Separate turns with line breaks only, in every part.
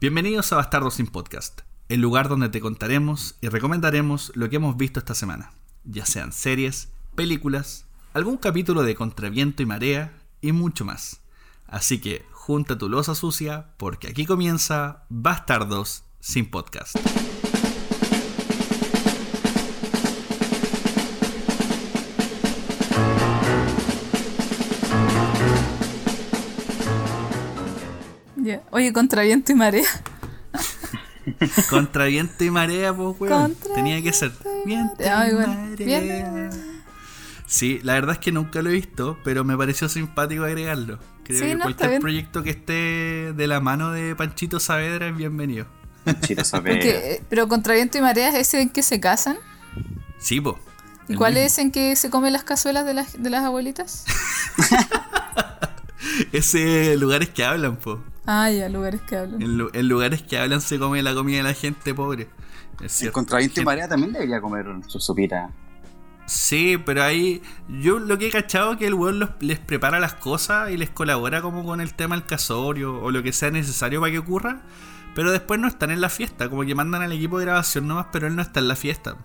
Bienvenidos a Bastardo sin Podcast, el lugar donde te contaremos y recomendaremos lo que hemos visto esta semana, ya sean series, películas, algún capítulo de Contraviento y Marea y mucho más. Así que junta tu losa sucia porque aquí comienza Bastardos sin Podcast.
Oye, contra viento y marea.
Contra viento y marea, pues, weón.
Contra
Tenía que ser viento y
Ay, bueno.
marea. Sí, la verdad es que nunca lo he visto, pero me pareció simpático agregarlo. Creo
Sí,
que
no,
cualquier
bien.
proyecto que esté de la mano de Panchito Saavedra es bienvenido.
Porque, eh, pero contra viento y marea es ese en que se casan.
Sí, po.
¿Y cuál
mismo.
es en que se comen las cazuelas de las, de las abuelitas?
Ese lugares que hablan, po.
Ah, ya, lugares que hablan.
En, lu- en lugares que hablan se come la comida de la gente pobre. Es
El
cierto.
contraviento y marea también debería comer su sopita.
Sí, pero ahí yo lo que he cachado es que el weón los- les prepara las cosas y les colabora como con el tema del casorio o lo que sea necesario para que ocurra, pero después no están en la fiesta, como que mandan al equipo de grabación nomás, pero él no está en la fiesta.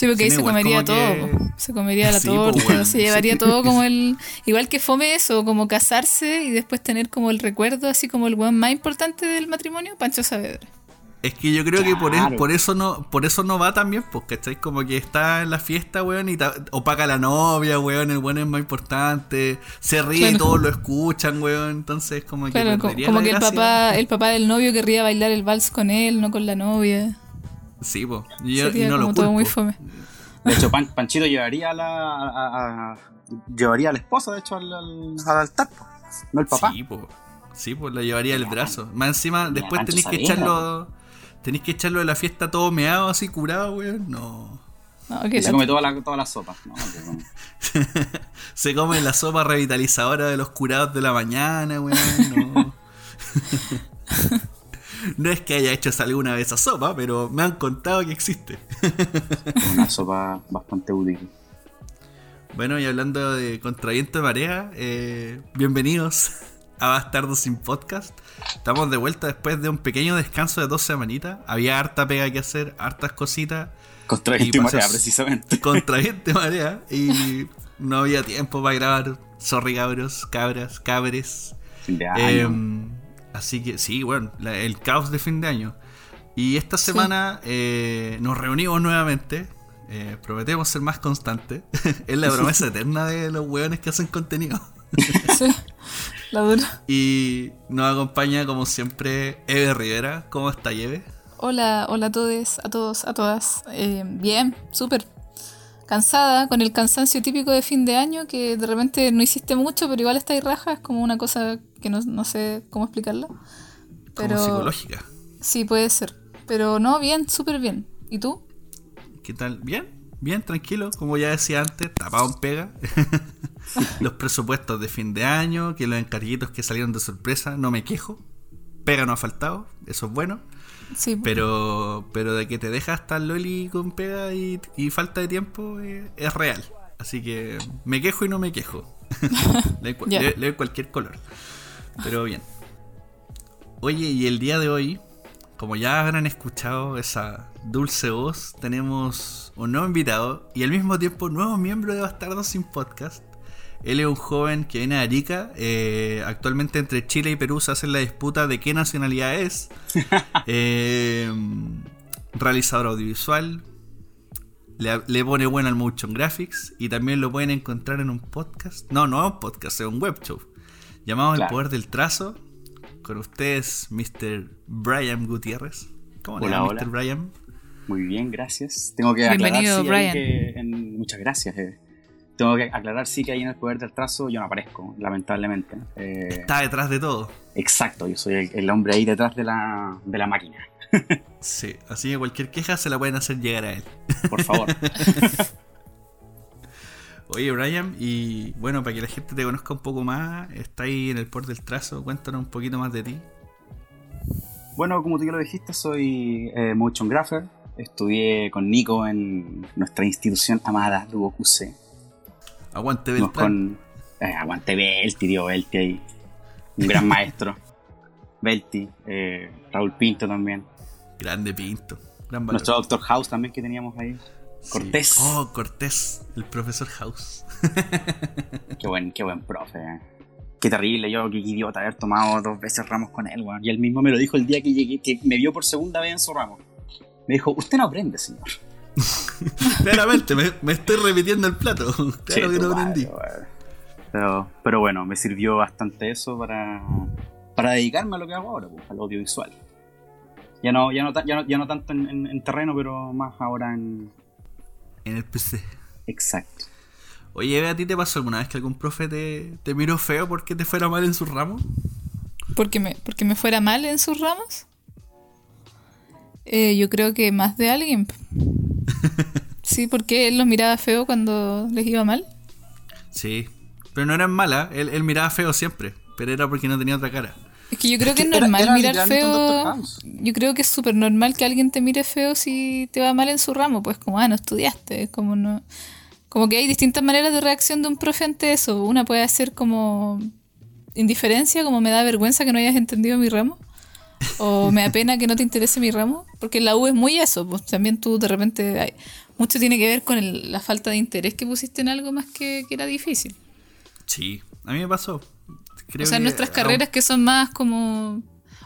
Sí, porque ahí se comería
como
todo.
que-.
Se comería la
Sí,
torta, se llevaría
Sí.
todo como el. Igual que fome eso, como casarse y después tener como el recuerdo, así como el weón más importante del matrimonio, Pancho Saavedra.
Es que yo creo que por, él,
Claro.
por eso no por eso no va también, pues, ¿cachai? Como que está en la fiesta, weón, y ta- opaca a la novia, weón, el weón es más importante, se ríe y
Claro.
todos lo escuchan, weón, entonces como que
Claro, como
la
que el papá, el papá del novio querría bailar el vals con él, no con la novia.
Sí, pues, y, yo- y no lo
todo
culpo.
muy fome.
De hecho, Pan- Panchito llevaría a la. a- a- llevaría a la esposa, de hecho, al, al, al altar, po. no el papá.
Sí, pues. Sí, pues lo llevaría el brazo. Más encima, después tenéis que echarlo. Tenéis que echarlo de la fiesta todo meado, así curado, weón. No.
No,
Y
que
se
la-
come toda la, toda la sopa. No, bueno.
Se come la sopa revitalizadora de los curados de la mañana, weón. No. no es que haya hecho alguna vez esa sopa, pero me han contado que existe.
Una sopa bastante útil.
Bueno, y hablando de contraviento de marea, eh, bienvenidos a Bastardo sin Podcast. Estamos de vuelta después de un pequeño descanso de dos semanitas. Había harta pega que hacer, hartas cositas.
Contra
Y
marea, precisamente.
Contraviento de marea. Y no había tiempo para grabar. Sorry, cabros, cabras, cabres.
Fin de año.
Em, así que sí, bueno, la- el caos de fin de año. Y esta semana eh, nos reunimos nuevamente. eh, prometemos ser más constantes. es la promesa eterna de los hueones que hacen contenido.
sí, la dura.
Y nos acompaña, como siempre, Eve Rivera. ¿Cómo está, Eve?
Hola, hola a todos, a todos, a todas. Eh, bien, súper. Cansada, con el cansancio típico de fin de año, que de repente no hiciste mucho, pero igual está ahí raja, es como una cosa que no, no sé cómo explicarla. Pero
Como psicológica.
sí, puede ser. Pero no, bien, súper bien. ¿Y tú?
¿Qué tal? ¿Bien? Bien, tranquilo. Como ya decía antes, tapado en pega. los presupuestos de fin de año, que los encarguitos que salieron de sorpresa, no me quejo. Pega no ha faltado, eso es bueno.
Sí,
Pero, pero de que te deja estar Loli con pega y, y falta de tiempo eh, es real. Así que me quejo y no me quejo. le, doy cu-
Ya.
le- le doy cualquier color. Pero bien. Oye, y el día de hoy, como ya habrán escuchado esa dulce voz, tenemos un nuevo invitado y al mismo tiempo nuevo miembro de Bastardos sin Podcast. Él es un joven que viene de Arica. eh, actualmente entre Chile y Perú se hace la disputa de qué nacionalidad es. Eh, realizador audiovisual. Le, le pone bueno al motion graphics. Y también lo pueden encontrar en un podcast. No, no es un podcast, es un web show. Llamado El
Claro.
Poder del Trazo. Con ustedes, Mr. Brian Gutiérrez. ¿Cómo le va. Mr. Brian?
Muy bien, gracias. Tengo que
Bienvenido,
aclarar sí,
Brian.
que en- muchas gracias. eh. Tengo que aclarar sí que ahí en el poder del trazo yo no aparezco, lamentablemente. Eh,
Está detrás de todo.
exacto, yo soy el, el hombre ahí detrás de la, de la máquina.
Sí, así que cualquier queja se la pueden hacer llegar a él.
Por favor.
Oye, Brian, y bueno, para que la gente te conozca un poco más, está ahí en el Port del Trazo, cuéntanos un poquito más de ti.
bueno, como tú ya lo dijiste, soy eh, motion grapher. Estudié con Nico en nuestra institución amada, Dubocuse.
Aguante Beltrán.
con eh, Aguante Belti, tío Belti ahí. Un gran maestro. Belti, eh, Raúl Pinto también.
Grande Pinto. Gran.
Nuestro Doctor House también que teníamos ahí.
Sí.
Cortés.
Oh, Cortés, el profesor House.
Qué buen, qué buen profe. eh. Qué terrible, yo, qué idiota haber tomado dos veces ramos con él, weón. Y él mismo me lo dijo el día que llegué, que me vio por segunda vez en su ramo. Me dijo, usted no aprende, señor.
Claramente, me, me estoy repitiendo el plato. Claro
Sí,
que no aprendí.
Pero, pero bueno, me sirvió bastante eso para, para dedicarme a lo que hago ahora, pues, al audiovisual. Ya no, ya no, ya no, ya no tanto en, en- en terreno, pero más ahora en...
En el PC.
Exacto.
Oye, ¿a ti te pasó alguna vez que algún profe te, te miró feo porque te fuera mal en su ramo?
Porque me, porque me fuera mal en sus ramos. Eh, yo creo que más de alguien. Sí, porque él los miraba feo cuando les iba mal.
Sí. Pero no eran malas, él, él miraba feo siempre. Pero era porque no tenía otra cara.
Es que yo creo que es
que era-
normal
era
mirar feo. Yo creo que es súper normal que alguien te mire feo si te va mal en su ramo. Pues como, ah, no estudiaste. Es como no. Como que hay distintas maneras de reacción de un profe ante eso. Una puede ser como indiferencia, como me da vergüenza que no hayas entendido mi ramo. O me da pena que no te interese mi ramo. Porque la U es muy eso. Pues también tú de repente. hay- mucho tiene que ver con el- la falta de interés que pusiste en algo más que, que era difícil.
Sí, a mí me pasó. Creo
o sea,
que
nuestras
aún-
carreras que son más como...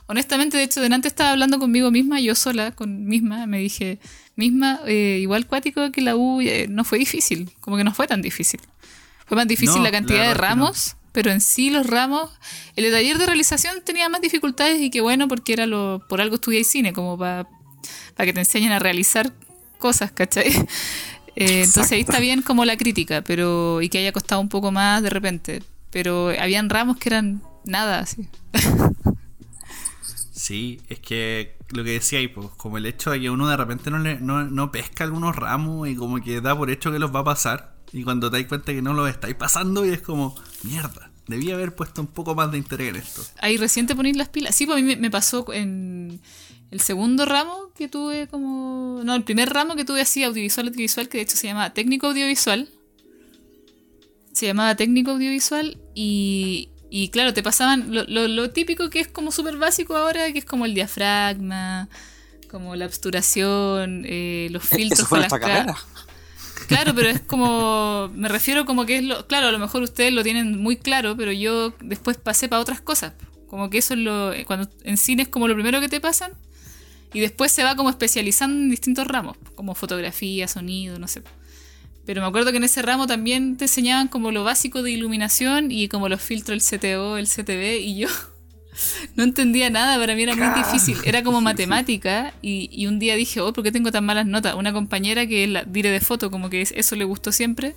Honestamente, de hecho, delante estaba hablando conmigo misma, yo sola, con misma, me dije, misma, eh, igual cuático que la U eh, no fue difícil, como que no fue tan difícil. Fue más difícil
No,
la
la
cantidad de ramos, pero en sí los ramos, el taller de realización tenía más dificultades y que bueno, porque era lo por algo estudié cine, como para que te enseñen a realizar cosas, ¿cachai? Eh, entonces ahí está bien como la crítica, pero y que haya costado un poco más de repente. Pero habían ramos que eran nada así.
Sí, es que lo que decía ahí, pues, como el hecho de que uno de repente no, le, no, no pesca algunos ramos y como que da por hecho que los va a pasar. Y cuando te das cuenta que no los estáis pasando y es como, mierda, debía haber puesto un poco más de interés en esto.
Ahí recién te ponís las pilas. Sí, pues a mí me, pasó en el segundo ramo que tuve como... No, el primer ramo que tuve así, audiovisual, audiovisual, que de hecho se llamaba técnico audiovisual. Se llamaba técnico audiovisual y, y claro, te pasaban lo, lo- lo típico que es como súper básico ahora, que es como el diafragma, como la obturación, eh, los filtros
Eso fue
para
nuestra
las ca-
carrera.
Claro, pero es como. Me refiero como que es lo. Claro, a lo mejor ustedes lo tienen muy claro, pero yo después pasé para otras cosas. Como que eso es lo. Cuando en cine es como lo primero que te pasan. Y después se va como especializando en distintos ramos, como fotografía, sonido, no sé. Pero me acuerdo que en ese ramo también te enseñaban como lo básico de iluminación y como los filtros, el CTO, el CTV, y yo no entendía nada, para mí era muy difícil. Era como matemática y, y un día dije, oh, ¿por qué tengo tan malas notas? Una compañera que la dire de foto, como que es- eso le gustó siempre,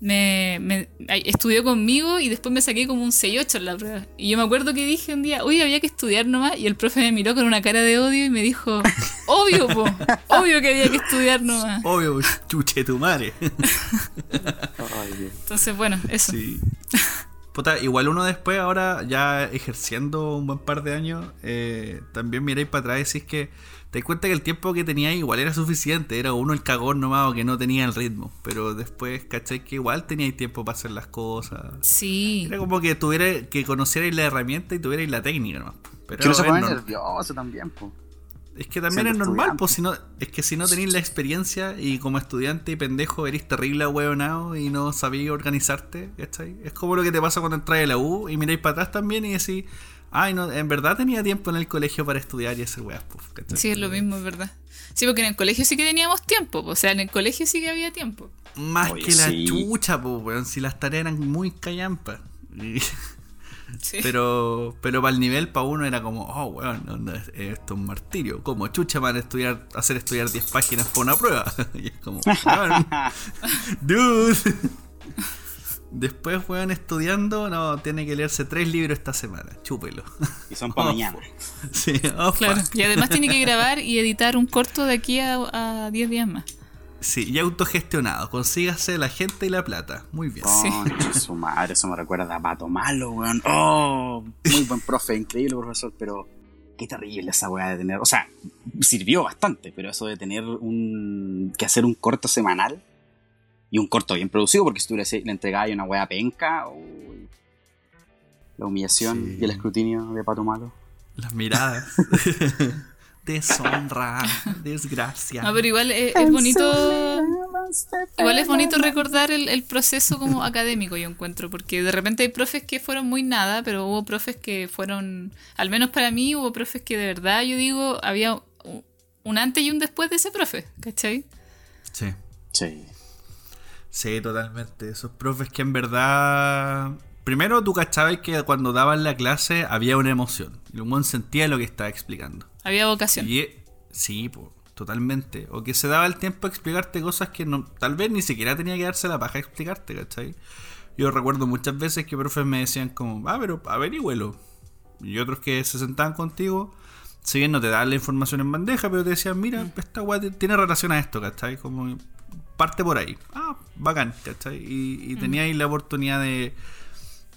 me, estudió conmigo y después me saqué como un 6-8 en la prueba. Y yo me acuerdo que dije un día, uy, había que estudiar nomás, y el profe me miró con una cara de odio y me dijo, obvio, po, obvio que había que estudiar nomás.
Obvio, chuche tu madre.
Entonces, bueno, eso.
Sí. Puta, igual uno después, ahora ya ejerciendo un buen par de años, eh, también miráis para atrás y decís que te das cuenta que el tiempo que tenía igual era suficiente, era uno el cagón nomás o que no tenía el ritmo, pero después, ¿cachai? Que igual teníais tiempo para hacer las cosas.
Sí.
Era como que tuviera que conocierais la herramienta y tuvierais la técnica nomás. Pero
Que no se
es
pone
nor-
nervioso también, po.
Es que también
Siendo
es normal, pues si no, es que si no tenéis la experiencia y como estudiante y pendejo eres terrible ahueonado y no sabías organizarte, ¿cachai? Es como lo que te pasa cuando entras a la U y miráis para atrás también y decís, ay, no, en verdad tenía tiempo en el colegio para estudiar y hacer weas, pues, ¿cachai?
Sí, es lo mismo, es verdad. Sí, porque en el colegio sí que teníamos tiempo, po. o sea, en el colegio sí que había tiempo.
Más
Oye,
que la
sí.
chucha, pues, weón, si las tareas eran muy callampas.
Sí.
Pero, pero para el nivel, para uno era como, oh, weón, no, no, es- esto es un martirio. Como chucha van a estudiar, hacer estudiar 10 páginas para una prueba. y es como, weón, dude. Después, weón, estudiando, no, tiene que leerse tres libros esta semana. Chúpelo.
Y son para
Oh,
mañana.
sí, oh,
Claro.
fuck.
Y además tiene que grabar y editar un corto de aquí a a 10 días más.
Sí, y autogestionado. Consígase la gente y la plata. Muy bien.
Sí.
Concha su madre, eso me recuerda a Pato Malo, weón. Oh, muy buen profe, increíble profesor, pero qué terrible esa weá de tener. O sea, sirvió bastante, pero eso de tener un. que hacer un corto semanal y un corto bien producido, porque si tú le, le entregabas una weá penca, uy, la humillación
Sí.
y el escrutinio de Pato Malo.
Las miradas. Deshonra, desgracia.
No, pero igual es, es bonito. Igual es bonito recordar el, el proceso como académico, yo encuentro, porque de repente hay profes que fueron muy nada, pero hubo profes que fueron, al menos para mí, hubo profes que de verdad, yo digo, había un antes y un después de ese profe, ¿cachai?
Sí.
Sí.
Sí, totalmente. Esos profes que en verdad. Primero tú cachabas que cuando daban la clase había una emoción. Y un buen sentía lo que estaba explicando.
Había vocación.
Y sí, po, totalmente. O que se daba el tiempo a explicarte cosas que no, tal vez ni siquiera tenía que darse la paja a explicarte, ¿cachai? Yo recuerdo muchas veces que profes me decían como, ah, pero averígüelo. Y otros que se sentaban contigo, si bien no te daban la información en bandeja, pero te decían, mira, esta weá tiene relación a esto, ¿cachai? Como parte por ahí. Ah, bacán, ¿cachai? Y, y teníais la oportunidad de,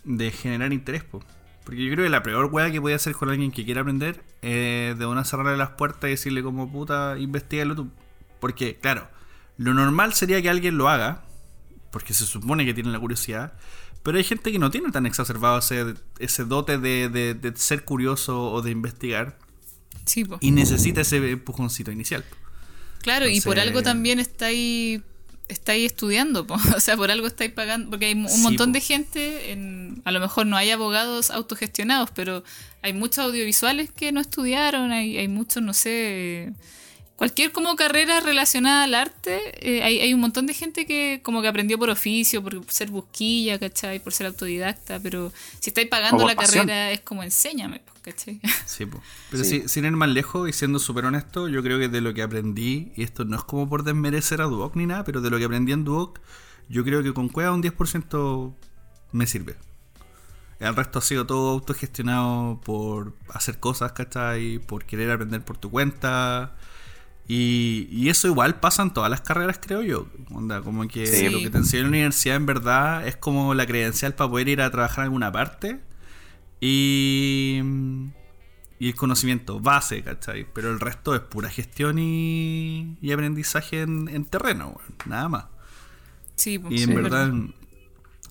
de generar interés, po. Porque yo creo que la peor weá que podía hacer con alguien que quiera aprender es de una cerrarle las puertas y decirle como puta, investigalo tú. Porque, claro, lo normal sería que alguien lo haga, porque se supone que tiene la curiosidad, pero hay gente que no tiene tan exacerbado ese, ese dote de, de- de ser curioso o de investigar
Sí, po.
y necesita ese empujoncito inicial.
Claro, y por algo también estáis estáis estudiando, po. o sea, por algo estáis pagando, porque hay un
Sí,
montón
po.
de gente, en, a lo mejor no hay abogados autogestionados, pero hay muchos audiovisuales que no estudiaron, hay, hay muchos, no sé, cualquier como carrera relacionada al arte, eh, hay, hay un montón de gente que como que aprendió por oficio, por ser busquilla, ¿cachai? Por ser autodidacta, pero si estáis pagando la
pasión.
carrera es como enséñame, po, ¿cachai?
Sí, po. Pero
Sí.
si- sin ir más lejos y siendo súper honesto, yo creo que de lo que aprendí, y esto no es como por desmerecer a Duoc ni nada, pero de lo que aprendí en Duoc, yo creo que con Cueva un 10% me sirve. El resto ha sido todo autogestionado por hacer cosas, ¿cachai? Por querer aprender por tu cuenta. Y, y eso igual pasa en todas las carreras, creo yo. Onda, como que
Sí.
lo que te enseña en la universidad en verdad es como la credencial para poder ir a trabajar en alguna parte. Y, y el conocimiento base, ¿cachai? Pero el resto es pura gestión y, y aprendizaje en, en terreno, nada más.
Sí, po,
Y
sí,
en
es
verdad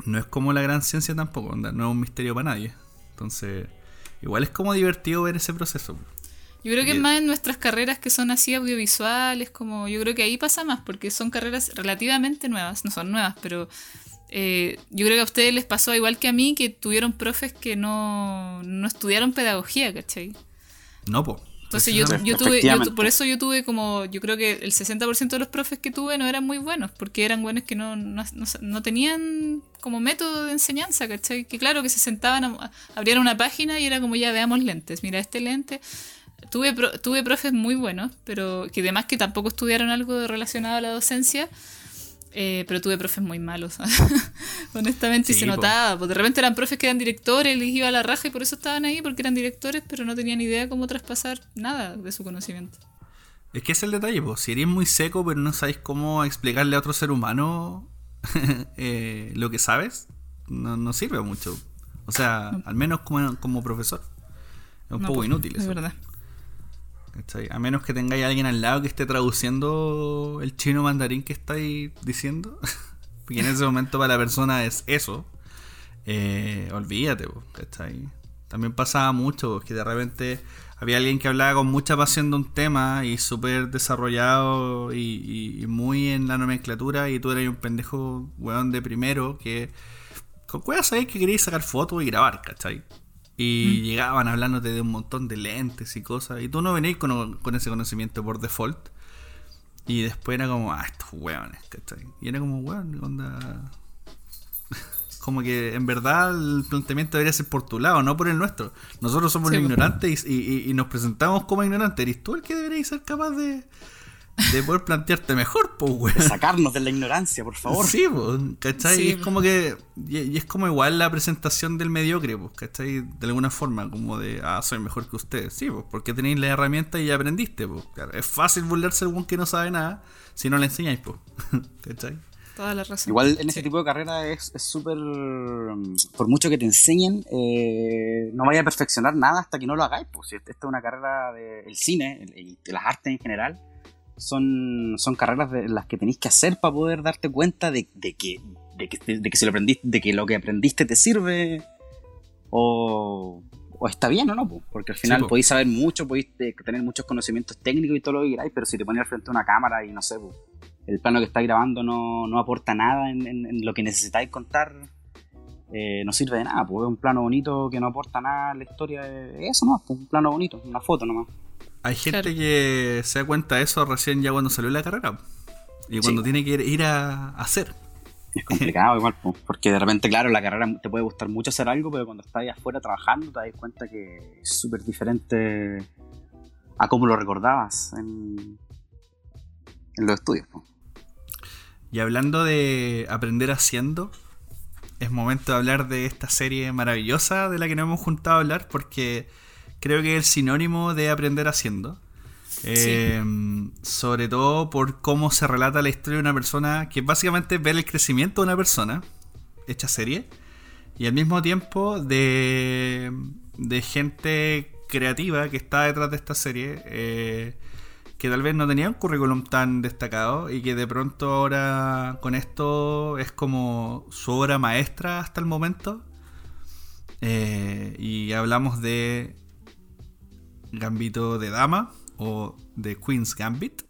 no es como la gran ciencia tampoco, onda, no es un misterio para nadie. Entonces, igual es como divertido ver ese proceso.
Yo creo que es
Bien.
más en nuestras carreras que son así audiovisuales, como yo creo que ahí pasa más, porque son carreras relativamente nuevas, no son nuevas, pero eh, yo creo que a ustedes les pasó igual que a mí, que tuvieron profes que no, no estudiaron pedagogía, ¿cachai?
No, po.
Entonces yo, yo tuve, yo por eso yo tuve como, yo creo que el 60% de los profes que tuve no eran muy buenos, porque eran buenos que no, no, no- no tenían como método de enseñanza, ¿cachai? Que claro, que se sentaban, a, abrían una página y era como ya veamos lentes, mira este lente. Tuve, pro- tuve profes muy buenos, pero que además que tampoco estudiaron algo relacionado a la docencia, eh, pero tuve profes muy malos, honestamente, y se
po.
notaba. Porque de repente eran profes que eran directores, les iba a la raja y por eso estaban ahí, porque eran directores, pero no tenían idea cómo traspasar nada de su conocimiento.
Es que es el detalle, po. si eres muy seco pero no sabes cómo explicarle a otro ser humano eh, lo que sabes, no, no sirve mucho. O sea, al menos como, como profesor. Es un
No,
poco
pues,
inútil
Es
eso.
verdad.
¿Cachai? A menos que tengáis a alguien al lado que esté traduciendo el chino mandarín que estáis diciendo. Porque en ese momento para la persona es eso. Eh, olvídate, ¿cachai? También pasaba mucho que de repente había alguien que hablaba con mucha pasión de un tema y súper desarrollado y, y- muy en la nomenclatura y tú eras un pendejo weón de primero que con cueva sabéis que queríais sacar fotos y grabar, ¿cachai? Y llegaban hablándote de un montón de lentes y cosas y tú no venís con, con ese conocimiento por default y después era como, ah, estos hueones, ¿cachai? Y era como, weón, onda... como que en verdad el planteamiento debería ser por tu lado, no por el nuestro. Nosotros somos
Sí,
los ignorantes y, y- y nos presentamos como ignorantes. Eres tú el que deberías ser capaz de, de poder plantearte mejor, pues, weón.
Sacarnos de la ignorancia, por favor.
Sí, pues, ¿cachai?
Sí,
y es como que. Y, y es como igual la presentación del mediocre, pues, ¿cachai? De alguna forma, como de, ah, soy mejor que ustedes. Sí, pues, porque tenéis la herramienta y ya aprendiste, pues. Claro, es fácil burlarse de algún que no sabe nada si no le enseñáis, pues. ¿cachai?
Toda la razón.
Igual en ese
Sí.
tipo de carrera es es súper. por mucho que te enseñen, eh, no vaya a perfeccionar nada hasta que no lo hagáis. Pues. Si Esta es una carrera del cine el- y de las artes en general. Son, son carreras de las que tenéis que hacer para poder darte cuenta de, de que, de, que, de que si lo aprendiste, de que lo que aprendiste te sirve. O, o está bien o no, po, porque al final
po.
podéis saber mucho, podéis tener muchos conocimientos técnicos y todo lo que queráis, pero si te pones al frente a una cámara y no sé, po, el plano que estáis grabando no, no aporta nada en, en- en lo que necesitáis contar, eh, no sirve de nada, pues es un plano bonito que no aporta nada a la historia, eso no, un plano bonito, una foto nomás.
Hay gente
Claro.
que se da cuenta de eso recién ya cuando salió la carrera. Y cuando
Sí.
tiene que ir, a hacer.
Es complicado igual, po, porque de repente, claro, la carrera te puede gustar mucho hacer algo, pero cuando estás ahí afuera trabajando te das cuenta que es súper diferente a cómo lo recordabas en, en los estudios.
Y hablando de aprender haciendo, es momento de hablar de esta serie maravillosa de la que nos hemos juntado a hablar porque creo que es el sinónimo de aprender haciendo. Eh, sobre todo por cómo se relata la historia de una persona, que básicamente ver el crecimiento de una persona, hecha serie, y al mismo tiempo de, de gente creativa que está detrás de esta serie, eh, que tal vez no tenía un currículum tan destacado y que de pronto ahora con esto es como su obra maestra hasta el momento. Eh, y hablamos de Gambito de Dama o de Queen's Gambit.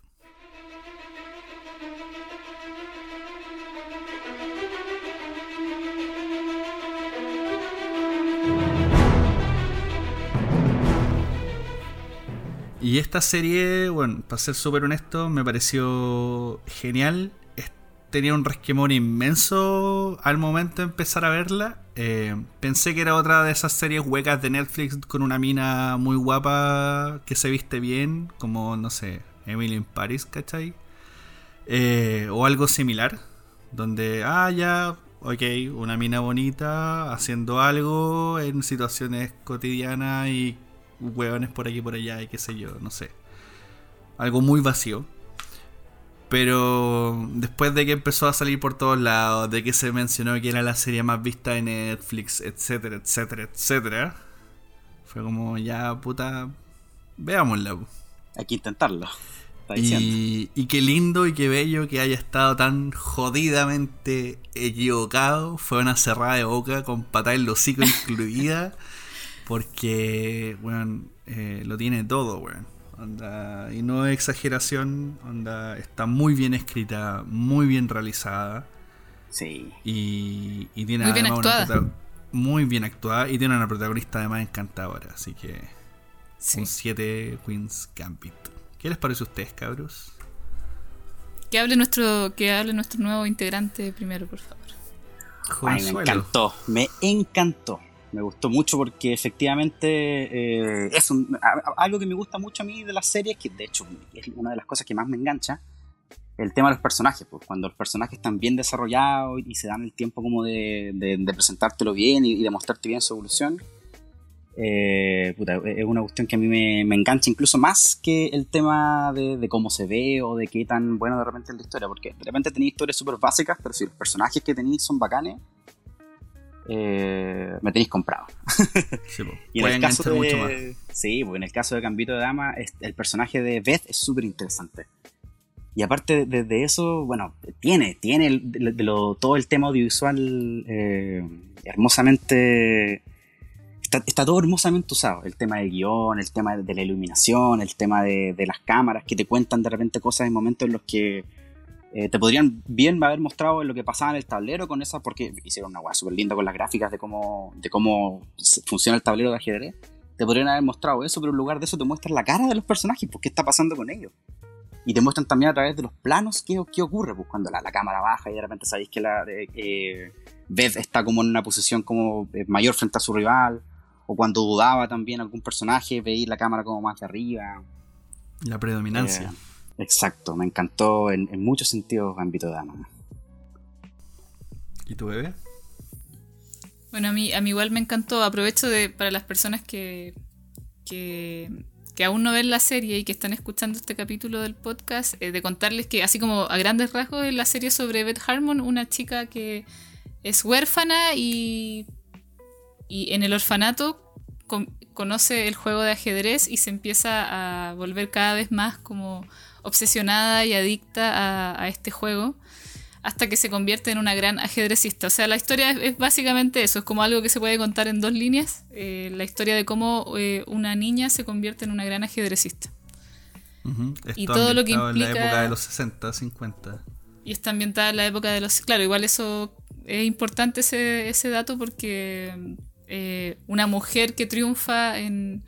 Y esta serie, bueno, para ser súper honesto, me pareció genial. Tenía un resquemor inmenso al momento de empezar a verla. Eh, pensé que era otra de esas series huecas de Netflix con una mina muy guapa que se viste bien, como, no sé, Emily in Paris, ¿cachai? Eh, o algo similar, donde, ah, ya, ok, una mina bonita haciendo algo en situaciones cotidianas y hueones por aquí y por allá y qué sé yo, no sé. Algo muy vacío. Pero después de que empezó a salir por todos lados, de que se mencionó que era la serie más vista de Netflix, etcétera, etcétera, etcétera, fue como ya puta, veámosla.
Hay que intentarlo.
Y, y qué lindo y qué bello que haya estado tan jodidamente equivocado. Fue una cerrada de boca con patada en los hocico incluida. Porque, bueno, lo tiene todo, weón. Onda, y no es exageración, onda, está muy bien escrita, muy bien realizada.
Sí.
Y, y tiene
Muy bien
además una
actuada.
prota- muy bien actuada. Y tiene una protagonista además encantadora. Así que
Sí.
un 7 Queen's Gambit. ¿Qué les parece a ustedes, cabros?
Que hable nuestro, que hable nuestro nuevo integrante primero, por favor.
Ay, me encantó, me encantó. Me gustó mucho porque efectivamente eh, es un- a- algo que me gusta mucho a mí de las series, que de hecho es una de las cosas que más me engancha, el tema de los personajes. Pues, cuando los personajes están bien desarrollados y se dan el tiempo como de, de- de presentártelo bien y, y de mostrarte bien su evolución, eh, puta, es una cuestión que a mí me, me engancha incluso más que el tema de, de cómo se ve o de qué tan bueno de repente es la historia, porque de repente tenéis historias súper básicas, pero si los personajes que tenéis son bacanes, eh, me tenéis comprado.
Sí.
Y en
Puede
el caso
enganchar mucho más.
de, sí, porque en el caso de Gambito de Dama, es- el personaje de Beth es súper interesante. Y aparte de, de eso, bueno, tiene, tiene el- de, de lo- todo el tema audiovisual eh, hermosamente... Está, está todo hermosamente usado. El tema del guion, el tema de la iluminación, el tema de, de las cámaras que te cuentan de repente cosas en momentos en los que eh, te podrían bien haber mostrado lo que pasaba en el tablero con esas, porque hicieron una weá súper linda con las gráficas de cómo, de cómo funciona el tablero de ajedrez. Te podrían haber mostrado eso, pero en lugar de eso te muestran la cara de los personajes, pues qué está pasando con ellos. Y te muestran también a través de los planos qué, qué ocurre, pues cuando la, la cámara baja y de repente sabéis que la eh, eh, Beth está como en una posición como eh, mayor frente a su rival, o cuando dudaba también algún personaje, veis la cámara como más de arriba.
La predominancia.
Eh, exacto, me encantó en, en muchos sentidos Gambito de Dama.
¿Y tu bebé?
Bueno, a mí, a mí igual me encantó. Aprovecho de, para las personas que, que, que aún no ven la serie y que están escuchando este capítulo del podcast, eh, de contarles que, así como a grandes rasgos, es la serie sobre Beth Harmon, una chica que es huérfana y, y en el orfanato con- conoce el juego de ajedrez y se empieza a volver cada vez más como obsesionada y adicta a, a este juego hasta que se convierte en una gran ajedrecista. O sea, la historia es, básicamente eso, es como algo que se puede contar en dos líneas, eh, la historia de cómo eh, una niña se convierte en una gran ajedrecista.
Y todo lo que implica... En la época de los 60, 50.
Y está ambientada en la época de los... Claro, igual eso es importante ese, ese dato porque eh, una mujer que triunfa en,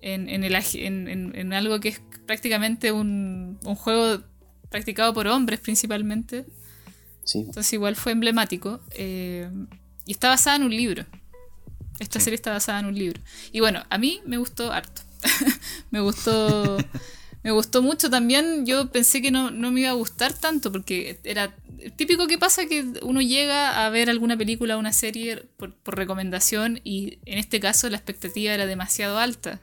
en, en, el, en, algo que es prácticamente un, un juego practicado por hombres principalmente, entonces igual fue emblemático. Eh, y está basada en un libro. Esta serie está basada en un libro. Y bueno, a mí me gustó harto. me gustó. me gustó mucho también. Yo pensé que no, me iba a gustar tanto. Porque era típico que pasa que uno llega a ver alguna película o una serie por, por recomendación. Y en este caso la expectativa era demasiado alta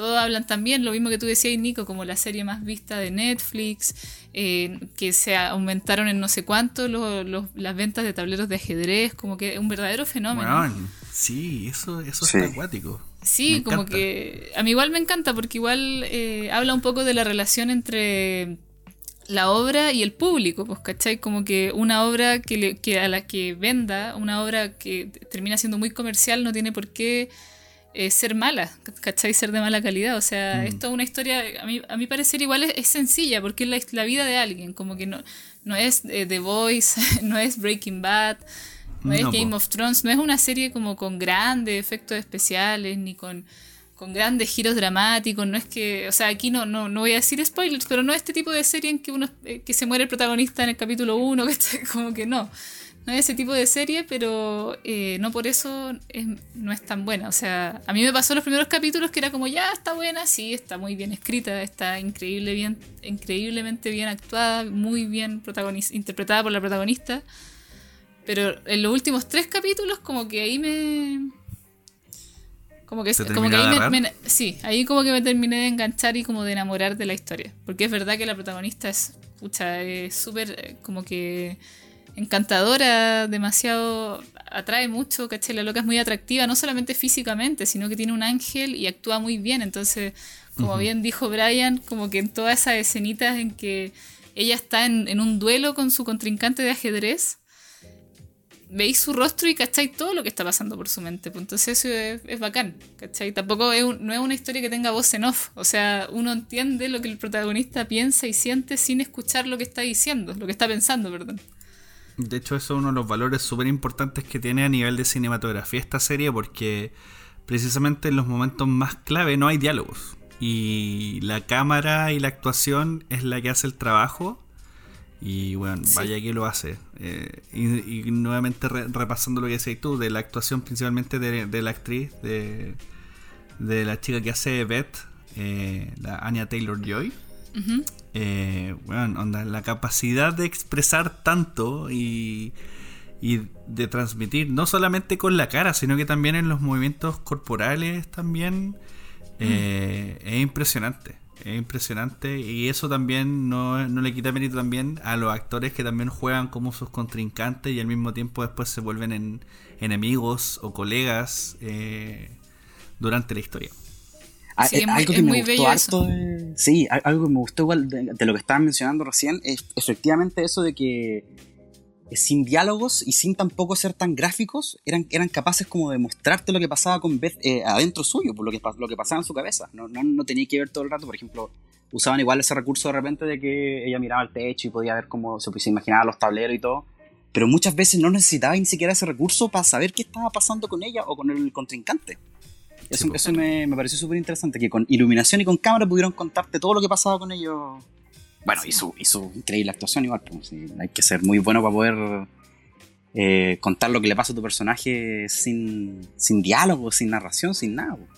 todos hablan también, lo mismo que tú decías, Nico, como la serie más vista de Netflix, eh, que se aumentaron en no sé cuánto las ventas de tableros de ajedrez, como que es un verdadero fenómeno.
sí, eso, eso está acuático.
Sí, como que a mí igual me encanta porque igual eh, habla un poco de la relación entre la obra y el público, pues, ¿cachai? Como que una obra que, que a la que venda, una obra que termina siendo muy comercial, no tiene por qué eh, ser mala, ¿cachai? Ser de mala calidad. O sea, mm. esto es una historia, a mi, a mi parecer igual es, sencilla, porque es la, vida de alguien, como que no, no es eh, The Voice, no es Breaking Bad, no, es Game of Thrones, no es una serie como con grandes efectos especiales, ni con, con grandes giros dramáticos, no es que, o sea, aquí no, no, no voy a decir spoilers, pero no es este tipo de serie en que uno eh, que se muere el protagonista en el capítulo 1, como que no no es ese tipo de serie, pero eh, no por eso no es tan buena. O sea, a mí me pasó los primeros capítulos que era como, ya está buena, sí, está muy bien escrita, está increíble bien, increíblemente bien actuada, muy bien interpretada por la protagonista. Pero en los últimos tres capítulos, como que ahí me. Como que, como que ahí me, Sí, ahí como que me terminé de enganchar y como de enamorar de la historia. Porque es verdad que la protagonista es. Pucha, es súper. Eh, como que encantadora, demasiado atrae mucho, ¿cachai? La loca es muy atractiva, no solamente físicamente, sino que tiene un ángel y actúa muy bien. Entonces, como bien dijo Brian, como que en todas esas escenitas en que ella está en, un duelo con su contrincante de ajedrez, veis su rostro y cacháis todo lo que está pasando por su mente. Pues entonces eso es, bacán, ¿cachai? Tampoco es no es una historia que tenga voz en off. O sea, uno entiende lo que el protagonista piensa y siente sin escuchar lo que está diciendo, lo que está pensando, perdón.
De hecho, eso es uno de los valores súper importantes que tiene a nivel de cinematografía esta serie, porque precisamente en los momentos más clave no hay diálogos. Y la cámara y la actuación es la que hace el trabajo. Y bueno, vaya que lo hace. Eh, y, nuevamente repasando lo que decías tú, de la actuación principalmente de, la actriz, de, de, la chica que hace Beth, eh, la Anya Taylor Joy eh, bueno, onda, la capacidad de expresar tanto y, y de transmitir, no solamente con la cara, sino que también en los movimientos corporales también, eh, es impresionante. Es impresionante y eso también no, no, le quita mérito también a los actores que también juegan como sus contrincantes y al mismo tiempo después se vuelven en enemigos o colegas eh, durante la historia.
Ah, sí, eh, algo que me gustó harto sí, algo que me gustó igual de, lo que estaban mencionando recién es efectivamente eso de que sin diálogos y sin tampoco ser tan gráficos eran, eran capaces como de mostrarte lo que pasaba con Beth eh, adentro suyo, por lo que, lo que pasaba en su cabeza. No, no, no tenía que ver todo el rato, por ejemplo, usaban igual ese recurso de repente de que ella miraba al techo y podía ver cómo se, se imaginaba los tableros y todo. Pero muchas veces no necesitaba ni siquiera ese recurso para saber qué estaba pasando con ella o con el contrincante. Eso, me, me, pareció súper interesante, que con iluminación y con cámara pudieron contarte todo lo que pasaba con ellos. Bueno, y, su, y su increíble actuación igual, pues, hay que ser muy bueno para poder eh, contar lo que le pasa a tu personaje sin, sin diálogo, sin narración, sin nada. Pues.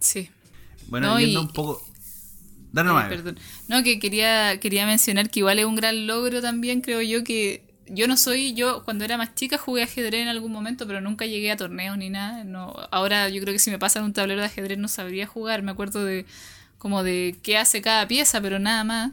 Sí.
Bueno, no, un poco... Dale
perdón. No, que quería, quería mencionar que igual es un gran logro también, creo yo, que yo no soy, yo cuando era más chica jugué ajedrez en algún momento, pero nunca llegué a torneos ni nada. No, ahora yo creo que si me pasan un tablero de ajedrez no sabría jugar. Me acuerdo de como de qué hace cada pieza, pero nada más.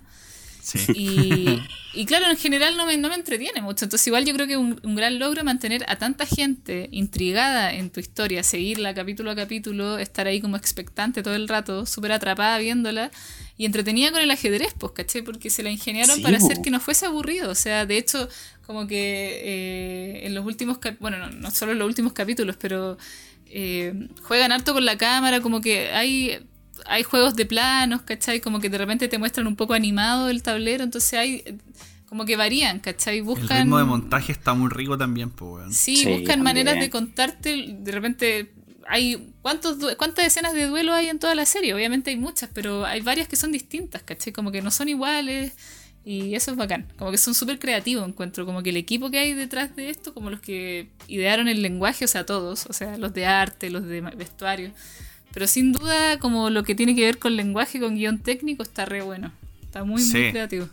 Y, y, claro, en general no me, no me entretiene mucho. Entonces igual yo creo que un, un gran logro mantener a tanta gente intrigada en tu historia, seguirla capítulo a capítulo, estar ahí como expectante todo el rato, súper atrapada viéndola y entretenida con el ajedrez, pues, ¿cachai? Porque se la ingeniaron
Sí,
para hacer que no fuese aburrido. O sea, de hecho, como que eh, en los últimos bueno, no, no solo en los últimos capítulos, pero eh, juegan harto con la cámara, como que hay, hay juegos de planos, ¿cachai? Como que de repente te muestran un poco animado el tablero, entonces hay como que varían, ¿cachai?
El
Buscan...
ritmo de montaje está muy rico también, pues, weón.
Sí,
Sí,
buscan
también.
maneras de contarte. De repente, hay ¿cuántos, ¿cuántas escenas de duelo hay en toda la serie? Obviamente hay muchas, pero hay varias que son distintas, ¿cachai? Como que no son iguales. Y eso es bacán. Como que son súper creativos, encuentro. Como que el equipo que hay detrás de esto, como los que idearon el lenguaje, o sea, todos. O sea, los de arte, los de vestuario. Pero sin duda, como lo que tiene que ver con lenguaje, con guion técnico, está re bueno. Está muy, muy creativo.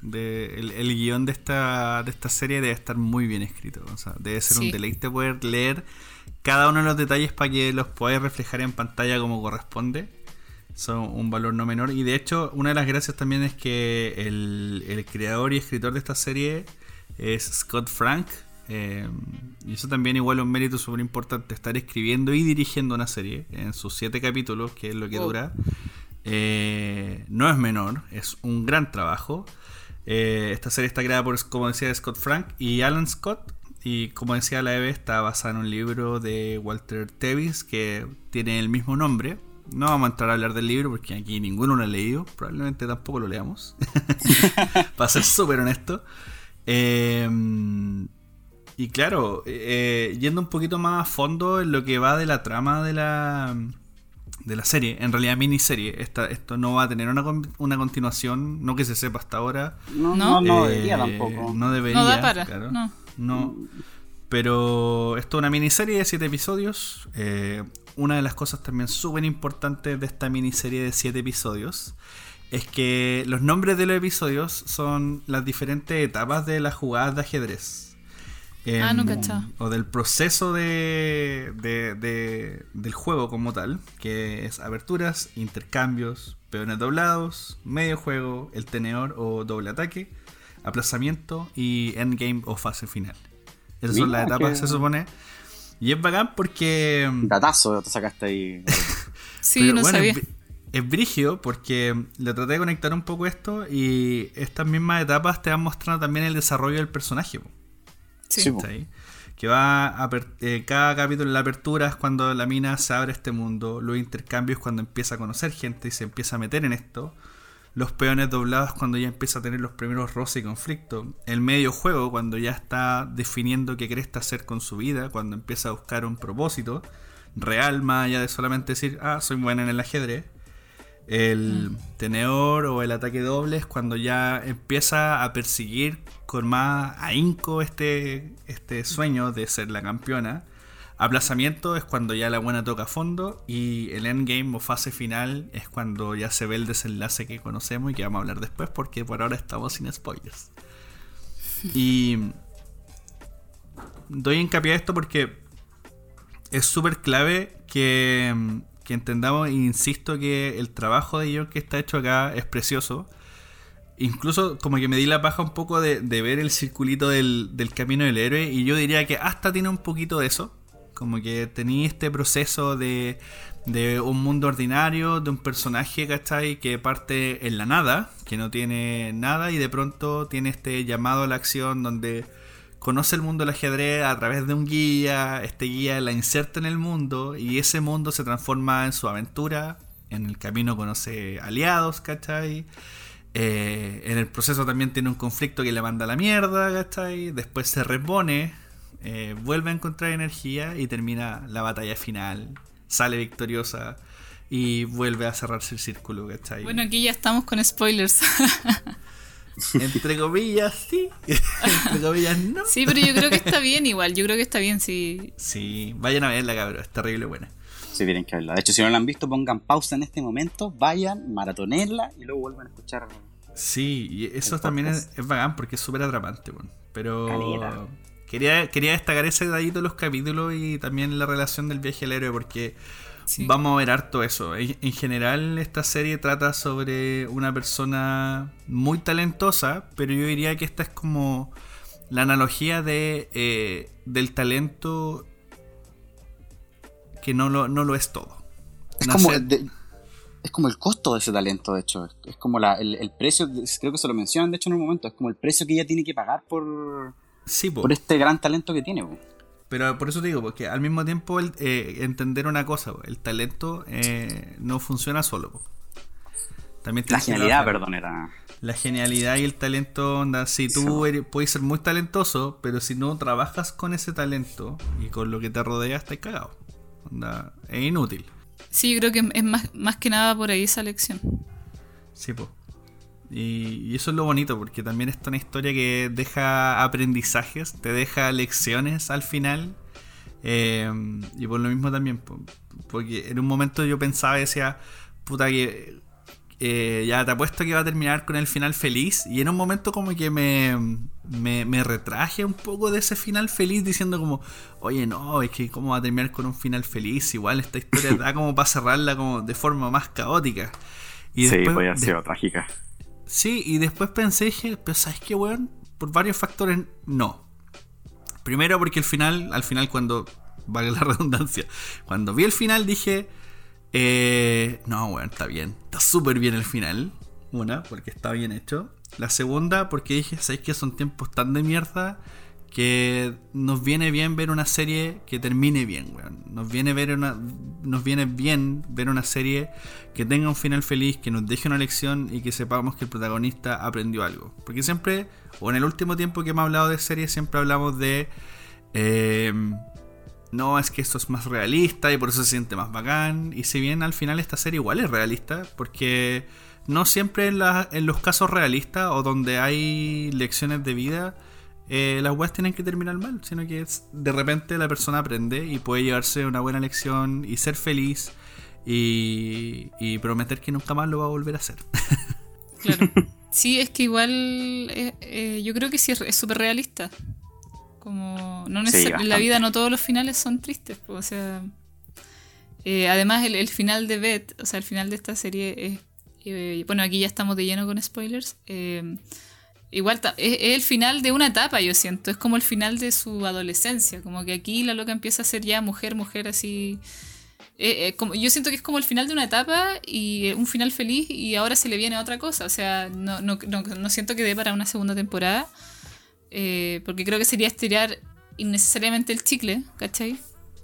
De- el, el guion de esta, de esta serie debe estar muy bien escrito. O sea, debe ser
Sí.
un deleite poder leer cada uno de los detalles para que los podáis reflejar en pantalla como corresponde. Son un valor no menor. Y de hecho, una de las gracias también es que el, el creador y escritor de esta serie es Scott Frank. eh, y eso también igual un mérito súper importante, estar escribiendo y dirigiendo una serie en sus siete capítulos, que es lo que
Wow.
dura. Eh, no es menor, es un gran trabajo. Eh, esta serie está creada por, como decía, Scott Frank y Alan Scott. Y como decía la Eve, está basada en un libro de Walter Tevis que tiene el mismo nombre. No vamos a entrar a hablar del libro porque aquí ninguno lo ha leído. Probablemente tampoco lo leamos. Para ser súper honesto. Eh, y claro, eh, yendo un poquito más a fondo en lo que va de la trama de la, de la serie, en realidad miniserie, esta, esto no va a tener una, una continuación, no que se sepa hasta ahora.
No,
No.
no, no
Eh,
debería tampoco.
No debería.
No da para,
claro.
no.
No. Pero esto es una miniserie de 7 episodios. Eh, una de las cosas también súper importantes de esta miniserie de 7 episodios es que los nombres de los episodios son las diferentes etapas de las jugadas de ajedrez.
Ah, no
Em. O del proceso de, de- de- del juego como tal, que es aberturas, intercambios, peones doblados, medio juego, el tenedor o doble ataque, aplazamiento y endgame o fase final. Esas son las etapas,
que-
se supone. Y es bacán porque...
Datazo te sacaste ahí.
Sí,
Pero
no
bueno,
sabía.
Es, es brigio porque le traté de conectar un poco esto y estas mismas etapas te van mostrando también el desarrollo del personaje. po.
Sí.
Sí.
¿cachai? Que va a eh, cada capítulo, la apertura es cuando la mina se abre a este mundo, los intercambios cuando empieza a conocer gente y se empieza a meter en esto, los peones doblados cuando ya empieza a tener los primeros roces y conflictos, el medio juego cuando ya está definiendo qué cresta hacer con su vida, cuando empieza a buscar un propósito real más allá de solamente decir, ah, soy buena en el ajedrez. El tenedor o el ataque doble es cuando ya empieza a perseguir con más ahínco este, este sueño de ser la campeona. Aplazamiento es cuando ya la buena toca fondo. Y el endgame o fase final es cuando ya se ve el desenlace que conocemos y que vamos a hablar después porque por ahora estamos sin spoilers. Y doy hincapié a esto porque es súper clave que, entendamos, e insisto, que el trabajo de guion que está hecho acá es precioso. Incluso como que me di la paja un poco de, ver el circulito del camino del héroe y yo diría que hasta tiene un poquito de eso. Como que tenía este proceso de, de un mundo ordinario, de un personaje, ¿cachai? Que parte en la nada, que no tiene nada y de pronto tiene este llamado a la acción donde conoce el mundo del ajedrez a través de un guía, este guía la inserta en el mundo y ese mundo se transforma en su aventura, en el camino conoce aliados, ¿cachai? Eh, en el proceso también tiene un conflicto que le manda a la mierda, ¿cachai? Después se repone, eh, vuelve a encontrar energía y termina la batalla final, sale victoriosa y vuelve a cerrarse el círculo, ¿cachai?
Bueno, aquí ya estamos con spoilers.
Entre comillas, sí. Entre comillas, no.
sí, pero yo creo que está bien igual. Yo creo que está bien, sí.
Sí, vayan a verla, cabrón. Es terrible buena.
Sí, tienen que verla. De hecho, si no la han visto, pongan pausa en este momento, vayan, maratonenla y luego vuelvan a escuchar.
Sí, y eso también es, es bacán porque es súper atrapante, bueno. Pero. Quería, quería destacar ese detallito de los capítulos y también la relación del viaje al héroe porque
Sí.
vamos a ver harto eso. En, en general, esta serie trata sobre una persona muy talentosa, pero yo diría que esta es como la analogía de eh, del talento que no lo, no lo es todo.
Es como. de- es como el costo de ese talento, de hecho. Es como la, el, el precio, creo que se lo mencionan, de hecho, en un momento. Es como el precio que ella tiene que pagar por,
Sí, po.
por este gran talento que tiene. po.
Pero por eso te digo, porque al mismo tiempo el, eh, entender una cosa, po, el talento eh, no funciona solo. po. También
La genialidad, perdón, era.
La genialidad y el talento, onda, si tú eres- puedes ser muy talentoso, pero si no trabajas con ese talento y con lo que te rodea, estás cagado. Onda, es inútil.
Sí, yo creo que es más, más que nada por ahí esa lección.
Sí, po. Y, y eso es lo bonito, porque también es una historia que deja aprendizajes, te deja lecciones al final. Eh, y por lo mismo también, po, porque en un momento yo pensaba y decía, puta que eh, ya te apuesto que va a terminar con el final feliz. Y en un momento como que me, me, me retraje un poco de ese final feliz diciendo como, oye no, es que cómo va a terminar con un final feliz. Igual esta historia da como para cerrarla como de forma más caótica. Y
sí,
después-
podía haber
de-
trágica.
Sí, y después pensé, dije, pero ¿sabes qué, weón? Por varios factores, no. Primero porque al final, al final cuando, vale la redundancia, cuando vi el final dije, eh, no, weón, está bien, está súper bien el final. Una, porque está bien hecho. La segunda, porque dije, ¿sabes que son tiempos tan de mierda? Que nos viene bien ver una serie que termine bien, weón. Nos viene, ver una, nos viene bien ver una serie que tenga un final feliz, que nos deje una lección y que sepamos que el protagonista aprendió algo. Porque siempre, o en el último tiempo que hemos hablado de series, siempre hablamos de... eh, no, es que esto es más realista y por eso se siente más bacán. Y si bien al final esta serie igual es realista, porque no siempre en, los casos realistas o donde hay lecciones de vida, eh, las weas tienen que terminar mal, sino que es- de repente la persona aprende y puede llevarse una buena lección y ser feliz y, y prometer que nunca más lo va a volver a hacer.
Claro. Sí, es que igual eh, eh, yo creo que sí es súper realista. Como no
Sí,
en la vida no todos los finales son tristes, pues, o sea, eh, además el, el final de Beth, o sea, el final de esta serie es eh, bueno, aquí ya estamos de lleno con spoilers. eh, igual es, es el final de una etapa, yo siento, es como el final de su adolescencia, como que aquí la loca empieza a ser ya mujer, mujer así eh, eh, como, yo siento que es como el final de una etapa y eh, un final feliz y ahora se le viene otra cosa. O sea, no, no, no, no siento que dé para una segunda temporada eh, porque creo que sería estirar innecesariamente el chicle, ¿cachai?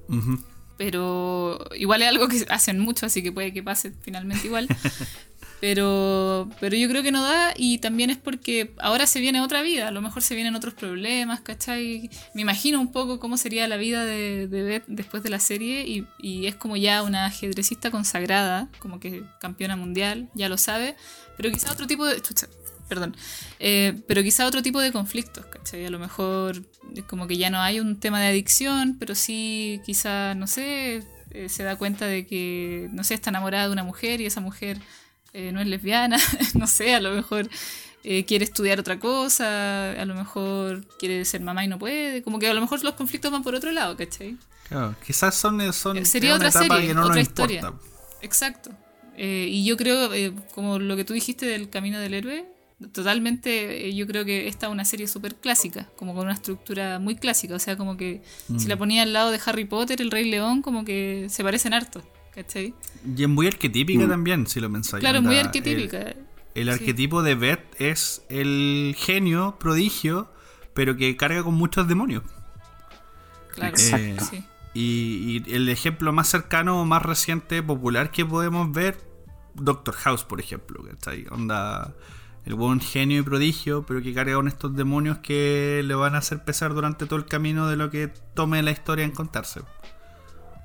Ujú.
Pero igual es algo que hacen mucho, así que puede que pase finalmente igual. Pero, pero yo creo que no da y también es porque ahora se viene otra vida, a lo mejor se vienen otros problemas, ¿cachai? Me imagino un poco cómo sería la vida de, Beth después de la serie y, y es como ya una ajedrecista consagrada, como que campeona mundial, ya lo sabe, pero quizá otro tipo de... chucha, perdón, eh, pero quizá otro tipo de conflictos, ¿cachai? A lo mejor es como que ya no hay un tema de adicción, pero sí quizá, no sé, eh, se da cuenta de que, no sé, está enamorada de una mujer y esa mujer eh, no es lesbiana, no sé, a lo mejor eh, quiere estudiar otra cosa, a lo mejor quiere ser mamá y no puede, como que a lo mejor los conflictos van por otro lado, ¿cachai?
Claro, quizás son, son
Eh, Sería otra
etapa
serie,
que no
otra historia.
importa.
Exacto. Eh, y yo creo, eh, como lo que tú dijiste del camino del héroe, totalmente, eh, yo creo que esta es una serie súper clásica, como con una estructura muy clásica. O sea, como que si
Mm.
la ponía al lado de Harry Potter, el Rey León, como que se parecen harto, ¿cachai?
Y es muy arquetípica
Mm.
también, si lo pensáis.
Claro,
onda,
muy
el-
arquetípica.
El,
Sí.
arquetipo de Beth es el genio, prodigio, pero que carga con muchos demonios.
Claro,
Exacto.
sí.
Y, y el ejemplo más cercano, más reciente, popular que podemos ver, Doctor House, por ejemplo. ¿cachai? Onda, el buen genio y prodigio, pero que carga con estos demonios que le van a hacer pesar durante todo el camino de lo que tome la historia en contarse.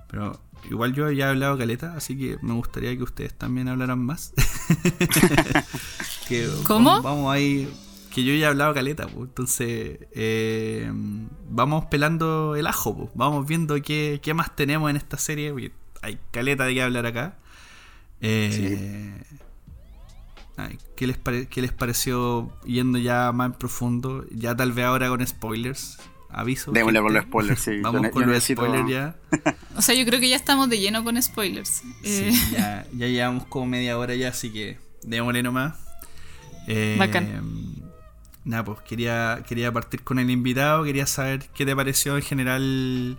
Pero igual yo ya he hablado caleta, así que me gustaría que ustedes también hablaran más. Que
¿Cómo?
Vamos, vamos ahí. Que yo ya he hablado caleta, pues. Entonces, eh, vamos pelando el ajo, pues. Vamos viendo qué, qué más tenemos en esta serie. porque hay caleta de qué hablar acá. Eh, ay, ¿qué, les pare- ¿Qué les pareció yendo ya más en profundo? Ya tal vez ahora con spoilers. Aviso.
Démosle con los spoilers, sí.
Vamos
Yo
con
yo
los
necesito-
spoilers ya.
O sea, yo creo que ya estamos de lleno con spoilers. Eh,
Sí, ya, ya llevamos como media hora ya, así que démosle nomás. Eh,
Bacán.
Nada, pues quería, quería partir con el invitado, quería saber qué te pareció en general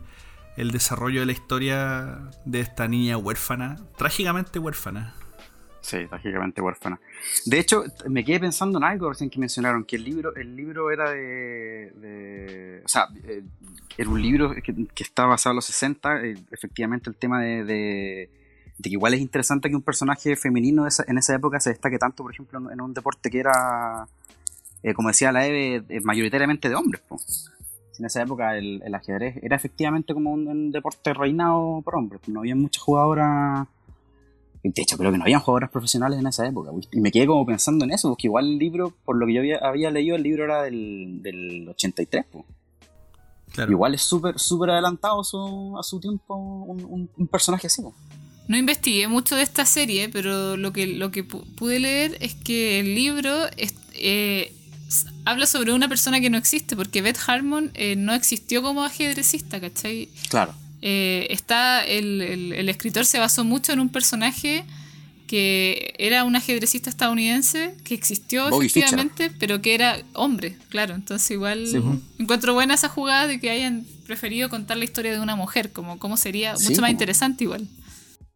el desarrollo de la historia de esta niña huérfana, trágicamente huérfana.
Sí, trágicamente huérfana. De hecho, me quedé pensando en algo recién que mencionaron, que el libro, el libro era de, o sea, eh, era un libro que, estaba basado en los 60, eh, efectivamente el tema de, de, que igual es interesante que un personaje femenino en esa época se destaque tanto, por ejemplo, en, un deporte que era, eh, como decía la Eve, mayoritariamente de hombres. po. En esa época el, el ajedrez era efectivamente como un, un deporte reinado por hombres, no había muchas jugadoras de hecho, creo que no habían jugadoras profesionales en esa época. güey. Y me quedé como pensando en eso, porque igual el libro, por lo que yo había, había leído, el libro era del, del 83. po.
Claro.
Igual es súper súper adelantado a su, a su tiempo un, un- un personaje así. po.
No investigué mucho de esta serie, pero lo que, lo que pu- pude leer es que el libro es- eh, habla sobre una persona que no existe, porque Beth Harmon eh, no existió como ajedrecista, ¿cachai?
Claro.
Eh, está el, el- el escritor se basó mucho en un personaje que era un ajedrecista estadounidense que existió
Bobby
efectivamente, pero que era hombre, claro. Entonces igual
Sí, pues.
encuentro buena esa jugada de que hayan preferido contar la historia de una mujer, como cómo sería
Sí,
mucho más
pues.
interesante igual.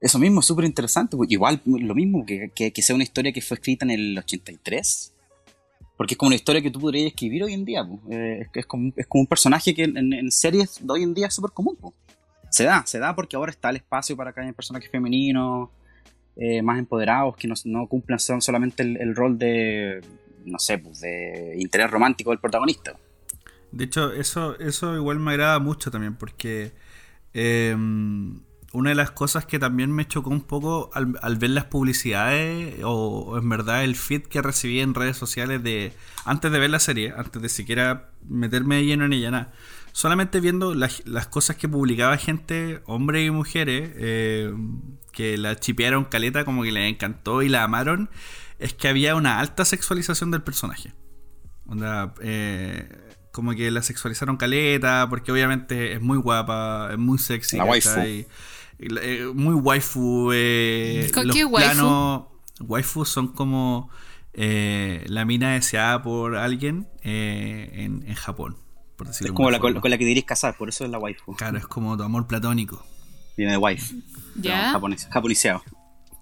Eso mismo es súper interesante. pues, Igual lo mismo que, que, que sea una historia que fue escrita en el 83. Porque es como una historia que tú podrías escribir hoy en día. Eh, es, como, es como un personaje que en, en series de hoy en día es súper común. pues. Se da, se da porque ahora está el espacio para que haya personajes femeninos eh, más empoderados que no, no cumplan solamente el, rol de, no sé, pues de interés romántico del protagonista.
De hecho, eso, eso igual me agrada mucho también, porque eh, una de las cosas que también me chocó un poco al, ver las publicidades, o, en verdad el feed que recibí en redes sociales de antes de ver la serie, antes de siquiera meterme lleno en ella, nada. Solamente viendo las, las cosas que publicaba gente, hombres y mujeres, eh, que la chipearon caleta, como que les encantó y la amaron, es que había una alta sexualización del personaje. Onda, eh, como que la sexualizaron caleta, porque obviamente es muy guapa, es muy sexy.
La waifu.
eh, muy waifu. Eh,
¿Con
los
qué waifu?
planos waifu son como eh, la mina deseada por alguien eh, en, en Japón, por decirlo
Es como la con,
forma.
con la que dirías casar, por eso es la waifu.
Claro, es como tu amor platónico.
Viene de wife.
Ya.
Japonés, japoniseado.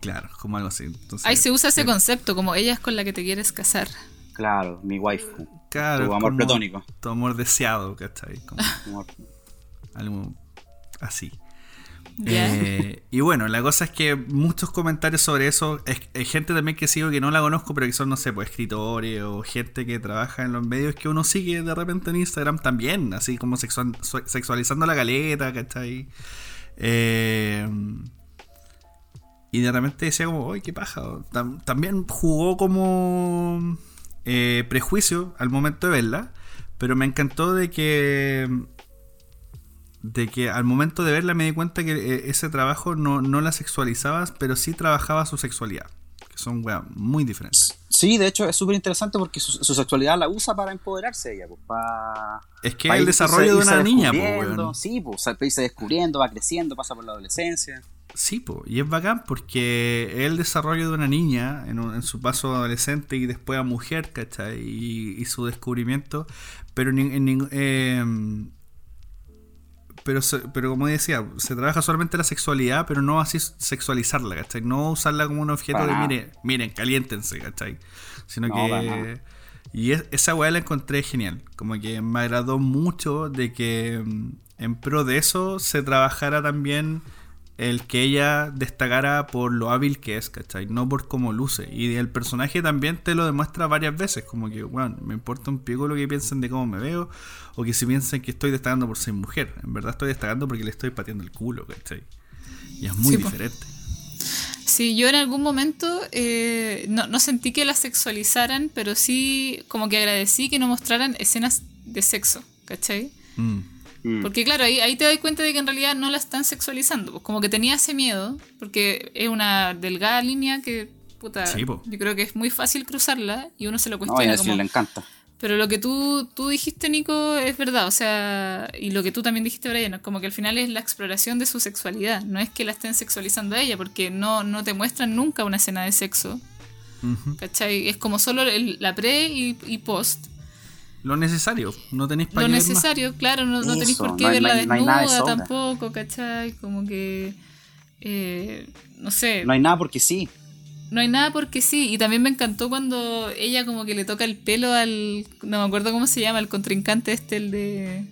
Claro, como algo así. Entonces,
Ahí se usa ese concepto, como ella es con la que te quieres casar.
Claro, mi waifu.
Claro,
tu amor platónico.
Tu amor deseado, ¿cachai? Como
Amor-
algo así. Eh, y bueno, la cosa es que muchos comentarios sobre eso, es, gente también que sigo que no la conozco, pero que son, no sé, pues escritores o gente que trabaja en los medios que uno sigue de repente en Instagram también, así como sexual- sexualizando la galeta, ¿cachai? Eh, y de repente decía como, ¡ay, qué paja! Tam- también jugó como eh, prejuicio al momento de verla, pero me encantó de que de que al momento de verla me di cuenta que eh, ese trabajo no, no la sexualizaba, pero sí trabajaba su sexualidad. Que son weas muy diferentes.
Sí, de hecho es súper interesante porque su, su sexualidad la usa para empoderarse ella, pues, para...
Es que
para
el
irse-
desarrollo de
irse
una niña,
descubriendo.
weón.
Sí, pues, irse descubriendo, va creciendo, pasa por la adolescencia.
Sí, po, y es bacán porque el desarrollo de una niña en, un- en su paso adolescente y después a mujer, ¿cachai? Y, y su descubrimiento, pero en, en eh, pero, pero como decía, se trabaja solamente la sexualidad, pero no así sexualizarla, ¿cachai? No usarla como un objeto
Para
de,
nada.
mire, miren, caliéntense, ¿cachai? Sino
No,
que... Y es- esa weá la encontré genial. Como que me agradó mucho de que mm, en pro de eso se trabajara también el que ella destacara por lo hábil que es, ¿cachai? No por cómo luce. Y el personaje también te lo demuestra varias veces. Como que, bueno, me importa un pico lo que piensen de cómo me veo. O que si piensan que estoy destacando por ser mujer. En verdad estoy destacando porque le estoy pateando el culo, ¿cachai? Y es muy
Sí,
diferente.
Sí, yo en algún momento eh, no, no sentí que la sexualizaran, pero sí como que agradecí que no mostraran escenas de sexo, ¿cachai?
Mm.
Mm.
Porque claro, ahí, ahí te das cuenta de que en realidad no la están sexualizando. Pues como que tenía ese miedo, porque es una delgada línea que, puta,
Sí,
yo creo que es muy fácil cruzarla y uno se lo
No,
cuestiona
a Leslie
como...
le encanta.
Pero lo que tú, tú dijiste, Nico, es verdad. O sea, y lo que tú también dijiste, Brian, como que al final es la exploración de su sexualidad. No es que la estén sexualizando a ella, porque no, no te muestran nunca una escena de sexo.
Ujú.
¿Cachai? Es como solo el- la pre y, y post.
Lo necesario. No tenéis para
Lo
qué ver más.
necesario, claro, no, no tenéis por qué
no hay-
verla
no hay- no hay nada de
desnuda tampoco, ¿cachai? Como que. eh, no sé.
No hay nada porque sí.
no hay nada porque sí. Y también me encantó cuando ella como que le toca el pelo al... No me acuerdo cómo se llama, el contrincante este, el de...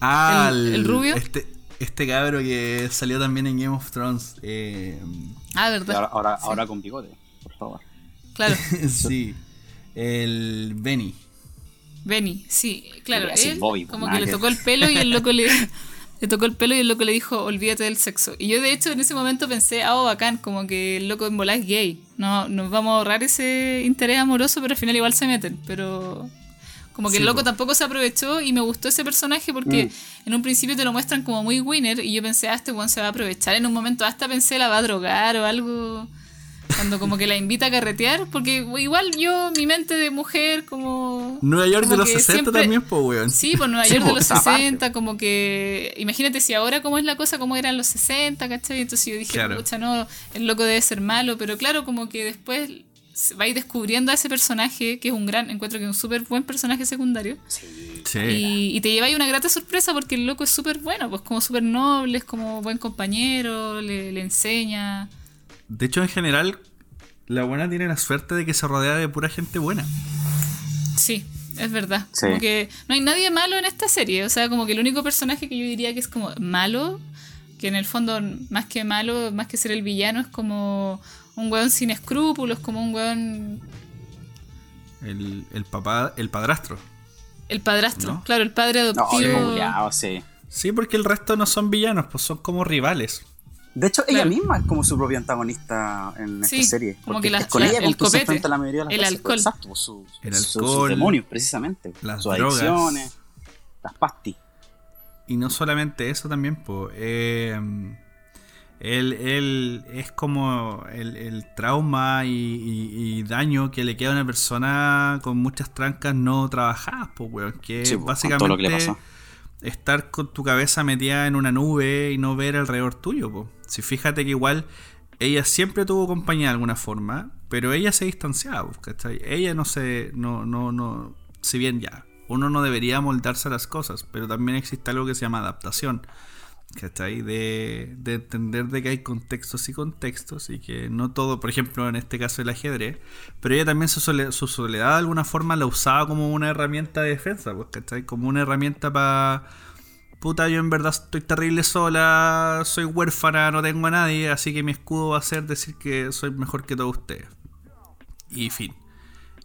Ah,
¿El- el rubio?
Este, este cabro que salió también en Game of Thrones. eh,
Ah, ¿verdad?
ahora, ahora,
Sí.
ahora con bigote, por favor.
Claro.
sí. El Benny.
Benny, sí, claro. Él
Bobby,
como que le tocó el pelo y el loco le, le tocó el pelo y el loco le dijo, olvídate del sexo. Y yo de hecho en ese momento pensé, ah, oh, bacán, como que el loco en volá es gay. No, nos vamos a ahorrar ese interés amoroso, pero al final igual se meten. Pero como que
Sí,
el loco
po.
tampoco se aprovechó y me gustó ese personaje porque
Mm.
en un principio te lo muestran como muy winner y yo pensé, ah, este weón se va a aprovechar. En un momento hasta pensé la va a drogar o algo. Cuando como que la invita a carretear, porque igual yo, mi mente de mujer, como...
Nueva York
como
de los
que
60
siempre-
también, pues, weón.
Sí, por Nueva
Sí,
York de los
esa parte.
60, como que. Imagínate si ahora cómo es la cosa, cómo eran los 60, ¿cachai? Entonces yo dije,
Claro.
pucha, no, el loco debe ser malo, pero claro, como que después se va a ir descubriendo a ese personaje, que es un gran, encuentro que es un súper buen personaje secundario,
Sí.
Sí.
y, y te lleva ahí una grata sorpresa porque el loco es súper bueno, pues como súper noble, es como buen compañero, le, le enseña.
De hecho, en general, la buena tiene la suerte de que se rodea de pura gente buena.
Sí, es verdad.
Sí.
Como que no hay nadie malo en esta serie. O sea, como que el único personaje que yo diría que es como malo, que en el fondo, más que malo, más que ser el villano, es como un weón sin escrúpulos, como un weón.
El, el papá, el padrastro.
El padrastro,
¿No?
claro, el padre
No,
adoptivo.
ya, sí.
Sí, porque el resto no son villanos, pues son como rivales.
De hecho,
Claro.
ella misma es como su propia antagonista en
Sí,
esta serie.
como
porque
que la-
es con
la-
ella
el
quien se
copete,
enfrenta la mayoría de las
el
veces.
alcohol.
Exacto, pues, su-
El
su- sus
alcohol,
demonios, precisamente.
las
sus
drogas.
adicciones, las pastis.
Y no solamente eso también, pues. él, él es como el, el trauma y, y- y daño que le queda a una persona con muchas trancas no trabajadas, pues, weón. Que
Sí,
es
con
básicamente
todo lo que le pasó.
Estar con tu cabeza metida en una nube y no ver alrededor tuyo, pues. Si fíjate que igual ella siempre tuvo compañía de alguna forma, pero ella se distanciaba, ¿cachai? Ella no se. No, no, no. Si bien ya, uno no debería moldarse a las cosas, pero también existe algo que se llama adaptación. ¿Cachai? De, de entender de que hay contextos y contextos y que no todo, por ejemplo, en este caso el ajedrez, pero ella también su, sole- su soledad de alguna forma la usaba como una herramienta de defensa, pues, ¿cachai? Como una herramienta para... Puta, yo en verdad estoy terrible sola, soy huérfana, no tengo a nadie, así que mi escudo va a ser decir que soy mejor que todos ustedes. Y fin.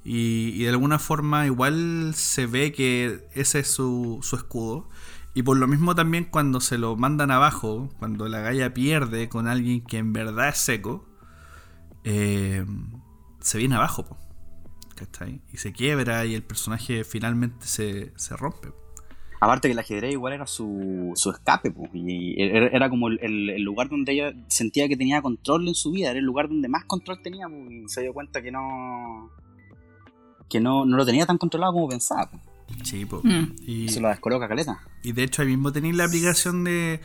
Y, y de alguna forma igual se ve que ese es su, su escudo. Y por lo mismo también cuando se lo mandan abajo, cuando la galla pierde con alguien que en verdad es seco, eh, se viene abajo. po, ¿cachai? Y se quiebra y el personaje finalmente se, se rompe.
Aparte que el ajedrez igual era su, su escape, pues, y era, como el, el- lugar donde ella sentía que tenía control en su vida, era el lugar donde más control tenía, y se dio cuenta que no que no, no lo tenía tan controlado como pensaba. Pues.
Sí.
Mm.
Y,
Se lo descoloca caleta.
y de hecho ahí mismo tenéis la aplicación de,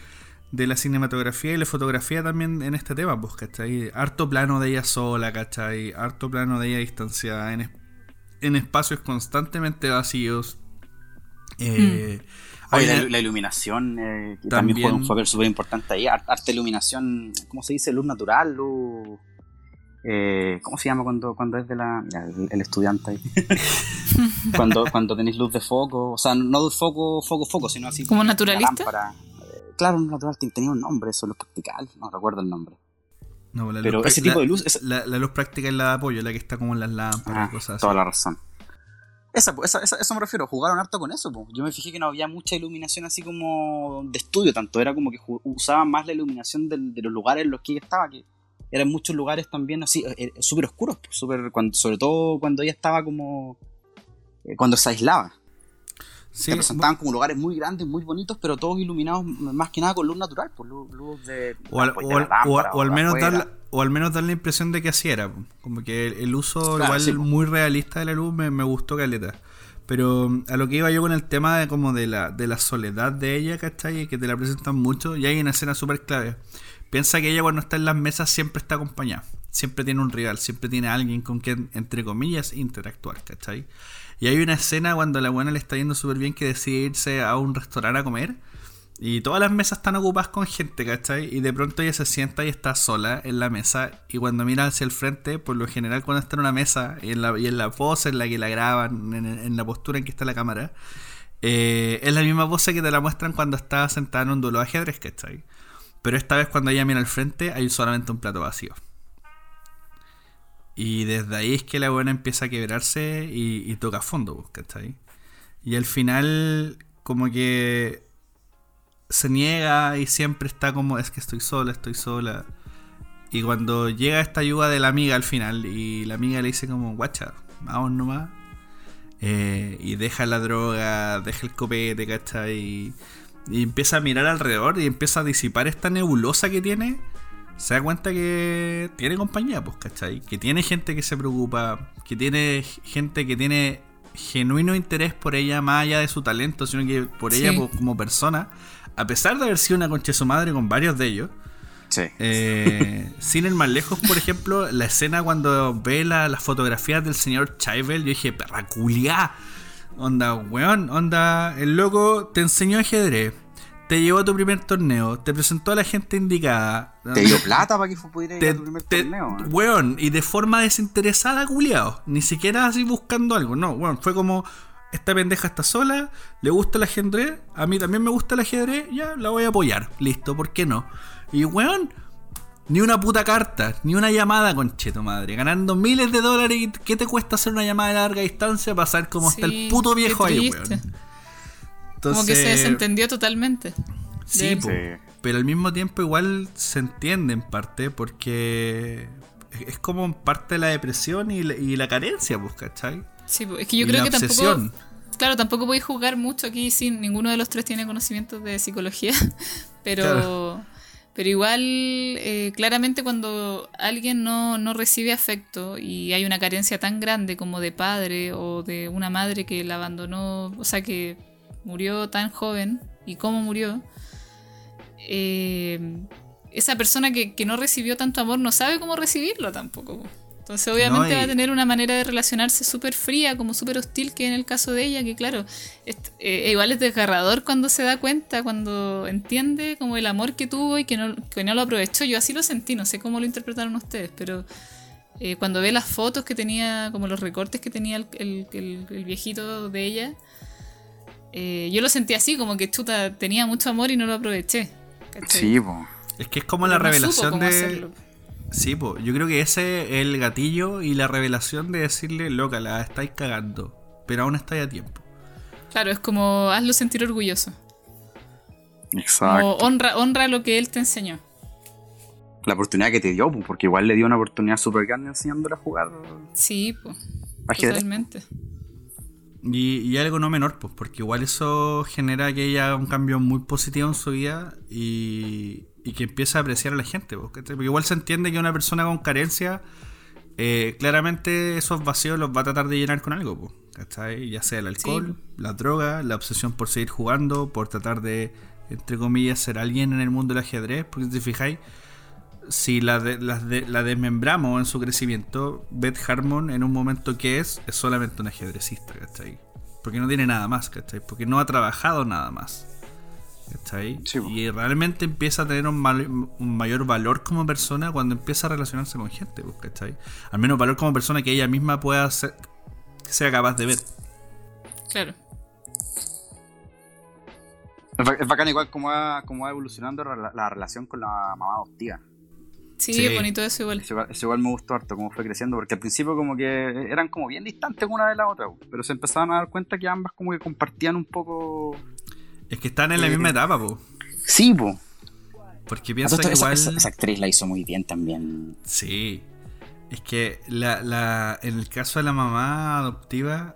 de la cinematografía y la fotografía también en este tema, pues, ¿cachai? Harto plano de ella sola, ¿cachai? Harto plano de ella distanciada en, es- en espacios constantemente vacíos. Eh,
Oye, la, iluminación eh, que
También-
también, juega un papel súper importante ahí. Ar- Arte iluminación, ¿cómo se dice? Luz natural, luz. Eh, ¿Cómo se llama cuando, cuando es de la. ya, el, el estudiante ahí. cuando, cuando tenéis luz de foco, o sea, no de foco, foco, foco, sino así.
¿Como naturalista?
lámpara. Eh, claro, luz natural ten- tenía un nombre, eso, luz practical, no recuerdo el nombre.
no, la
pero
luz
ese tipo
la-
de luz,
La, la luz práctica es la de apoyo, la que está como en las lámparas
Ah,
y cosas así.
toda la razón. Esa, po, esa, esa- eso me refiero, jugaron harto con eso. po. Yo me fijé que no había mucha iluminación así como de estudio, tanto era como que usaban más la iluminación del- de los lugares en los que ella estaba, que eran muchos lugares también así, eh, eh, súper oscuros, po, súper cuando, sobre todo cuando ella estaba como... eh, cuando se aislaba.
Sí,
Se presentaban como lugares muy grandes, muy bonitos, pero todos iluminados más que nada con luz natural, por luz, luz de...
O al,
pues,
o
de
al-
la lámpara
o- o al
de
menos dar, la- o al menos dar la impresión de que así era. Como que el, el uso
Claro,
igual
sí,
muy realista de la luz me, me gustó caleta. Pero mm, a lo que iba yo con el tema de como de la, de la soledad de ella, ¿cachai? Que te la presentan mucho. Y hay una escena súper clave. Piensa que ella cuando está en las mesas siempre está acompañada. Siempre tiene un rival, siempre tiene alguien con quien, entre comillas, interactuar, ¿cachai? Y hay una escena cuando la buena le está yendo súper bien que decide irse a un restaurante a comer. Y todas las mesas están ocupadas con gente, ¿cachai? Y de pronto ella se sienta y está sola en la mesa. Y cuando mira hacia el frente, por lo general cuando está en una mesa y en la, y en la pose en la que la graban, en, la postura en que está la cámara, eh, es la misma pose que te la muestran cuando está sentada en un duelo de ajedrez, ¿cachai? Pero esta vez cuando ella mira al frente hay solamente un plato vacío. Y desde ahí es que la buena empieza a quebrarse y, y toca fondo, pues, ¿cachai? Y al final como que se niega y siempre está como, es que estoy sola, estoy sola. Y cuando llega esta ayuda de la amiga al final y la amiga le dice como, guacha, vamos nomás. Eh, y deja la droga, deja el copete, ¿cachai? Y, y empieza a mirar alrededor y empieza a disipar esta nebulosa que tiene. Se da cuenta que tiene compañía, pues, ¿cachai? Que tiene gente que se preocupa, que tiene gente que tiene genuino interés por ella más allá de su talento, sino que por ella
Sí.
po- como persona, a pesar de haber sido una concha de su madre con varios de ellos.
Sí.
Eh, sin ir más lejos, por ejemplo, la escena cuando ve la- las fotografías del señor Chaivel, yo dije, perra culiá. Onda, weón, onda, el loco te enseñó ajedrez, te llevó a tu primer torneo, te presentó a la gente indicada.
Te dio plata para que pudiera ir
Te-
a tu primer
te-
torneo. ¿eh?
weón, y de forma desinteresada, culiao. Ni siquiera así buscando algo. No, weón, fue como. Esta pendeja está sola, le gusta el ajedrez, a mí también me gusta el ajedrez, ya la voy a apoyar. Listo, ¿por qué no? Y weón, ni una puta carta, ni una llamada, concheto madre. Ganando miles de dólares, ¿y ¿qué te cuesta hacer una llamada de larga distancia para saber cómo está
Sí,
el puto viejo ahí, weón?
Como que se desentendió totalmente.
Sí,
de él.
po.
Sí.
pero al mismo tiempo igual se entiende en parte porque es- como parte de la depresión y la, y la carencia, pues, ¿cachai?
Sí, pues, es que yo
Y
creo
la
que
obsesión.
tampoco. Claro, tampoco podéis jugar mucho aquí sin ninguno de los tres tiene conocimientos de psicología. Pero.
Claro.
Pero igual, eh, claramente cuando alguien no, no recibe afecto y hay una carencia tan grande como de padre o de una madre que la abandonó, o sea, que murió tan joven y cómo murió, eh, esa persona que, que no recibió tanto amor no sabe cómo recibirlo tampoco. Entonces obviamente
y-
va a tener una manera de relacionarse súper fría, como súper hostil, que en el caso de ella, que claro, eh, igual es desgarrador cuando se da cuenta, cuando entiende como el amor que tuvo y que no, que no lo aprovechó. Yo así lo sentí, no sé cómo lo interpretaron ustedes, pero eh, cuando ve las fotos que tenía, como los recortes que tenía el, el- el- el viejito de ella, eh, yo lo sentí así, como que chuta, tenía mucho amor y no lo aproveché. ¿cachai?
Sí, po.
Es que es como
Pero
la
no supo
revelación
cómo
de...
hacerlo.
Sí, pues, yo creo que ese es el gatillo y la revelación de decirle, loca, la estáis cagando, pero aún estáis a tiempo.
Claro, es como hazlo sentir orgulloso. Como
Exacto.
honra, honra lo que él te enseñó.
La oportunidad que te dio, po, porque igual le dio una oportunidad súper grande enseñándole a jugar
Sí, pues.
ajedrez.
Totalmente.
Y, y algo no menor, pues, porque igual eso genera que ella haga un cambio muy positivo en su vida y, y que empiece a apreciar a la gente, porque igual se entiende que una persona con carencia, eh, claramente esos vacíos los va a tratar de llenar con algo, pues, ¿cachai? ya sea el alcohol, la droga, la obsesión por seguir jugando, por tratar de, entre comillas, ser alguien en el mundo del ajedrez, porque si te fijáis, si la, de- las de- la desmembramos en su crecimiento, Beth Harmon en un momento que es, es solamente un ajedrecista, ¿cachai? Porque no tiene nada más, ¿cachai? Porque no ha trabajado nada más. ¿Cachai?
Sí,
y realmente empieza a tener un, mal- un mayor valor como persona cuando empieza a relacionarse con gente, pues, ¿cachai? Al menos valor como persona que ella misma pueda ser, sea capaz de ver.
Claro.
Es ba- es bacán igual como va, como va evolucionando la, la relación con la mamá adoptiva.
Sí,
Sí.
es bonito eso igual.
Eso igual, eso igual me gustó harto, cómo fue creciendo, porque al principio como que eran como bien distantes una de la otra, pero se empezaban a dar cuenta que ambas como que compartían un poco...
Es que están en la
Eh,
misma etapa, pues.
Sí, po.
Porque piensa que igual.
esa, actriz la hizo muy bien también.
Sí. Es que la, la, en el caso de la mamá adoptiva,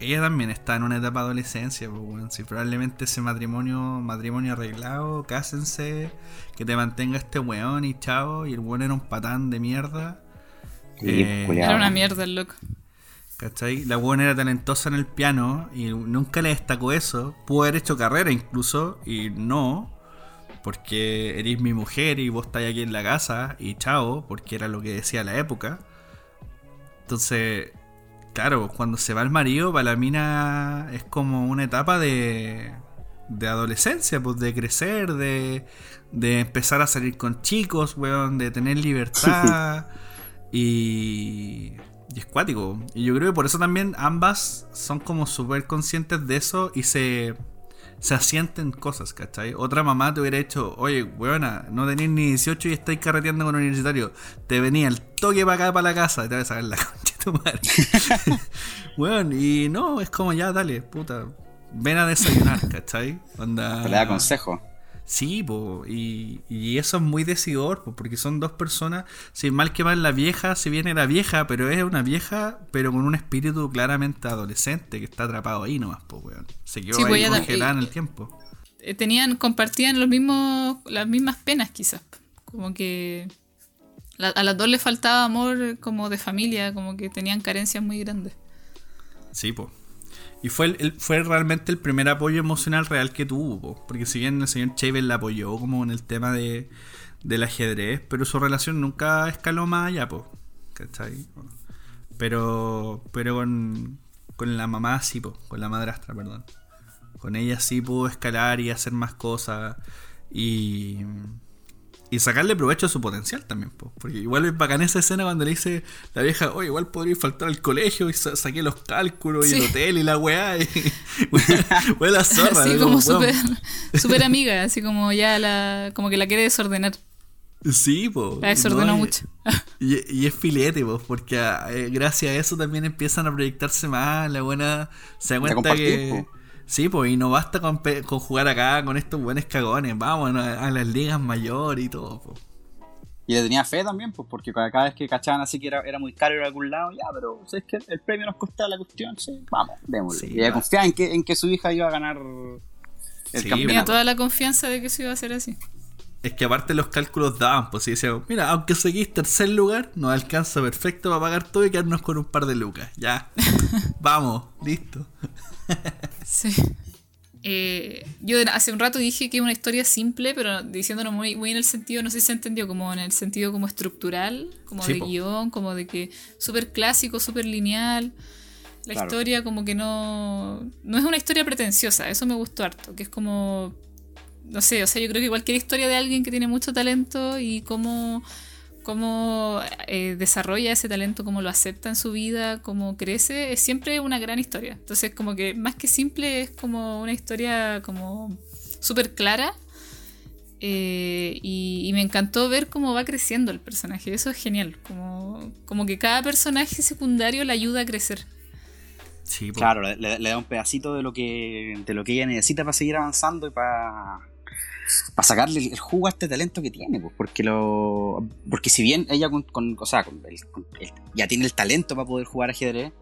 ella también está en una etapa de adolescencia. Pues, weón. Si probablemente ese matrimonio, matrimonio arreglado, cásense, que te mantenga este weón y chao. Y el weón era un patán de mierda.
Sí,
Eh.
Era una mierda el loco.
¿Cachai? La buena era talentosa en el piano y nunca le destacó eso. Pudo haber hecho carrera incluso y no, porque eres mi mujer y vos estás aquí en la casa y chao, porque era lo que decía la época. Entonces, claro, cuando se va el marido, para la mina es como una etapa de, de adolescencia, pues de crecer, de, de empezar a salir con chicos, weón, de tener libertad. y, y es cuático. Y yo creo que por eso también ambas son como súper conscientes de eso y se, se asienten cosas, ¿cachai? Otra mamá te hubiera dicho, oye, weona, no tenés ni 18 y estáis carreteando con un universitario. Te venía el toque para acá, para la casa, y te vas a sacar la concha de tu madre. weón, y no, es como ya, dale, puta. Ven a desayunar, ¿cachai? Onda...
Te le da consejo.
Sí, po, y, y eso es muy decidor, po, porque son dos personas, si mal que mal la vieja, si bien era vieja, pero es una vieja, pero con un espíritu claramente adolescente que está atrapado ahí nomás, po, weón. Se quedó
Sí, pues
ahí congelada en el
eh,
tiempo.
Eh, Tenían, compartían los mismos, las mismas penas quizás. Como que la- a las dos les faltaba amor como de familia, como que tenían carencias muy grandes.
Sí, po. Y fue, el, fue realmente el primer apoyo emocional real que tuvo, po, porque si bien el señor Chabel la apoyó como en el tema de, del ajedrez, pero su relación nunca escaló más allá, po, ¿cachai? Pero, pero con, con la mamá sí, po, con la madrastra, perdón. Con ella sí pudo escalar y hacer más cosas y, y sacarle provecho a su potencial también, po, porque igual es bacán esa escena cuando le dice la vieja, oye, igual podría faltar al colegio y sa- saqué los cálculos y el hotel y la weá. Y, fue la zorra.
así
¿no?
como súper súper amiga, así como ya la, como que la quiere desordenar.
Sí, po.
La desordenó
No,
mucho.
Y, y es filete, pues, porque eh, gracias a eso también empiezan a proyectarse más. La buena se da cuenta que.
po.
Sí, pues, y no basta con, con jugar acá con estos buenos cagones. Vamos a, a las ligas mayores y todo, po.
Y le tenía fe también, pues, porque cada vez que cachaban así que era, era muy caro ir a algún lado, ya, pero ¿sabes que el premio nos costaba la cuestión? Sí, vamos, démosle.
Sí,
y ella
va.
confiaba en que, en que su hija iba a ganar el
Sí,
Tenía toda la confianza de que eso iba a ser así.
Es que aparte los cálculos daban, pues, y decíamos, mira, aunque seguís tercer lugar, nos alcanza perfecto para pagar todo y quedarnos con un par de lucas. Ya. Vamos, listo.
Sí. Eh, yo hace un rato dije que es una historia simple, pero diciéndolo muy, muy en el sentido, no sé si se entendió, como en el sentido como estructural, como
Sí,
de
po.
guion, como de que súper clásico, súper lineal. La
Claro.
historia como que no, no es una historia pretenciosa, eso me gustó harto, que es como, no sé, o sea, yo creo que cualquier historia de alguien que tiene mucho talento y cómo, cómo eh, desarrolla ese talento, cómo lo acepta en su vida, cómo crece, es siempre una gran historia. Entonces, como que más que simple, es como una historia como súper clara. eh, y, y me encantó ver cómo va creciendo el personaje. Eso es genial. Como, como que cada personaje secundario le ayuda a crecer.
Sí.
Claro, le, le- le da un pedacito de lo que de lo que ella necesita para seguir avanzando y para para sacarle el jugo a este talento que tiene, pues, porque lo porque si bien ella con, con- o sea, con el- con el- ya tiene el talento para poder jugar ajedrez,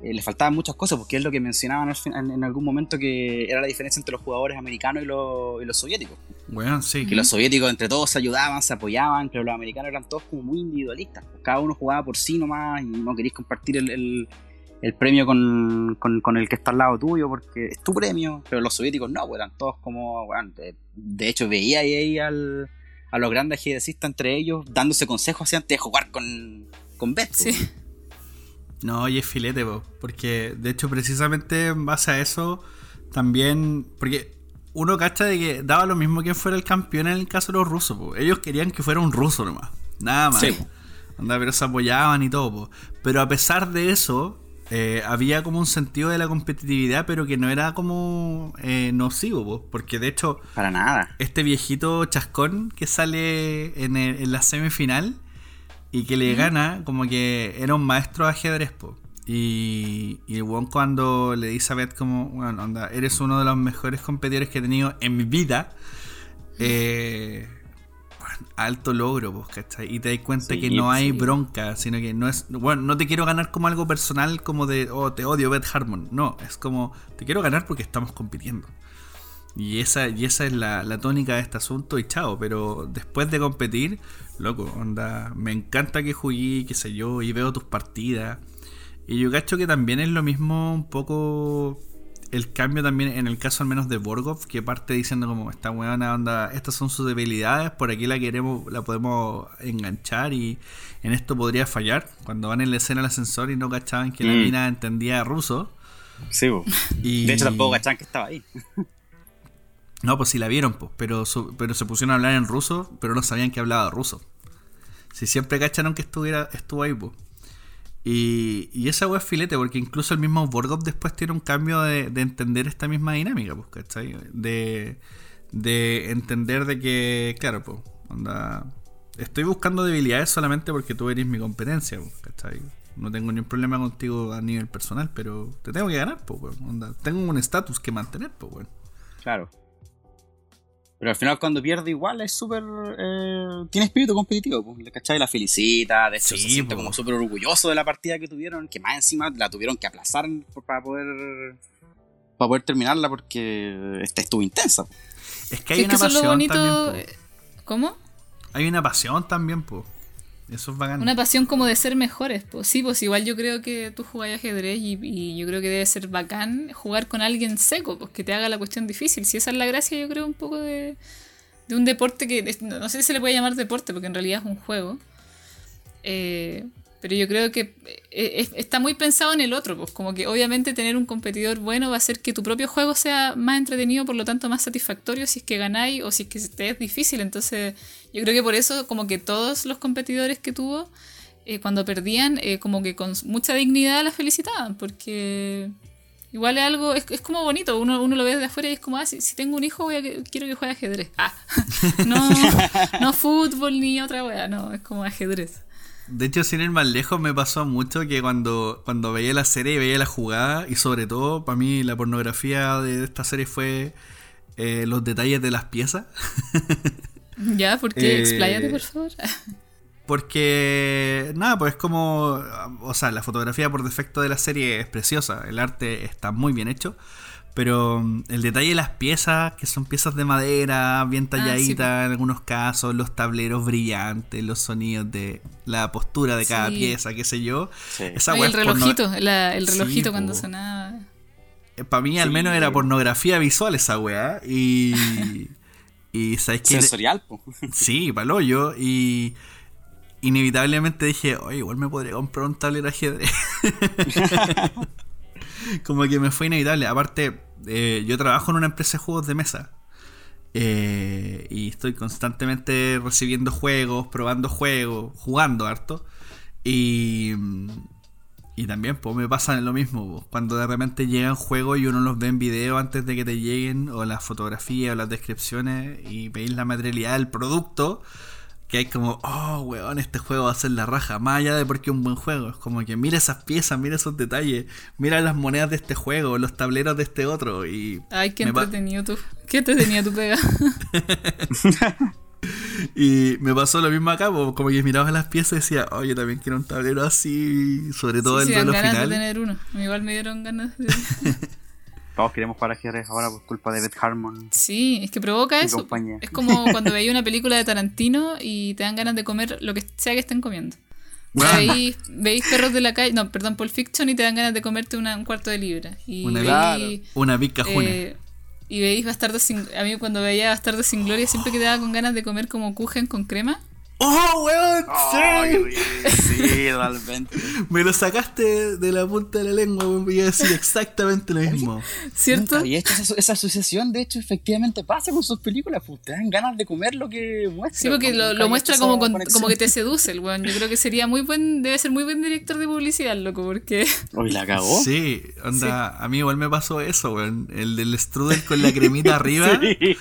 eh, le faltaban muchas cosas, porque es lo que mencionaban en, en algún momento que era la diferencia entre los jugadores americanos y los, y los soviéticos.
Weón, sí.
Que los soviéticos entre todos se ayudaban, se apoyaban, pero los americanos eran todos como muy individualistas. pues, Cada uno jugaba por sí nomás y no queréis compartir el, el- el premio con, con- con el que está al lado tuyo porque es tu premio. Pero los soviéticos no, pues, eran todos como, bueno, de, de hecho veía ahí al, a los grandes ajedrecistas entre ellos dándose consejos así antes de jugar con, con Bet. pues,
Sí.
No, y es filete, po, porque de hecho precisamente en base a eso también, porque uno cacha de que daba lo mismo que fuera el campeón en el caso de los rusos, po. ellos querían que fuera un ruso nomás, nada más.
Sí.
Onda, pero se apoyaban y todo, po. pero a pesar de eso eh, había como un sentido de la competitividad, pero que no era como eh, nocivo, po, porque de hecho
Para nada.
este viejito chascón que sale en, el- en la semifinal y que le gana, como que era un maestro de ajedrez, po. Y, y el weón cuando le dice a Beth como, bueno, onda, eres uno de los mejores competidores que he tenido en mi vida, eh, alto logro, pues, ¿cachai? Y te das cuenta
Sí,
que no hay
sí.
bronca, sino que no es, bueno, no te quiero ganar como algo personal, como de, oh, te odio Beth Harmon. No, es como, te quiero ganar porque estamos compitiendo. Y esa, y esa es la, la tónica de este asunto y chao, pero después de competir, loco, onda, me encanta que jugué, qué sé yo, y veo tus partidas. Y yo cacho que también es lo mismo un poco el cambio también en el caso al menos de Borgov, que parte diciendo como esta buena onda, estas son sus debilidades, por aquí la queremos, la podemos enganchar y en esto podría fallar. Cuando van en la escena al ascensor y no cachaban que la
Mm.
mina entendía ruso.
Sí.
Y...
De hecho tampoco cachaban que estaba ahí.
No, pues sí la vieron, pues, pero, su- pero se pusieron a hablar en ruso, pero no sabían que hablaba ruso. Si siempre cacharon que estuviera, estuvo ahí, pues. Y, esa wea filete, porque incluso el mismo Borgov después tiene un cambio de, de entender esta misma dinámica, pues, ¿cachai? De, de entender de que, claro, pues, onda, estoy buscando debilidades solamente porque tú eres mi competencia, pues, ¿cachai? No tengo ningún problema contigo a nivel personal, pero te tengo que ganar, pues, onda. Tengo un estatus que mantener, pues, weón.
Claro. Pero al final cuando pierde igual es súper... eh, tiene espíritu competitivo, pues, ¿le ¿cachai? La felicita, de hecho
Sí,
se siente
po.
como súper orgulloso de la partida que tuvieron, que más encima la tuvieron que aplazar por- para poder para poder terminarla porque esta estuvo intensa. po.
Es que hay
es
una
que lo
pasión
bonito.
también, po.
¿Cómo?
Hay una pasión también, pues. Eso es bacán.
Una pasión como de ser mejores. Pues sí, pues igual yo creo que tú jugás ajedrez y, y yo creo que debe ser bacán jugar con alguien seco, pues que te haga la cuestión difícil. Si esa es la gracia, yo creo, un poco de, un deporte que no no sé si se le puede llamar deporte, porque en realidad es un juego. Eh, pero yo creo que eh, es- está muy pensado en el otro, pues como que obviamente tener un competidor bueno va a hacer que tu propio juego sea más entretenido, por lo tanto más satisfactorio si es que ganáis o si es que te es difícil. Entonces yo creo que por eso como que todos los competidores que tuvo, eh, cuando perdían, eh, como que con mucha dignidad las felicitaban, porque igual es algo, es, es como bonito, uno, uno lo ve de afuera y es como, ah, si, tengo un hijo voy a quiero que juegue ajedrez. Ah, no, no fútbol ni otra wea, no, es como ajedrez.
De hecho, sin ir más lejos, me pasó mucho que cuando, cuando veía la serie y veía la jugada, y sobre todo, para mí, la pornografía de esta serie fue eh, los detalles de las piezas.
Ya, ¿por qué?
Eh,
Expláyate, por favor.
Porque, nada, pues es como. O sea, la fotografía por defecto de la serie es preciosa, el arte está muy bien hecho. Pero mm, el detalle de las piezas, que son piezas de madera, bien talladitas en algunos casos, los tableros brillantes, los sonidos de la postura de cada
Sí.
pieza, qué sé yo.
Sí.
Esa weá
el relojito, la- el
Sí,
relojito cuando
po.
sonaba.
Para mí, al
Sí.
menos, era pornografía visual esa weá. Y. y ¿sabes qué?
Sensorial, po.
Sí, palo yo. Y. Inevitablemente dije, oye, igual me podría comprar un tablero de ajedrez. Como que me fue inevitable. Aparte, eh, yo trabajo en una empresa de juegos de mesa. Eh, y estoy constantemente recibiendo juegos, probando juegos, jugando harto. Y. Y también, pues me pasa lo mismo, pues, cuando de repente llegan juegos y uno los ve en video antes de que te lleguen, o las fotografías o las descripciones, y veis la materialidad del producto, que hay como, oh, weón, este juego va a ser la raja, más allá de porque es un buen juego, es como que mira esas piezas, mira esos detalles, mira las monedas de este juego, los tableros de este otro, y...
Ay, qué entretenido tú. ¿Qué entretenido tu pega?
Y me pasó lo mismo acá, como que miraba las piezas y decía, oh, yo también quiero un tablero así, sobre todo
Sí,
el
sí,
duelo
ganas
final.
de tener uno. Igual me dieron ganas de...
Todos queremos jugar ajedrez ahora por culpa de Beth Harmon.
Sí, es que provoca eso.
compañía.
Es como cuando veis una película de Tarantino y te dan ganas de comer lo que sea que estén comiendo.
Bueno.
veis, veis perros de la calle, no, perdón, Pulp Fiction y te dan ganas de comerte una- un cuarto de libra. Y
Una,
veis,
una pica
eh, y veis Bastardos sin... A mí cuando veía Bastardos sin Gloria siempre quedaba con ganas de comer como kuchen con crema.
¡Oh, weón! ¡Sí!
Sí, totalmente.
Me lo sacaste de la punta de la lengua, weón. Voy a decir exactamente lo mismo.
¿Cierto?
Y esa, esa asociación, de hecho, efectivamente pasa con sus películas. Pues te dan ganas de comer lo que muestra.
Sí, porque lo, muestra como, con- como que te seduce el weón. Yo creo que sería muy buen, debe ser muy buen director de publicidad, loco, porque
Uy, la cagó.
Sí, onda, a mí igual me pasó eso, weón. El del strudel con la cremita arriba.
Sí.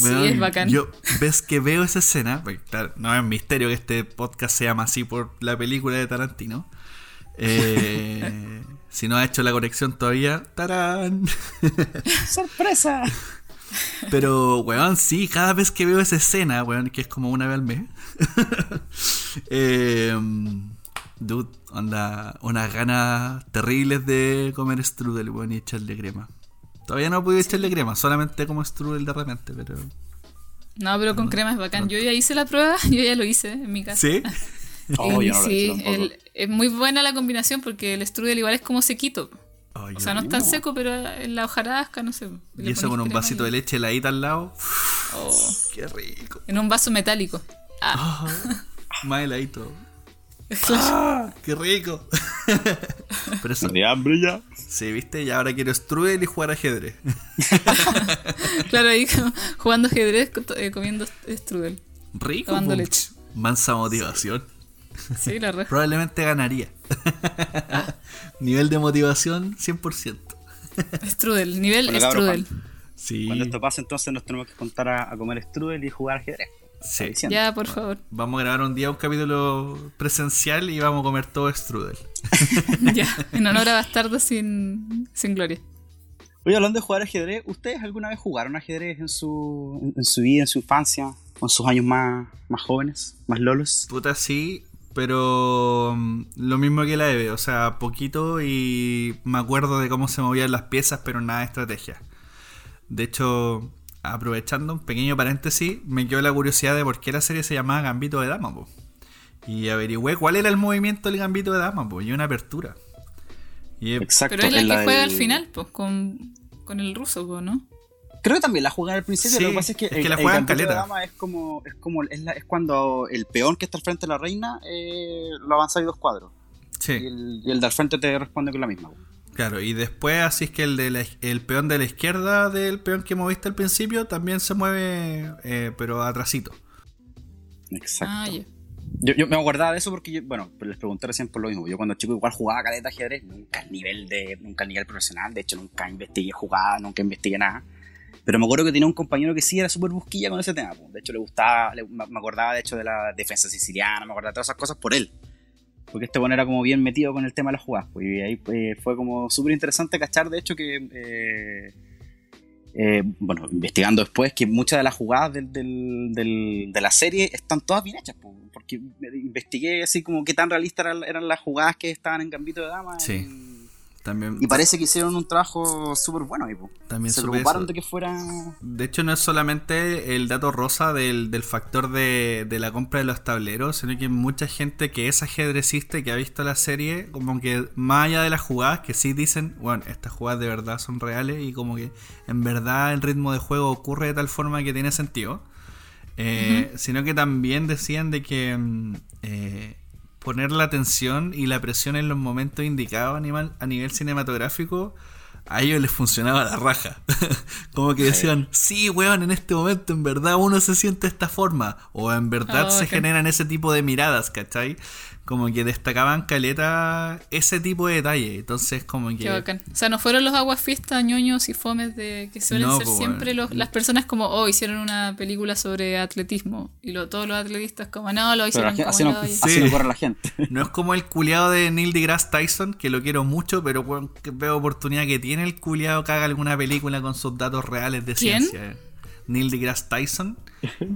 Sí,
Weón,
es bacán.
Yo, ves que veo esa escena, porque claro, no es misterio que este podcast se llama así por la película de Tarantino. Eh, si no ha hecho la conexión todavía, ¡tarán!
¡Sorpresa!
Pero, weón, sí, cada vez que veo esa escena, weón, que es como una vez al mes. eh, dude, onda, unas ganas terribles de comer strudel, weón, y echarle crema. Todavía no he podido echarle crema, solamente como strudel de repente, pero...
No, pero con crema es bacán. Yo ya hice la prueba, yo ya lo hice en mi casa.
¿Sí?
Oh, yo no
sí, el- es muy buena la combinación porque el strudel igual es como sequito.
Ay,
O sea, no es tan seco, pero en la hojarasca, no sé.
Y eso con un vasito de leche heladita al lado.
Oh,
¡Qué rico!
en un vaso metálico. Ah,
Más heladito. ¡Ah! ¡Qué rico! Pero eso,
De hambre ya.
Sí, viste, y ahora quiero strudel y jugar ajedrez.
Claro, ahí como jugando ajedrez, eh, comiendo strudel.
Rico.
Tomando leche.
Mansa motivación.
Sí, la re.
Probablemente ganaría. Nivel de motivación 100%.
Strudel, nivel
Bueno, cabrón,
strudel.
Sí.
Cuando esto pase, entonces nos tenemos que juntar a, a comer strudel y jugar ajedrez.
Sí.
Ya, por favor.
Vamos a grabar un día un capítulo presencial y vamos a comer todo strudel.
ya, en honor a Bastardo sin, sin gloria.
Oye, hablando de jugar ajedrez, ¿ustedes alguna vez jugaron ajedrez en su, en, en su vida, en su infancia, o en sus años más, más jóvenes, más lolos?
Puta, sí, pero mm, lo mismo que la Eve, o sea, poquito y me acuerdo de cómo se movían las piezas, pero nada de estrategia. De hecho, aprovechando un pequeño paréntesis, me quedó la curiosidad de por qué la serie se llamaba Gambito de Dama, po. Y averigüé cuál era el movimiento del Gambito de Dama, po, y una apertura. Y
Exacto.
Pero es la que juega
del-
al final, pues, con, con el ruso, po, ¿no?
Creo que también la juegan al principio.
Sí,
lo que pasa es que,
es que
el-
la
el gambito de
caleta.
dama es como, es como es, la- es cuando el peón que está al frente de la reina eh, lo avanza ahí dos cuadros.
sí.
Y, el, y el de al frente te responde con la misma.
Claro, y después así es que el, de la- el peón de la izquierda del peón que moviste al principio también se mueve, eh, pero atrasito.
Exacto.
Ah.
Yo, yo me acordaba de eso porque, yo, bueno, les pregunté recién por lo mismo. Yo cuando chico igual jugaba caleta de ajedrez, nunca al nivel de, nunca al nivel profesional. De hecho, nunca investigué jugada, nunca investigué nada. Pero me acuerdo que tenía un compañero que sí era súper busquilla con ese tema. De hecho, le gustaba, le- me acordaba de hecho de la defensa siciliana, me acordaba de todas esas cosas por él. Porque este bueno era como bien metido con el tema de las jugadas. Pues, y ahí pues, fue como súper interesante cachar, de hecho, que... eh, eh, bueno, investigando después que muchas de las jugadas del, del- del- de la serie están todas bien hechas, po, porque investigué así como qué tan realistas eran, eran las jugadas que estaban en Gambito de Dama.
Sí. También,
y parece que hicieron un trabajo súper bueno ahí, po.
también
Se preocuparon
eso.
de que fuera...
De hecho, no es solamente el dato rosa del, del factor de, de la compra de los tableros, sino que mucha gente que es ajedrecista y que ha visto la serie, como que más allá de las jugadas, que sí dicen, bueno, estas jugadas de verdad son reales y como que en verdad el ritmo de juego ocurre de tal forma que tiene sentido. Eh, Sino que también decían de que mm, eh, poner la atención y la presión en los momentos indicados a nivel, a nivel cinematográfico a ellos les funcionaba la raja. Como que decían, sí, weón, en este momento en verdad uno se siente de esta forma. O en verdad se generan ese tipo de miradas, ¿cachai? Como que destacaban caleta ese tipo de detalle. Entonces, como que.
Qué bacán. O sea, no fueron los aguas fiestas, ñoños y fomes de que suelen
No,
ser siempre los- las personas como, oh, hicieron una película sobre atletismo. Y lo, todos los atletistas como, no, lo hicieron
gente-
como
así, no,
hoyo".
Sí.
así no corre la gente.
No es como el culiado de Neil deGrasse Tyson, que lo quiero mucho, pero veo oportunidad que tiene el culiado que haga alguna película con sus datos reales de
¿Quién?
ciencia. Neil deGrasse Tyson.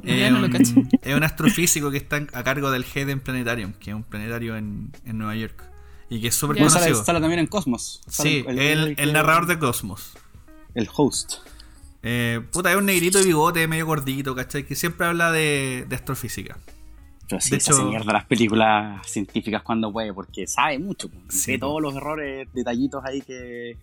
Ya
es,
no lo
un,
cacho.
es un astrofísico que está a cargo del Hayden Planetarium, que es un planetario en, en Nueva York. Y que es súper.
No, sale,
conocido.
sale también en Cosmos.
Sí, el, el narrador de Cosmos.
El host.
Eh, puta, es un negrito de bigote, medio gordito, ¿cachai? Que siempre habla de, de astrofísica.
Pero sí,
De
se
hecho-
hace mierda las películas científicas cuando puede, porque sabe mucho.
Sí,
ve todos los errores, detallitos ahí que,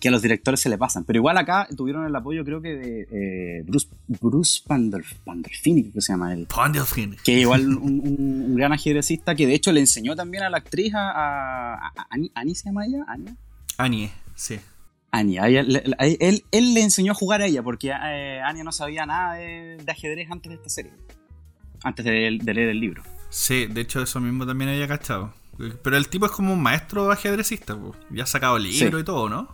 que a los directores se le pasan. Pero igual acá tuvieron el apoyo, creo que de eh, Bruce, Bruce Pandolf, Pandolfini, creo que se llama él.
Pandolfin.
Que igual un, un- un gran ajedrecista que de hecho le enseñó también a la actriz, a, a, a- Ani, ¿Ani se llama ella? ¿Ania?
Anie, sí.
Anya, a ella le- le- a él, él le enseñó a jugar a ella porque eh, Anya no sabía nada de, de ajedrez antes de esta serie. Antes de, de leer el libro.
Sí, de hecho eso mismo también había cachado. Pero el tipo es como un maestro ajedrecista, po. ya ha sacado libros
Sí.
y todo, ¿no?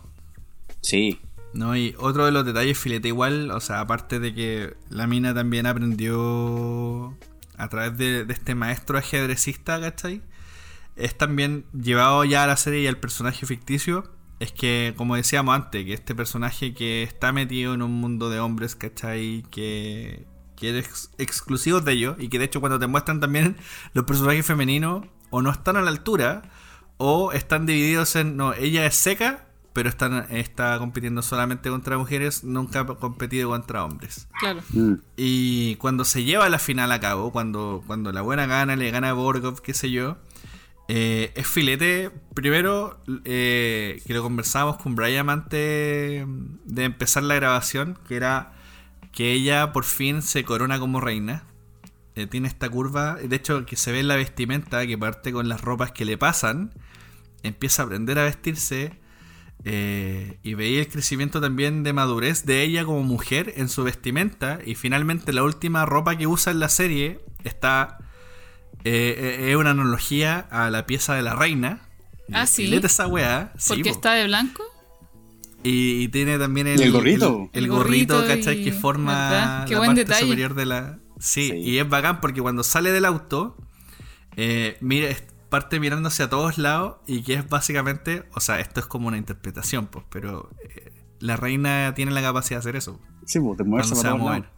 Sí,
No, y otro de los detalles, filete igual, o sea, aparte de que la mina también aprendió a través de, este maestro ajedrecista, ¿cachai? Es también llevado ya a la serie y al personaje ficticio. Es que, como decíamos antes, que este personaje que está metido en un mundo de hombres, ¿cachai? Que, que es ex- exclusivo de ellos y que de hecho cuando te muestran también los personajes femeninos o no están a la altura o están divididos en, no, ella es seca, pero están, está compitiendo solamente contra mujeres, nunca ha competido contra hombres.
Claro.
Mm.
Y cuando se lleva la final a cabo, cuando, cuando la buena gana, le gana a Borgov, qué sé yo, eh, es filete. Primero, eh, que lo conversábamos con Brian antes de empezar la grabación, que era que ella por fin se corona como reina. Eh, tiene esta curva, de hecho, que se ve en la vestimenta, que parte con las ropas que le pasan, empieza a aprender a vestirse. Eh, y veía el crecimiento también de madurez de ella como mujer en su vestimenta. Y finalmente la última ropa que usa en la serie está... eh, eh, es una analogía a la pieza de la reina.
Ah, sí.
esa weá. sí,
Porque
po.
está de blanco.
Y, y tiene también el,
¿Y el gorrito?
El,
El
gorrito,
gorrito
¿cachai?
y-
Que forma la
buen
parte
detalle.
superior de la. Sí,
Sí.
y es bacán porque cuando sale del auto, eh, mira, parte mirando hacia todos lados y que es básicamente. O sea, esto es como una interpretación, pues, pero eh, la reina tiene la capacidad de hacer eso.
Sí, pues, de moverse
Cuando se
para
va a mover.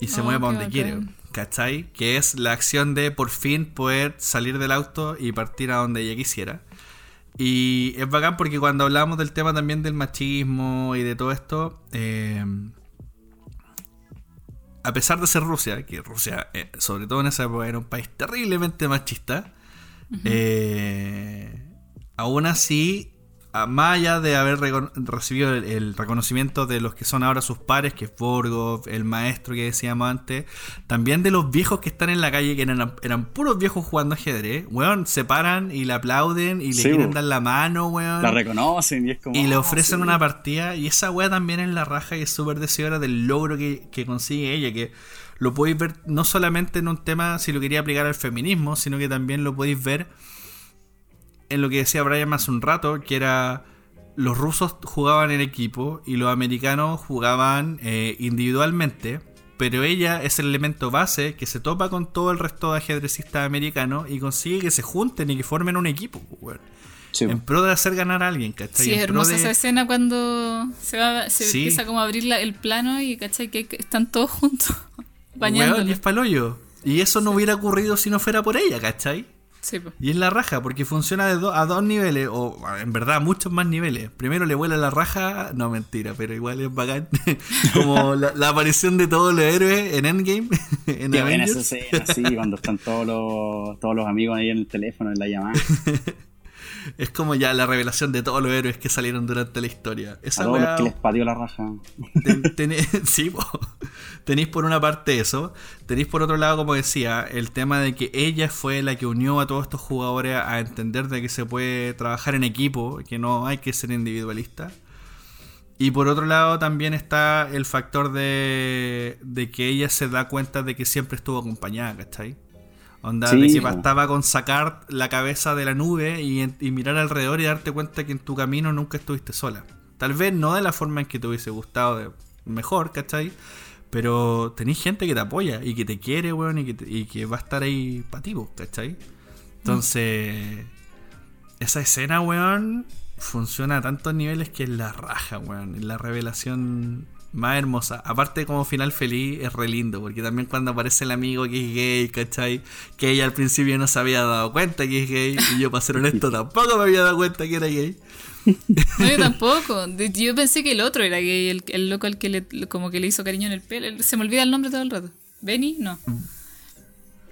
Y se
Oh,
mueve para donde quiere. ¿cachai? Que es la acción de por fin poder salir del auto y partir a donde ella quisiera. Y es bacán porque cuando hablamos del tema también del machismo y de todo esto, eh, a pesar de ser Rusia, que Rusia, eh, sobre todo en esa época, era un país terriblemente machista, eh, aún así, más allá de haber recibido el, el reconocimiento de los que son ahora sus pares, que es Borgov, el maestro que decíamos antes, también de los viejos que están en la calle, que eran, eran puros viejos jugando ajedrez, weón, se paran y le aplauden y le
Sí,
quieren dar la mano, weón.
La reconocen y es como.
Y le
ah,
ofrecen
sí.
una partida y esa weá también es la raja y es súper deseadora del logro que, que consigue ella, que lo podéis ver no solamente en un tema si lo quería aplicar al feminismo, sino que también lo podéis ver en lo que decía Brian hace un rato, que era los rusos jugaban en equipo y los americanos jugaban eh, individualmente, pero ella es el elemento base que se topa con todo el resto de ajedrecistas americanos y consigue que se junten y que formen un equipo, pues, weón.
Sí,
en pro de hacer ganar a alguien, ¿cachai?
Sí, es hermosa
de-
esa escena cuando se va, se
Sí.
empieza como a abrir la- el plano y cachai que están todos juntos
Weón,
bañándolo.
y es palollo. Y eso no hubiera ocurrido si no fuera por ella, ¿cachai?
Sí.
Y es la raja, porque funciona de do- a dos niveles, o en verdad a muchos más niveles. Primero le vuela la raja, no mentira, pero igual es bacán. Como la, la aparición de todos los héroes en Endgame, en
Qué buena esa escena, sí, cuando están todos los, todos los amigos ahí en el teléfono, en la llamada.
Es como ya la revelación de todos los héroes que salieron durante la historia.
A
Esa
los que les pateó la raja.
Ten- sí, po. tenéis por una parte eso, tenéis por otro lado, como decía, el tema de que ella fue la que unió a todos estos jugadores a entender de que se puede trabajar en equipo, que no hay que ser individualista. Y por otro lado también está el factor de, de que ella se da cuenta de que siempre estuvo acompañada, ¿cachai? Onda,
Sí,
de que bastaba con sacar la cabeza de la nube y, y mirar alrededor y darte cuenta que en tu camino nunca estuviste sola. Tal vez no de la forma en que te hubiese gustado, de- mejor, ¿cachai? Pero tenés gente que te apoya y que te quiere, weón, y que, te- y que va a estar ahí para ti, po, ¿cachai? Entonces, esa escena, weón, funciona a tantos niveles que es la raja, weón. Es la revelación más hermosa. Aparte, como final feliz, es re lindo, porque también cuando aparece el amigo que es gay, ¿cachai? Que ella al principio no se había dado cuenta que es gay, y yo, para ser honesto, tampoco me había dado cuenta que era gay.
No, yo tampoco. Yo pensé que el otro era gay, el, el loco al que le, como que le hizo cariño en el pelo. Se me olvida el nombre todo el rato. ¿Benny? No.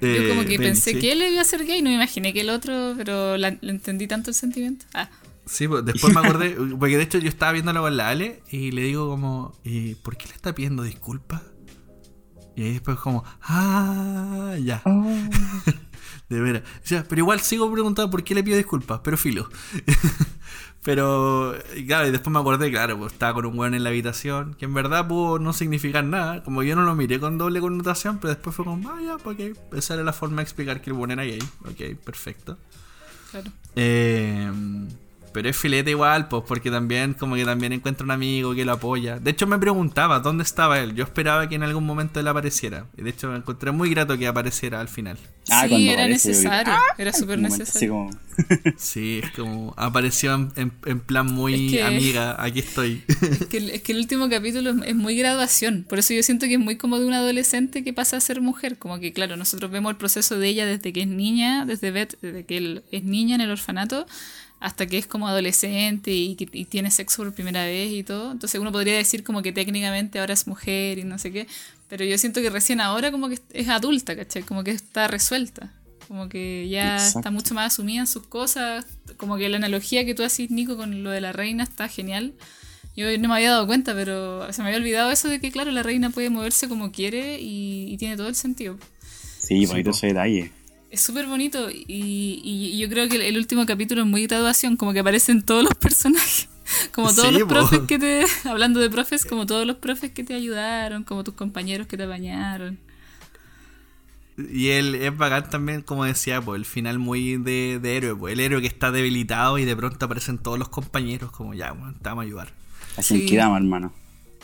Yo
Eh,
como que
Benny,
pensé
sí.
que él iba a ser gay, no me imaginé que el otro, pero la- le entendí tanto el sentimiento. Ah,
Sí, pues, después me acordé, porque de hecho yo estaba viéndolo con la Ale y le digo como, ¿y por qué le está pidiendo disculpas? Y ahí después como, ah, ya. De veras. O sea, pero igual sigo preguntando por qué le pido disculpas, pero filo. pero, claro, y después me acordé, claro, pues estaba con un weón en la habitación, que en verdad pudo no significar nada. Como yo no lo miré con doble connotación, pero después fue como, ah, ya, ok. Esa era la forma de explicar que el weón era gay. Ok, perfecto.
claro.
Eh, pero es filete igual, pues, porque también, como que también encuentra un amigo que lo apoya. De hecho, me preguntaba dónde estaba él. Yo esperaba que en algún momento él apareciera. Y de hecho, me encontré muy grato que apareciera al final.
Ah,
sí,
cuando
era necesario. Era
Un
súper
momento
necesario.
Así como,
Sí, es como apareció en, en- en plan muy
Es que-
amiga, aquí estoy.
Es que, el- es que el último capítulo es- es muy graduación. Por eso yo siento que es muy como de una adolescente que pasa a ser mujer. Como que, claro, nosotros vemos el proceso de ella desde que es niña, desde Beth, desde que él es niña en el orfanato, hasta que es como adolescente y, tiene sexo por primera vez y todo. Entonces uno podría decir como que técnicamente ahora es mujer y no sé qué. Pero yo siento que recién ahora como que es adulta, ¿cachai? Como que está resuelta. Como que ya
Exacto.
está mucho más asumida en sus cosas. Como que la analogía que tú haces, Nico, con lo de la reina está genial. Yo no me había dado cuenta, pero se me había olvidado eso de que, claro, la reina puede moverse como quiere y, y tiene todo el sentido.
sí, bonito
po.
ese detalle.
Es súper bonito y, y, yo creo que el último capítulo es muy graduación, como que aparecen todos los personajes, como todos los profes que te, hablando de profes, como todos los profes que te ayudaron, como tus compañeros que te bañaron.
Y él es bacán también, como decía, pues el final muy de, de héroe, pues el héroe que está debilitado y de pronto aparecen todos los compañeros como ya, bueno, te vamos a ayudar.
Así que quedamos, hermano.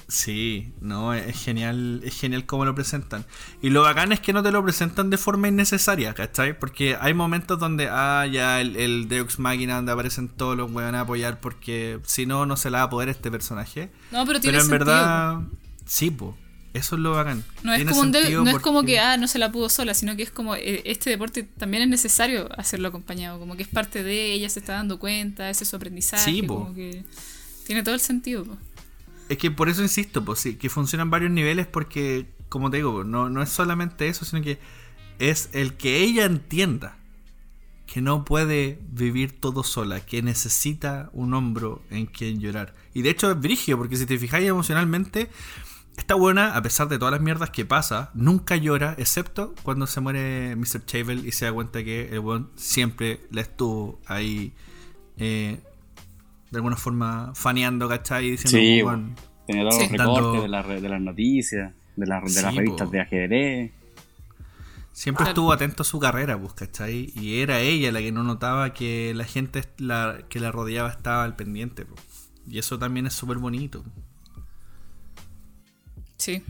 Sí, no, es genial, es genial cómo lo presentan. Y lo bacán es que no te lo presentan de forma innecesaria, ¿cachai? Porque hay momentos donde, ah, ya el, el Deux Máquina donde aparecen todos los weones a apoyar porque si no, no se la va a poder este personaje.
No, pero tiene
Pero en verdad, sí, pues. Eso es lo bacán.
No, es como, no es como que, ah, no se la pudo sola, sino que es como, eh, este deporte también es necesario hacerlo acompañado, como que es parte de ella, se está dando cuenta, ese es su aprendizaje, sí, como que tiene todo el sentido. Po.
Es que por eso insisto, pues sí, que funcionan varios niveles porque, como te digo, no, no es solamente eso, sino que es el que ella entienda que no puede vivir todo sola, que necesita un hombro en quien llorar. Y de hecho es brigio, porque si te fijáis emocionalmente, esta buena, a pesar de todas las mierdas que pasa, nunca llora, excepto cuando se muere Mr. Chavel y se da cuenta que el buen siempre la estuvo ahí eh, de alguna forma faneando, ¿cachai?
Diciendo, sí, bueno, tenía todos los recortes de, las noticias, de, las revistas de ajedrez.
Siempre estuvo atento a su carrera, pues, ¿cachai? Y era ella la que no notaba que la gente la, que la rodeaba estaba al pendiente, pues. Y eso también es súper bonito.
Sí.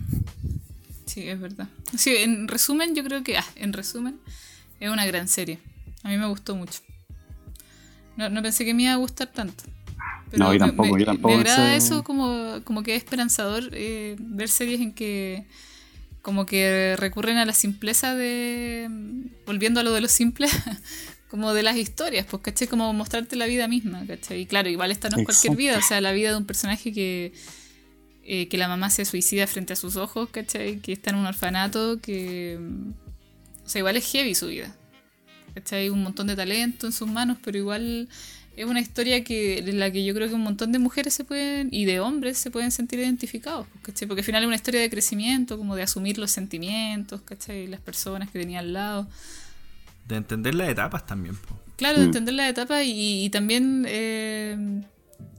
Sí, es verdad. Sí, en resumen, yo creo que, ah, en resumen, es una gran serie. A mí me gustó mucho. No, no pensé que me iba a gustar tanto
no, yo tampoco, yo tampoco.
Me agrada eso como, como que es esperanzador eh, ver series en que como que recurren a la simpleza de... Volviendo a lo de lo simple, como de las historias, pues, ¿cachai? Como mostrarte la vida misma, ¿cachai? Y claro, igual esta no es cualquier vida, o sea, la vida de un personaje que... Eh, que la mamá se suicida frente a sus ojos, ¿cachai? Que está en un orfanato, que... O sea, igual es heavy su vida. ¿Cachai? Un montón de talento en sus manos, pero igual es una historia que en la que yo creo que un montón de mujeres se pueden y de hombres se pueden sentir identificados, ¿cachai? Porque al final es una historia de crecimiento, como de asumir los sentimientos, ¿cachai? Las personas que tenía al lado.
De entender las etapas también.
Claro, de mm. entender las etapas y, también eh,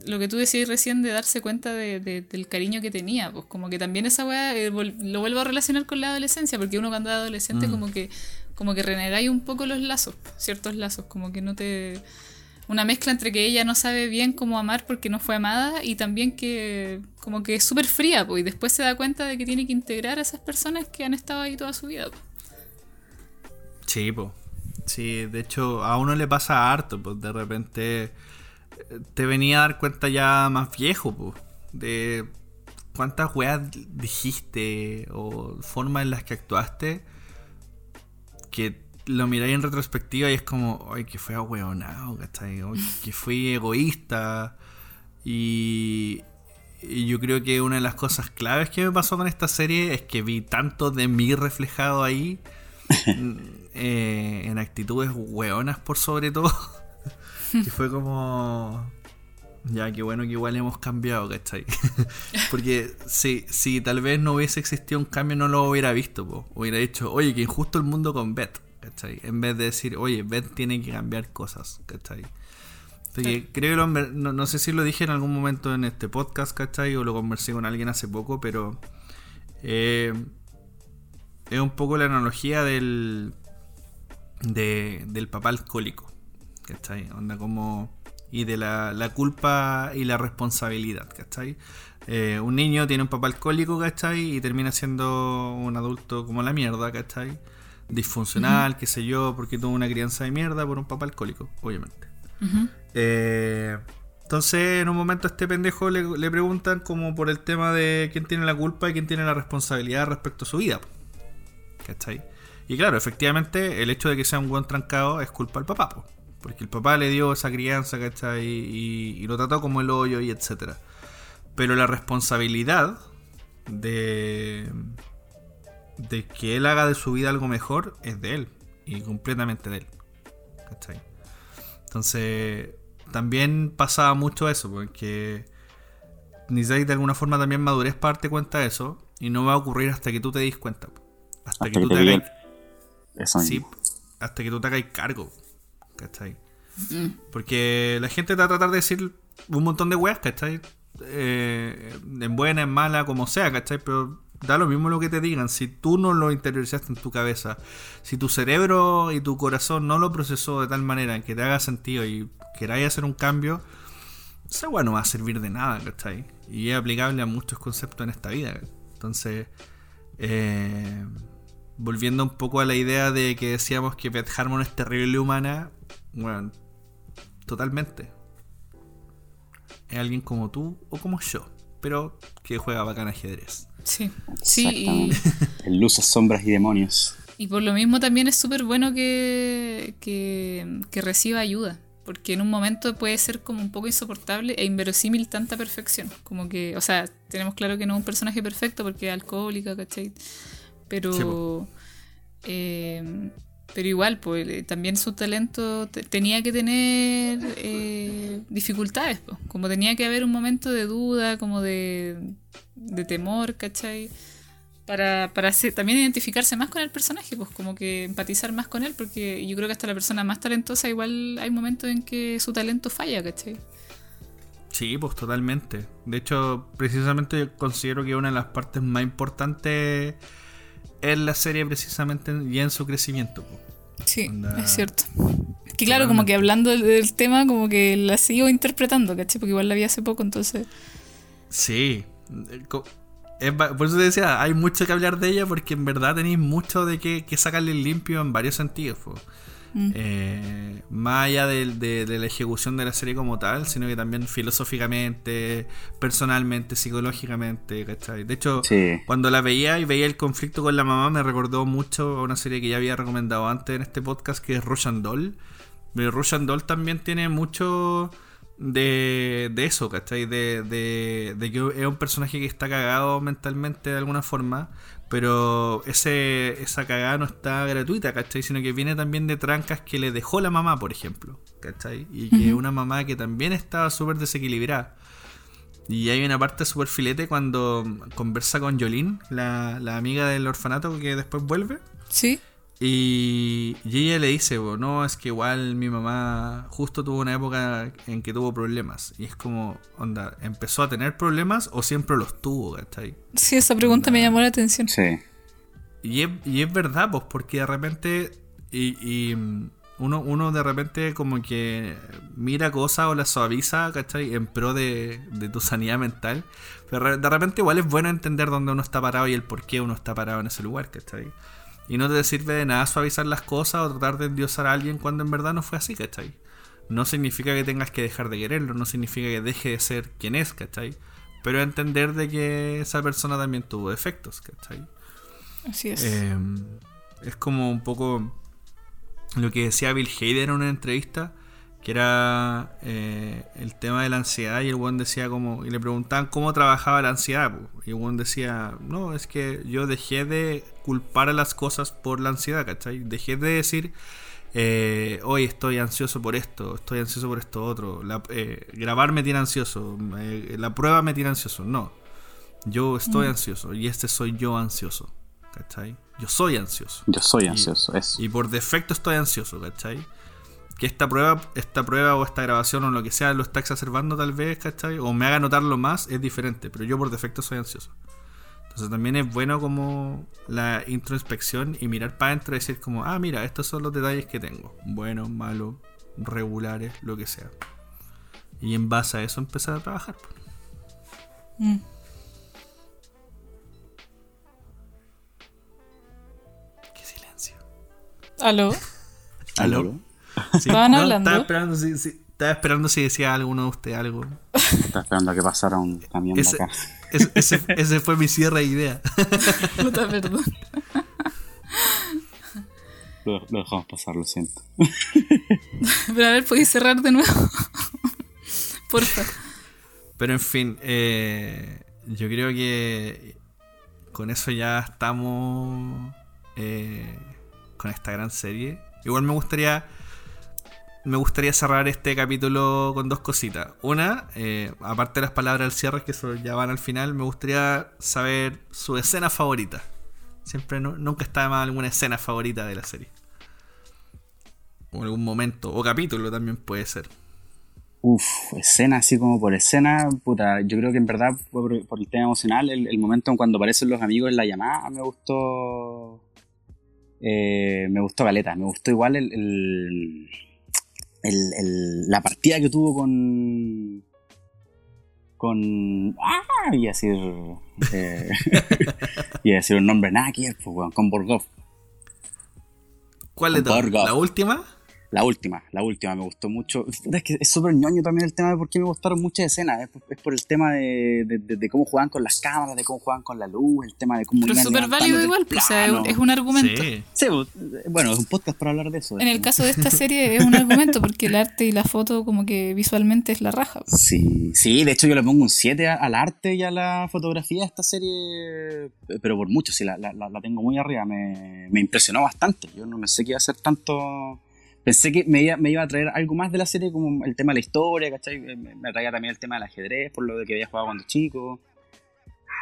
lo que tú decías recién de darse cuenta de, del cariño que tenía, pues como que también esa weá eh, lo vuelvo a relacionar con la adolescencia, porque uno cuando es adolescente mm. como que como que renegáis un poco los lazos, ciertos lazos, como que no te una mezcla entre que ella no sabe bien cómo amar porque no fue amada y también que como que es súper fría, pues, y después se da cuenta de que tiene que integrar a esas personas que han estado ahí toda su vida.
Sí, pues. Sí, de hecho a uno le pasa harto, pues de repente eh, te venía a dar cuenta ya más viejo, pues, de cuántas weas dijiste o formas en las que actuaste que lo miráis en retrospectiva y es como, ay, que fue ahueonado, ¿cachai? que fui egoísta. Y, y, yo creo que una de las cosas claves que me pasó con esta serie es que vi tanto de mí reflejado ahí, eh, en actitudes hueonas por sobre todo, que fue como... Ya, qué bueno que igual hemos cambiado, ¿cachai? Porque si, si tal vez no hubiese existido un cambio, no lo hubiera visto, po. hubiera dicho, oye, que injusto el mundo con Beth. En vez de decir, oye, Ben tiene que cambiar cosas, ¿cachai? creo que no, sé si lo dije en algún momento en este podcast, ¿cachai? O lo conversé con alguien hace poco, pero eh, es un poco la analogía del, del papá alcohólico, ¿cachai? Onda como... Y de la, culpa y la responsabilidad, ¿cachai? Eh, un niño tiene un papá alcohólico, ¿cachai? Y termina siendo un adulto como la mierda, ¿cachai? Disfuncional, qué sé yo, porque tuvo una crianza de mierda por un papá alcohólico, obviamente. Eh, entonces, en un momento a este pendejo le, preguntan como por el tema de quién tiene la culpa y quién tiene la responsabilidad respecto a su vida. ¿Cachai? Y claro, efectivamente, el hecho de que sea un buen trancado es culpa del papá, porque el papá le dio esa crianza, ¿cachai? Y, y lo trató como el hoyo y etcétera. Pero la responsabilidad de de que él haga de su vida algo mejor es de él y completamente de él. ¿Cachai? Entonces, también pasaba mucho eso, porque Nizai de alguna forma también madurez parte cuenta de eso y no va a ocurrir hasta que tú te des cuenta. Hasta, que, tú te,
Eso
sí, hasta que tú te hagas cargo. ¿Cachai? Porque la gente te va a tratar de decir un montón de weas, ¿cachai? Eh, en buena, en mala, como sea, ¿cachai? Pero da lo mismo lo que te digan. Si tú no lo interiorizaste en tu cabeza, si tu cerebro y tu corazón no lo procesó de tal manera que te haga sentido y queráis hacer un cambio, esa wea no va a servir de nada, ¿cachai? Y es aplicable a muchos conceptos en esta vida. Entonces, eh, volviendo un poco a la idea de que decíamos que Beth Harmon es terrible humana, bueno, totalmente. Es alguien como tú o como yo, pero que juega bacán ajedrez.
Sí, sí. Y.
En luces, sombras y demonios.
y por lo mismo también es súper bueno que, que, que reciba ayuda. Porque en un momento puede ser como un poco insoportable e inverosímil tanta perfección. Como que, o sea, tenemos claro que no es un personaje perfecto porque es alcohólica, ¿cachai? Pero.
Sí,
eh, pero igual, pues eh, también su talento te- tenía que tener eh, dificultades, pues. como tenía que haber un momento de duda, como de, de temor, ¿cachai? Para, para hacer- también identificarse más con el personaje, pues como que empatizar más con él, porque yo creo que hasta la persona más talentosa igual hay momentos en que su talento falla, ¿cachai?
Sí, pues totalmente. De hecho, precisamente yo considero que una de las partes más importantes es la serie precisamente y en su crecimiento. pues.
Sí,
Onda-
es cierto. Que claro, como que hablando del, del tema, como que la sigo interpretando, ¿cachai? Porque igual la vi hace poco, entonces...
Sí. Eh, es por eso te decía, hay mucho que hablar de ella porque en verdad tenéis mucho de qué que sacarle limpio en varios sentidos. po.
Mm.
Eh, más allá de, de la ejecución de la serie como tal, sino que también filosóficamente, personalmente, psicológicamente, ¿cachai? De hecho,
Sí.
cuando la veía y veía el conflicto con la mamá, me recordó mucho a una serie que ya había recomendado antes en este podcast, que es Russian Doll. Pero Russian Doll también tiene mucho de, de eso, ¿cachai? De, de, de que es un personaje que está cagado mentalmente de alguna forma, pero ese, esa cagada no está gratuita, ¿cachai? Sino que viene también de trancas que le dejó la mamá, por ejemplo, ¿cachai? Y que una mamá que también estaba súper desequilibrada. Y hay una parte súper filete cuando conversa con Jolene, la, la amiga del orfanato que después vuelve.
Sí,
Y, y ella le dice, "Bo, no, es que igual mi mamá justo tuvo una época en que tuvo problemas. Y es como, onda, ¿empezó a tener problemas o siempre los tuvo, ¿cachai?
sí, esa pregunta me llamó la atención.
Sí.
Y es, y es verdad, pues, porque de repente. Y, y, uno, uno de repente como que mira cosas o las suaviza, ¿cachai? En pro de, de tu sanidad mental. Pero de repente igual es bueno entender dónde uno está parado y el por qué uno está parado en ese lugar, ¿cachai? Y no te sirve de nada suavizar las cosas o tratar de endiosar a alguien cuando en verdad no fue así, ¿cachai? No significa que tengas que dejar de quererlo, no significa que deje de ser quien es, ¿cachai? Pero entender de que esa persona también tuvo defectos, ¿cachai?
Así es.
Eh, es como un poco lo que decía Bill Hader en una entrevista, que era eh, el tema de la ansiedad y el buen decía como, y le preguntaban cómo trabajaba la ansiedad, po, y el buen decía, no, es que yo dejé de culpar a las cosas por la ansiedad, ¿cachai? Dejé de decir, eh, hoy estoy ansioso por esto, estoy ansioso por esto otro, la- eh, grabar me tiene ansioso, eh, la prueba me tiene ansioso, no. Yo estoy ansioso y este soy yo ansioso, ¿cachai? Yo soy ansioso.
Yo soy
Y-
ansioso, eso.
Y por defecto estoy ansioso, ¿cachai? Que esta prueba, esta prueba o esta grabación o lo que sea lo está exacerbando tal vez, ¿cachai? O me haga notarlo más, es diferente, pero yo por defecto soy ansioso. Entonces también es bueno como la introspección y mirar para adentro y decir como, ah, mira, estos son los detalles que tengo. Buenos, malos, regulares, lo que sea. Y en base a eso empezar a trabajar. pues.
Mm.
Qué silencio.
¿Aló?
¿Aló? Sí,
¿Estaban
no,
hablando?
Estaba esperando, si, si- estaba esperando si decía alguno de ustedes algo.
Estaba esperando a que pasara un camión de
Ese,
acá.
ese, ese- ese fue mi cierre de idea.
Puta, perdón.
Lo, lo dejamos pasar, lo siento.
Pero a ver, ¿podéis cerrar de nuevo? Porfa.
Pero en fin, eh, yo creo que con eso ya estamos eh, con esta gran serie. Igual me gustaría me gustaría cerrar este capítulo con dos cositas. Una, eh, aparte de las palabras del cierre, que ya van al final, me gustaría saber su escena favorita. Siempre, nu- nunca está de más alguna escena favorita de la serie. O algún momento. O capítulo también puede ser.
Uf, escena así como por escena, puta, yo creo que en verdad por, el tema emocional, el, momento en cuando aparecen los amigos en la llamada me gustó, eh, me gustó Caleta, me gustó igual el, el- el- la partida que tuvo con, con, ah, y decir, eh, y decir un nombre nada que ver, pues, con Borgov.
¿Cuál de todas? ¿La última?
La última, la última, me gustó mucho. Es que es súper ñoño también el tema de por qué me gustaron muchas escenas. Es, por- es por el tema de, de- de- de cómo jugaban con las cámaras, de cómo jugaban con la luz, el tema de cómo
Pero es súper válido igual, pues, o sea, es un- argumento.
Sí.
Sí, pues, bueno, es un podcast para hablar de eso.
En el caso de esta serie es un argumento porque el arte y la foto como que visualmente es la raja.
Sí, sí, de hecho yo le pongo un 7 a- al arte y a la fotografía de esta serie, pero por mucho, sí, la, la- la- la tengo muy arriba, me, me impresionó bastante. Yo no pensé que iba a ser tanto... Pensé que me iba, me iba a traer algo más de la serie, como el tema de la historia, ¿cachai? Me, me traía también el tema del ajedrez, por lo de que había jugado cuando chico.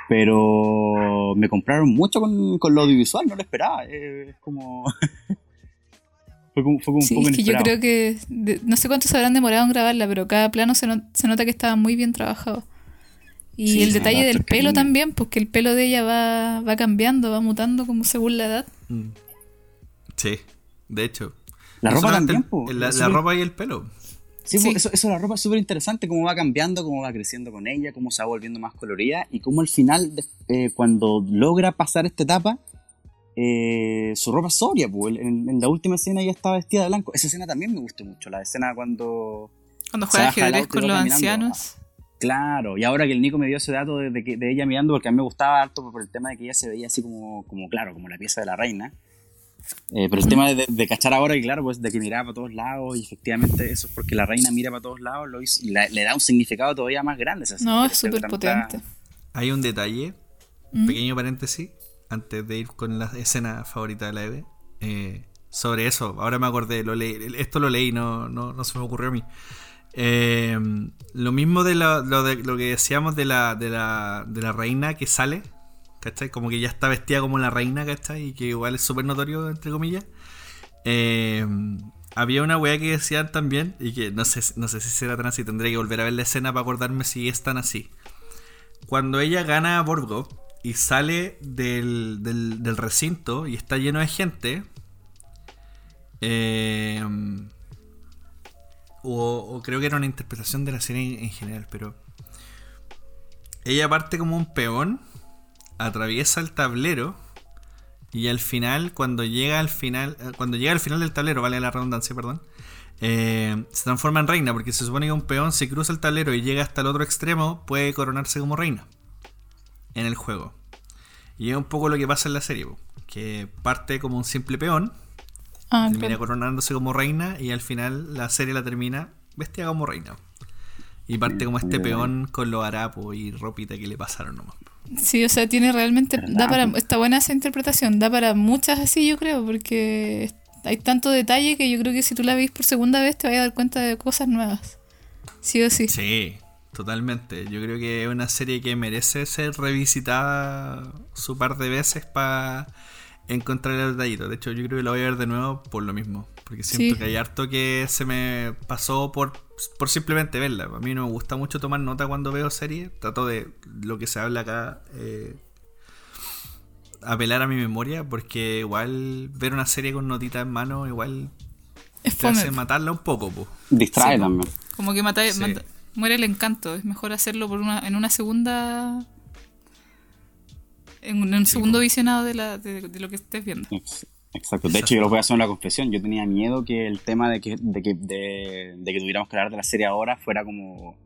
Pero me compraron mucho con, con lo audiovisual, no lo esperaba. eh, Es como... fue como, fue como un poco
es que yo creo que de- no sé cuánto se habrán demorado en grabarla, pero cada plano se, no- se nota que estaba muy bien trabajado. Y
Sí,
el detalle del pelo
cariño.
también, porque el pelo de ella va, va cambiando, va mutando como según la edad.
Mm. Sí, de hecho.
La ropa también,
el-. La, ropa y el pelo.
Sí,
Sí.
Eso, eso la ropa es súper interesante, cómo va cambiando, cómo va creciendo con ella, cómo se va volviendo más colorida y cómo al final, de- eh, cuando logra pasar esta etapa, eh, su ropa es sobria. Pues. En, en la última escena ella está vestida de blanco. Esa escena también me gustó mucho, la escena cuando...
Cuando juega ajedrez con los ancianos.
Claro, y ahora que el Nico me dio ese dato de, de que- de ella mirando, porque a mí me gustaba harto por el tema de que ella se veía así como, como claro, como la pieza de la reina. Eh, pero el tema de, de cachar ahora, y claro, pues de que miraba para todos lados, y efectivamente eso es porque la reina mira para todos lados, lo hizo- y la- le da un significado todavía más grande. esa
No, es súper
tanta-
potente.
Hay un detalle,
Mm.
pequeño paréntesis, antes de ir con la escena favorita de la Eve. eh, sobre eso, ahora me acordé, lo leí, esto lo leí, no, no, no se me ocurrió a mí. Eh, lo mismo de lo, lo de lo que decíamos de la, de, la, de la reina que sale, Como que ya está vestida como la reina, ¿cachai? Y que igual es súper notorio, entre comillas. Eh, había una weá que decían también, y que no sé, no sé si será tan así, tendré que volver a ver la escena para acordarme si es tan así. Cuando ella gana a Borgo y sale del, del, recinto y está lleno de gente, eh, o, o creo que era una interpretación de la serie en, en general, pero ella parte como un peón, atraviesa el tablero y al final, cuando llega al final, eh, cuando llega al final del tablero, vale la redundancia, perdón, eh, se transforma en reina, porque se supone que un peón si cruza el tablero y llega hasta el otro extremo, puede coronarse como reina en el juego. Y es un poco lo que pasa en la serie, que parte como un simple peón,
Ah,
termina coronándose como reina y al final la serie la termina vestida como reina. Y parte como este peón con los harapos y ropita que le pasaron nomás.
Sí, o sea, tiene realmente. Da para, está buena esa interpretación. Da para muchas así, yo creo, porque hay tanto detalle que yo creo que si tú la ves por segunda vez te vas a dar cuenta de cosas nuevas. Sí o sí.
Sí, totalmente. Yo creo que es una serie que merece ser revisitada su par de veces para encontrar el detallito. De hecho, yo creo que la voy a ver de nuevo por lo mismo. Porque siento
Sí.
que hay harto que se me pasó por, por simplemente verla. A mí no me gusta mucho tomar nota cuando veo series. Trato de lo que se habla acá. eh, apelar a mi memoria porque igual ver una serie con notitas en mano igual
Es
te hace matarla un poco po.
Distrae
Sí,
también.
Como que mata,
Sí.
mata- muere el encanto. Es mejor hacerlo por una, en una segunda. En un, en un segundo visionado de, la, de, de lo que estés viendo.
Ex- Exacto. De hecho, yo lo voy a hacer una confesión. Yo tenía miedo que el tema de que, de que, de, de que tuviéramos que hablar de la serie ahora fuera como.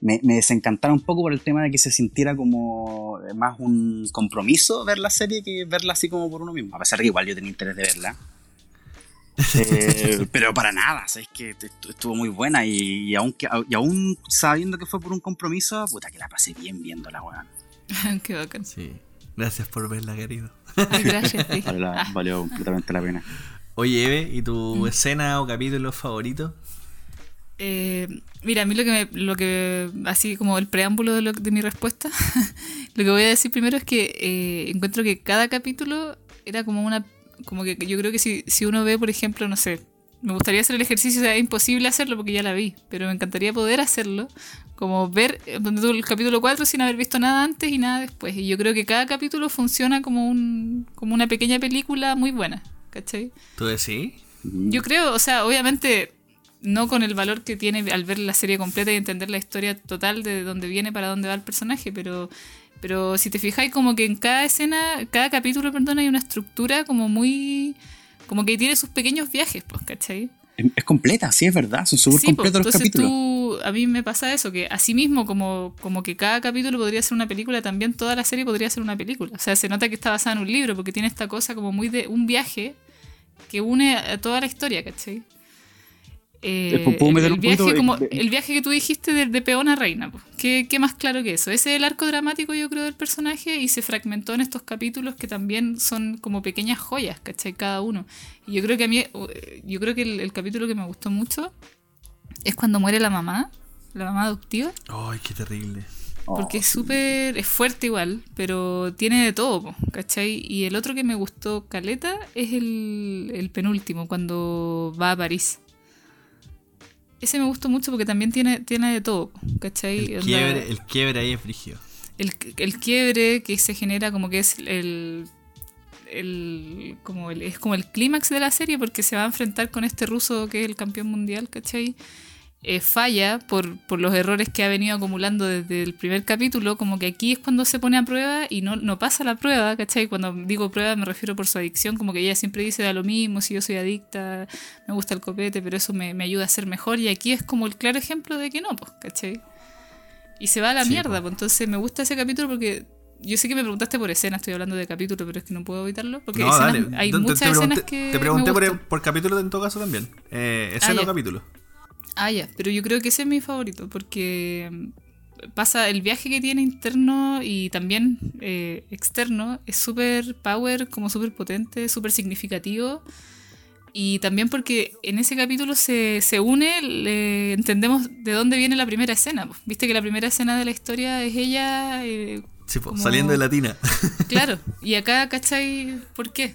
Me, me desencantara un poco por el tema de que se sintiera como más un compromiso ver la serie que verla así como por uno mismo. A pesar de que igual yo tenía interés de verla. Eh, pero para nada, ¿sabes? que est- estuvo muy buena y, y aún, que- y aún sabiendo que fue por un compromiso, puta que la pasé bien viéndola, weón.
Qué bacán.
Sí. Gracias por verla, querido.
Gracias. sí.
Vale la- valió completamente la pena.
Oye, Eve, ¿y tu
Mm.
escena o capítulo favorito?
eh, mira, a mí lo que, me, lo que, así como el preámbulo de, lo- de mi respuesta, lo que voy a decir primero es que eh, encuentro que cada capítulo era como una, como que yo creo que si, si uno ve, por ejemplo, no sé, me gustaría hacer el ejercicio, o sea, es imposible hacerlo porque ya la vi, pero me encantaría poder hacerlo, como ver eh, el capítulo 4 sin haber visto nada antes y nada después. Y yo creo que cada capítulo funciona como, un, como una pequeña película muy buena, ¿cachai?
¿Tú decís?
Yo creo, o sea, obviamente no con el valor que tiene al ver la serie completa y entender la historia total de dónde viene, para dónde va el personaje, pero, pero si te fijáis como que en cada escena, cada capítulo, perdón, hay una estructura como muy... como que tiene sus pequeños viajes, pues, ¿cachai?
Es completa, sí, es verdad, son súper
Sí, pues,
completos los capítulos.
tú, a mí me pasa eso, que así mismo como, como que cada capítulo podría ser una película, también toda la serie podría ser una película. O sea, se nota que está basada en un libro, porque tiene esta cosa como muy de un viaje que une a toda la historia, ¿cachai? Eh,
¿puedo meter
el,
un
viaje como,
de-
el viaje que tú dijiste de, de peón a reina. ¿Qué, qué más claro que eso? Ese es el arco dramático, yo creo, del personaje y se fragmentó en estos capítulos que también son como pequeñas joyas, ¿cachai? Cada uno. Y yo creo que a mí, eh, yo creo que el, el capítulo que me gustó mucho es cuando muere la mamá, la mamá adoptiva,
Ay, qué terrible.
Oh,
porque es
sí.
súper, es fuerte igual, pero tiene de todo, ¿cachai? Y el otro que me gustó, Caleta, es el, el penúltimo, cuando va a París. Ese me gustó mucho porque también tiene, tiene de todo, ¿cachai?
El quiebre, el quiebre ahí es frigio.
el, el quiebre que se genera como que es el, el como el, es como el clímax de la serie porque se va a enfrentar con este ruso que es el campeón mundial, ¿cachai? Eh, falla por, por los errores que ha venido acumulando desde el primer capítulo, como que aquí es cuando se pone a prueba y no, no pasa la prueba, ¿cachai? Cuando digo prueba me refiero por su adicción, como que ella siempre dice da lo mismo, si yo soy adicta, me gusta el copete, pero eso me, me ayuda a ser mejor y aquí es como el claro ejemplo de que no, pues, ¿cachai? Y se va a la
Sí,
mierda,
po.
pues entonces me gusta ese capítulo porque yo sé que me preguntaste por escena, estoy hablando de capítulo, pero es que no puedo evitarlo porque
No,
escenas-
dale.
hay
Te-
muchas
te
escenas
pregunté,
que
Te pregunté
me
por, por capítulo en todo caso también. Eh, escena
Ah,
o
ya.
capítulo.
Ah, ya, pero yo creo que ese es mi favorito porque mm, pasa el viaje que tiene interno y también eh, externo es súper power, como súper potente, súper significativo. Y también porque en ese capítulo se, se une, le- entendemos de dónde viene la primera escena. pues. Viste que la primera escena de la historia es ella, eh,
Sí, po,
Como-
saliendo de Latina.
claro. Y acá, ¿cachai? ¿Por qué?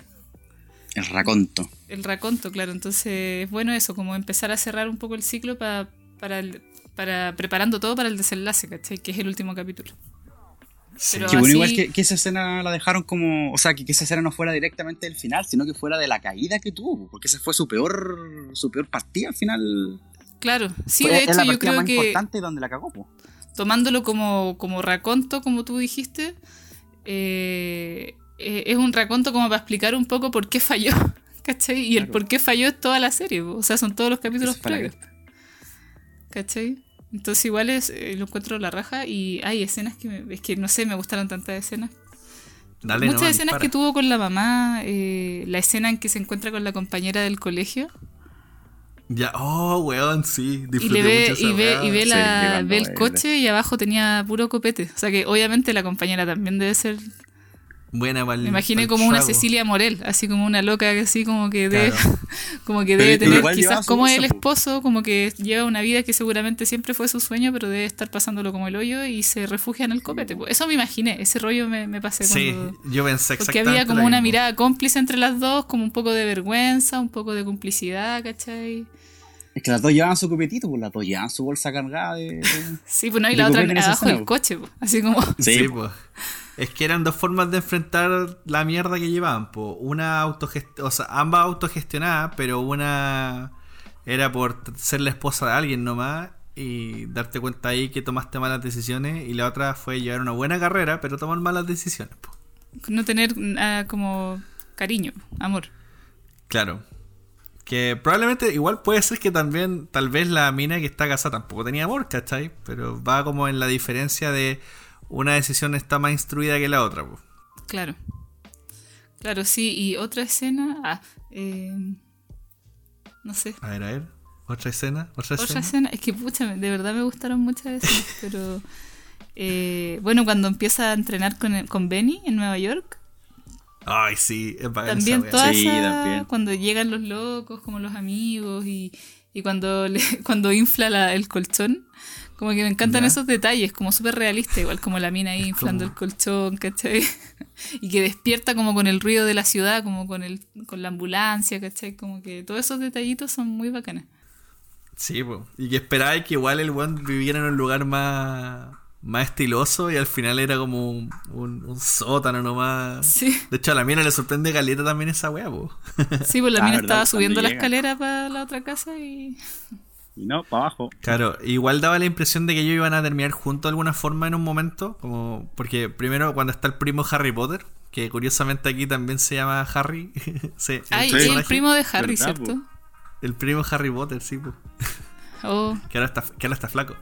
El raconto.
el raconto, claro. Entonces es bueno eso, como empezar a cerrar un poco el ciclo pa- para, el- para preparando todo para el desenlace, ¿cachai? Que es el último capítulo.
Sí.
Pero
Que bueno,
así-
igual que, que esa escena la dejaron como. O sea, que, que esa escena no fuera directamente del final, sino que fuera de la caída que tuvo. Porque esa fue su peor. su peor partida al final.
Claro, sí,
Fue-
de hecho
la
yo creo
más
que
importante donde la cagó, po.
tomándolo como, como raconto, como tú dijiste, eh, eh, es un raconto como para explicar un poco por qué falló, ¿cachai? Y el por qué falló es toda la serie, po. o sea, son todos los capítulos previos. ¿Cachai? Entonces igual es, eh, lo encuentro la raja y hay escenas que, me- es que no sé, me gustaron tantas escenas.
Dale
Muchas escenas
dispara.
que tuvo con la mamá, eh, la escena en que se encuentra con la compañera del colegio
Ya, oh, weón, sí.
y
Disfruté
le ve,
mucho esa
y ve, y ve, la, ve el coche y abajo tenía puro copete. O sea que obviamente la compañera también debe ser,
Buena pa'l-
me imaginé como una. Cecilia Morel, así como una loca así como que debe,
Claro.
como que
Pero
debe tener quizás como el
po.
esposo, como que lleva una vida que seguramente siempre fue su sueño, pero debe estar pasándolo como el hoyo y se refugia en el copete. Eso me imaginé, ese rollo me, me pasé
Sí,
cuando...
yo pensé
Porque
exactamente.
había como una mirada cómplice entre las dos, como un poco de vergüenza, un poco de complicidad, ¿cachai?
Es que las dos llevaban su copetito, pues las dos llevaban su bolsa cargada de. de-
Sí, pues no, y
¿De
la otra abajo del coche, po. así como...
Sí,
Sí,
pues. Es que eran dos formas de enfrentar la mierda que llevaban, po. Una autogest o sea, ambas autogestionadas, pero una era por ser la esposa de alguien nomás y darte cuenta ahí que tomaste malas decisiones y la otra fue llevar una buena carrera, pero tomar malas decisiones, po.
no tener ah, como cariño, amor.
Claro. Que probablemente igual puede ser que también, tal vez la mina que está casada tampoco tenía amor, ¿cachai? Pero va como en la diferencia de una decisión está más instruida que la otra, po.
Claro. Claro, sí. Y otra escena. Ah, eh, no sé.
A ver, a ver. Otra escena, otra,
Otra
escena.
escena. Es que, pucha, de verdad me gustaron muchas escenas. pero. eh, bueno, cuando empieza a entrenar con, el- con Benny en Nueva York.
Ay, sí, es
También toda
wea.
Sí,
esa-
también.
Cuando llegan los locos, como los amigos. Y, y cuando, le- cuando infla la- el colchón. Como que me encantan
Ya.
esos detalles, como súper realista, igual como la mina ahí inflando el colchón, ¿cachai? y que despierta como con el ruido de la ciudad, como con el con la ambulancia, ¿cachai? Como que todos esos detallitos son muy bacanes.
Sí, po. y que esperaba que igual el weón viviera en un lugar más, más estiloso y al final era como un, un- un sótano nomás.
Sí,
De hecho, a la mina le sorprende caleta también esa weá, po.
sí, pues la
Ah,
mina
verdad,
estaba subiendo la
llega.
escalera para la otra casa y...
Y no, para abajo.
Claro, igual daba la impresión de que ellos iban a terminar juntos de alguna forma en un momento, como porque primero cuando está el primo Harry Potter, que curiosamente aquí también se llama Harry, sí, el
Ay,
Sí.
el
personaje.
primo de Harry,
¿Verdad,
¿cierto?
El primo Harry Potter, sí, po.
Oh,
que ahora está, que ahora está flaco.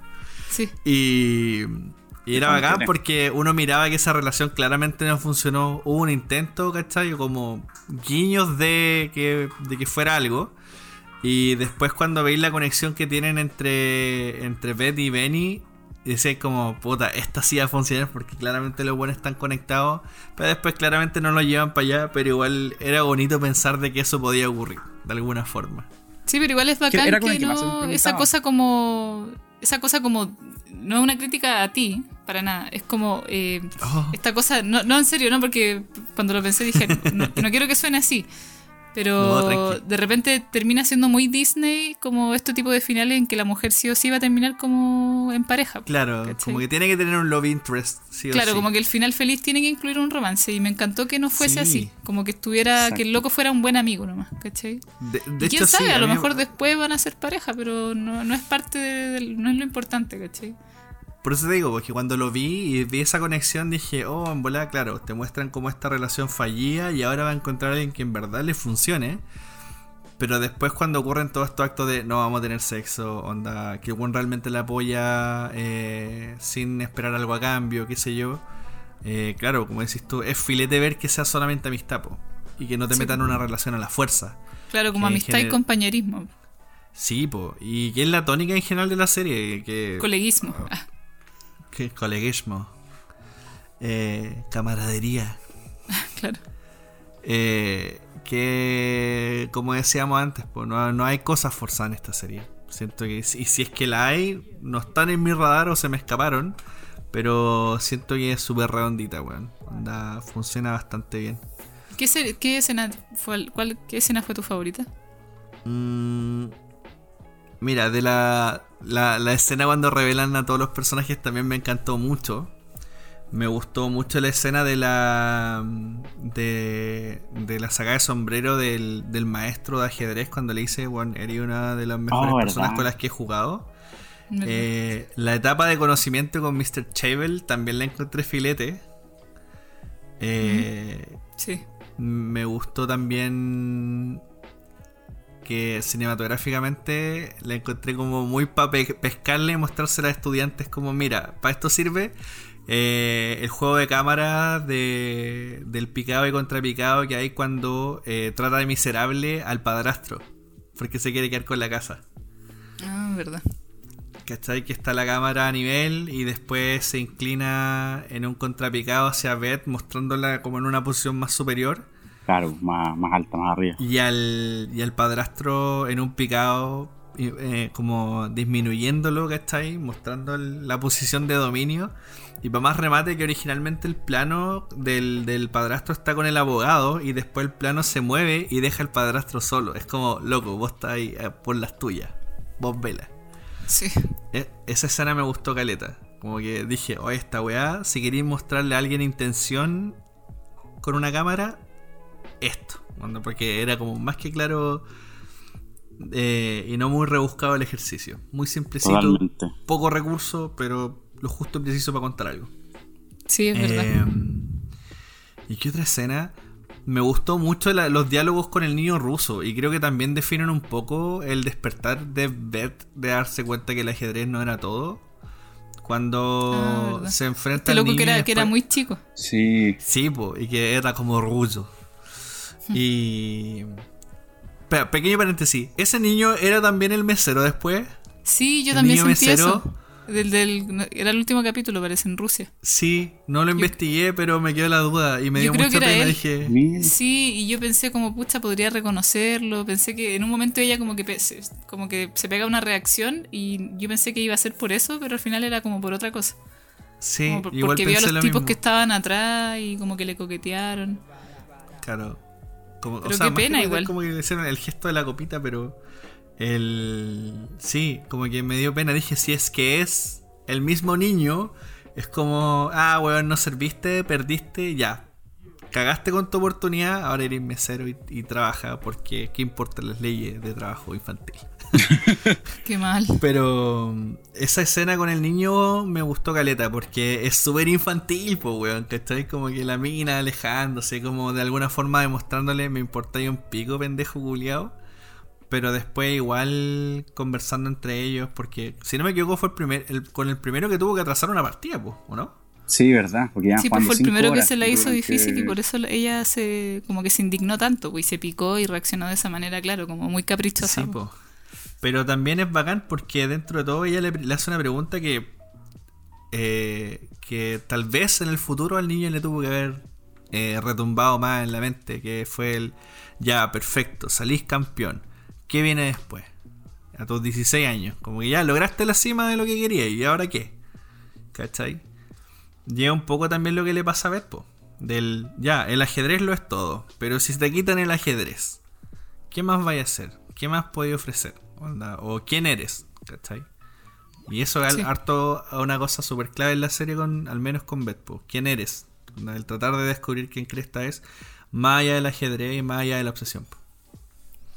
sí.
Y, y era bacán porque uno miraba que esa relación claramente no funcionó. Hubo un intento, ¿cachai? Como guiños de que, de que fuera algo. Y después cuando veis la conexión que tienen entre, entre Betty y Benny, decís como, puta, esta sí va a funcionar porque claramente los buenos están conectados. Pero después claramente no lo llevan para allá, pero igual era bonito pensar de que eso podía ocurrir, de alguna forma.
Sí, pero igual es bacán que
que se
no, esa cosa como, esa cosa como, no es una crítica a ti, para nada, es como eh,
Oh.
esta cosa, no, no en serio, no, porque cuando lo pensé dije, no, no quiero que suene así, pero de repente termina siendo muy Disney como este tipo de finales en que la mujer sí o sí va a terminar como en pareja.
Claro,
¿cachai?
como que tiene que tener un love interest, sí o
Claro,
sí.
como que el final feliz tiene que incluir un romance y me encantó que no fuese
Sí.
así, como que estuviera,
Exacto.
que el loco fuera un buen amigo nomás, ¿cachai?
De, de
Y
hecho,
quién sabe,
sí,
a lo mejor después van a ser pareja, pero no, no es parte de, no es lo importante, ¿cachai?
Por eso te digo, porque cuando lo vi y vi esa conexión dije, oh, en volada, claro, te muestran cómo esta relación fallía y ahora va a encontrar a alguien que en verdad le funcione. Pero después cuando ocurren todos estos actos de no vamos a tener sexo, onda, que Juan realmente la apoya eh, sin esperar algo a cambio, qué sé yo. eh, claro, como decís tú, es filete ver que sea solamente amistad, po, y que no te
Sí.
metan en una relación a la fuerza.
Claro, como amistad y compañerismo,
Sí, po, y que es la tónica en general de la serie, que...
coleguismo. Ah,
Que coleguismo. Eh, camaradería.
claro.
Eh, que, como decíamos antes, pues, no, no hay cosas forzadas en esta serie. Siento que, y si es que la hay, no están en mi radar o se me escaparon. Pero siento que es súper redondita, weón. Onda, funciona bastante bien.
¿Qué, qué escena fue, cuál, ¿Qué escena fue tu favorita?
Mm, mira, de la, la, la escena cuando revelan a todos los personajes también me encantó mucho. Me gustó mucho la escena de la de, de la saga de sombrero del, del maestro de ajedrez cuando le dice, bueno, eres una de las mejores
Oh,
personas con las que he jugado. Eh, la etapa de conocimiento con Mr. Chavel también la encontré filete. Eh,
sí.
me gustó también que cinematográficamente la encontré como muy para pescarle y mostrársela a estudiantes como, mira, para esto sirve eh, el juego de cámara de, del picado y contrapicado que hay cuando eh, trata de miserable al padrastro, porque se quiere quedar con la casa.
Ah, verdad.
¿Cachai? Que está la cámara a nivel y después se inclina en un contrapicado hacia Beth, mostrándola como en una posición más superior.
Claro, más, más alta, más arriba.
Y al, y al padrastro en un picado, eh, como disminuyéndolo, ¿cachai? Mostrando el- la posición de dominio. Y para más remate que originalmente el plano del, del padrastro está con el abogado y después el plano se mueve y deja al padrastro solo. Es como, loco, vos estás ahí eh, por las tuyas. Vos vela.
Sí.
E- esa escena me gustó caleta. Como que dije, oye, esta weá, si queréis mostrarle a alguien intención con una cámara, esto. Bueno, porque era como más que claro eh, y no muy rebuscado el ejercicio. Muy simplecito,
Totalmente.
poco recurso, pero lo justo y preciso para contar algo.
Sí, es verdad.
Eh, ¿Y qué otra escena? Me gustó mucho la- los diálogos con el niño ruso y creo que también definen un poco el despertar de Beth de darse cuenta que el ajedrez no era todo.
Ah,
Cuando
verdad.
se enfrenta
Este
al
loco
niño
que era, que era muy chico.
Sí.
Sí, po, y que era como ruso. Y... Pe- pequeño paréntesis. ¿Ese niño era también el mesero después?
Sí, yo
El
también
niño
sentí
mesero,
eso. Del, del, era el último capítulo, parece, en Rusia.
Sí, no lo investigué, pero me quedó la duda y me dio
creo
mucha
que era
pena.
él.
Dije.
Sí, y yo pensé como, pucha, podría reconocerlo. Pensé que en un momento ella como que, como que se pega una reacción y yo pensé que iba a ser por eso, pero al final era como por otra cosa.
sí,
Como por-
igual
porque vio a los
lo
tipos
mismo.
que estaban atrás y como que le coquetearon.
Claro. Como,
Pero
o sea,
qué
que
pena igual.
Como que le hicieron el gesto de la copita, pero el sí, como que me dio pena. Dije, si es que es el mismo niño, es como, ah, weón, no serviste, perdiste, ya. Cagaste con tu oportunidad, ahora eres mesero y, y trabaja, porque qué importan las leyes de trabajo infantil.
Qué mal.
Pero mm, esa escena con el niño me gustó caleta porque es súper infantil, pues, weón, ¿cachai? Como que la mina alejándose, como de alguna forma demostrándole me importa un pico, pendejo culiao. Pero después igual conversando entre ellos, porque si no me equivoco fue el primer, el- con el primero que tuvo que atrasar una partida, pues, ¿o no?
Sí, verdad. Porque ya
Sí, pues fue el primero que se la hizo difícil y por eso ella se como que se indignó tanto, pues, y se picó y reaccionó de esa manera, claro, como muy caprichosa.
Sí,
pues.
Pero también es bacán porque dentro de todo ella le, hace una pregunta que, eh, que tal vez en el futuro al niño le tuvo que haber eh, retumbado más en la mente, que fue el, ya, perfecto, salís campeón. ¿Qué viene después? A tus 16 años. Como que ya lograste la cima de lo que querías y ahora qué. ¿Cachai? Llega un poco también lo que le pasa a Vespo. Del, ya, el ajedrez lo es todo, pero si te quitan el ajedrez, ¿qué más vaya a hacer? ¿Qué más puede ofrecer? Onda, ¿O quién eres? ¿Cachai? Y eso es
Sí.
harto una cosa súper clave en la serie, con al menos con Betpo. ¿Quién eres? Onda, El tratar de descubrir quién Cresta es, más allá del ajedrez y más allá de la obsesión.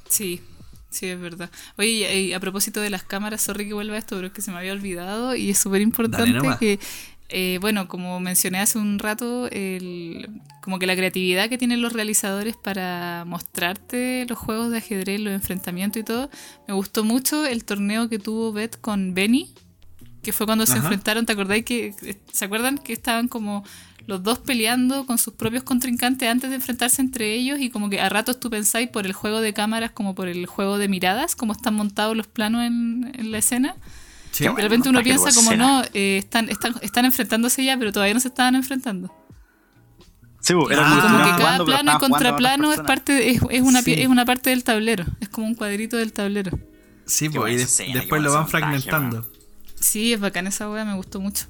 Sí, sí, es verdad. Oye, a propósito de las cámaras, sorry que vuelva a esto, pero es que se me había olvidado y es súper importante que, eh, bueno, como mencioné hace un rato, el, como que la creatividad que tienen los realizadores para mostrarte los juegos de ajedrez, los enfrentamientos y todo, me gustó mucho el torneo que tuvo Beth con Benny, que fue cuando se enfrentaron, ¿te acordáis que, ¿se acuerdan que estaban como los dos peleando con sus propios contrincantes antes de enfrentarse entre ellos y como que a ratos tú pensáis por el juego de cámaras como por el juego de miradas, como están montados los planos en, en la escena.
Sí,
De repente uno piensa como no, eh, están, están, están enfrentándose ya, pero todavía no se estaban enfrentando.
Sí, era
Ah,
como,
como que cada
jugando,
plano y contraplano es parte de- es, es una,
Sí.
es una parte del tablero, es como un cuadrito del tablero.
Sí, y de-
escena,
después lo van fragmentando.
Sí, es bacán esa wea, me gustó mucho.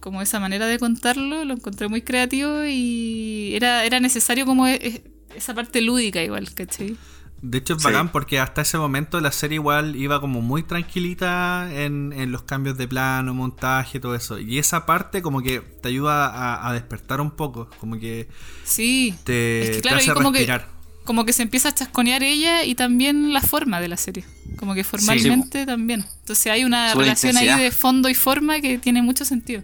Como esa manera de contarlo, lo encontré muy creativo y era, era necesario como e- e- esa parte lúdica igual, ¿cachai?
De hecho es
Sí.
bacán porque hasta ese momento la serie igual iba como muy tranquilita en, en los cambios de plano, montaje, todo eso. Y esa parte como que te ayuda a, a despertar un poco, como que
Sí,
te,
Es que
te
claro, y
hace
como que- como que se empieza a chasconear ella y también la forma de la serie. Como que formalmente también. Entonces hay una
la
relación ahí de fondo y forma que tiene mucho sentido.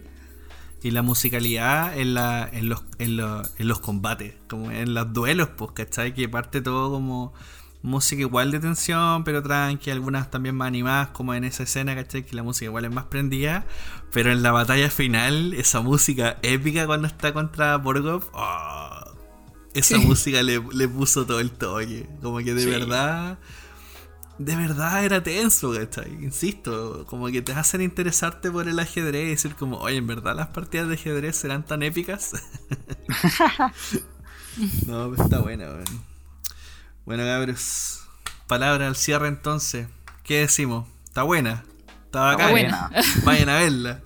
Y la musicalidad en, la, en, los, en, los, en los combates, como en los duelos, pues, ¿cachai? Que parte todo como música igual de tensión, pero tranqui, algunas también más animadas, como en esa escena, ¿cachai? Que la música igual es más prendida, pero en la batalla final, esa música épica cuando está contra Borgov, ¡oh! esa
Sí.
música le, le puso todo el toque, como que de
Sí.
verdad... De verdad era tenso, ¿cachai? Insisto, como que te hacen interesarte por el ajedrez y decir como, oye, ¿en verdad las partidas de ajedrez serán tan épicas? no, está buena, weón. Bueno, cabros, palabra al cierre entonces. ¿Qué decimos? ¿Está buena? ¿Está bacán?
buena.
Vayan a verla.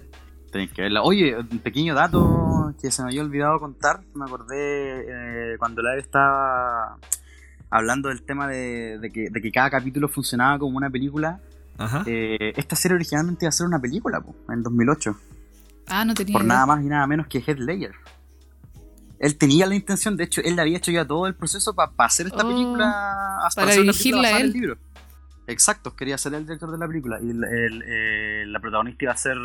Tenés que verla. Oye, un pequeño dato que se me había olvidado contar. Me acordé eh, cuando la estaba hablando del tema de, de que, de que cada capítulo funcionaba como una película.
Ajá.
Eh, esta serie originalmente iba a ser una película, po, en 2008.
Ah, no tenía
Por
idea.
nada más y nada menos que Ledger. Él tenía la intención, de hecho, él había hecho ya todo el proceso para hacer esta
Oh,
película. hasta
para
hacer una película
dirigirla él.
el libro. Exacto, quería ser el director de la película. Y el- el- eh, la protagonista iba a ser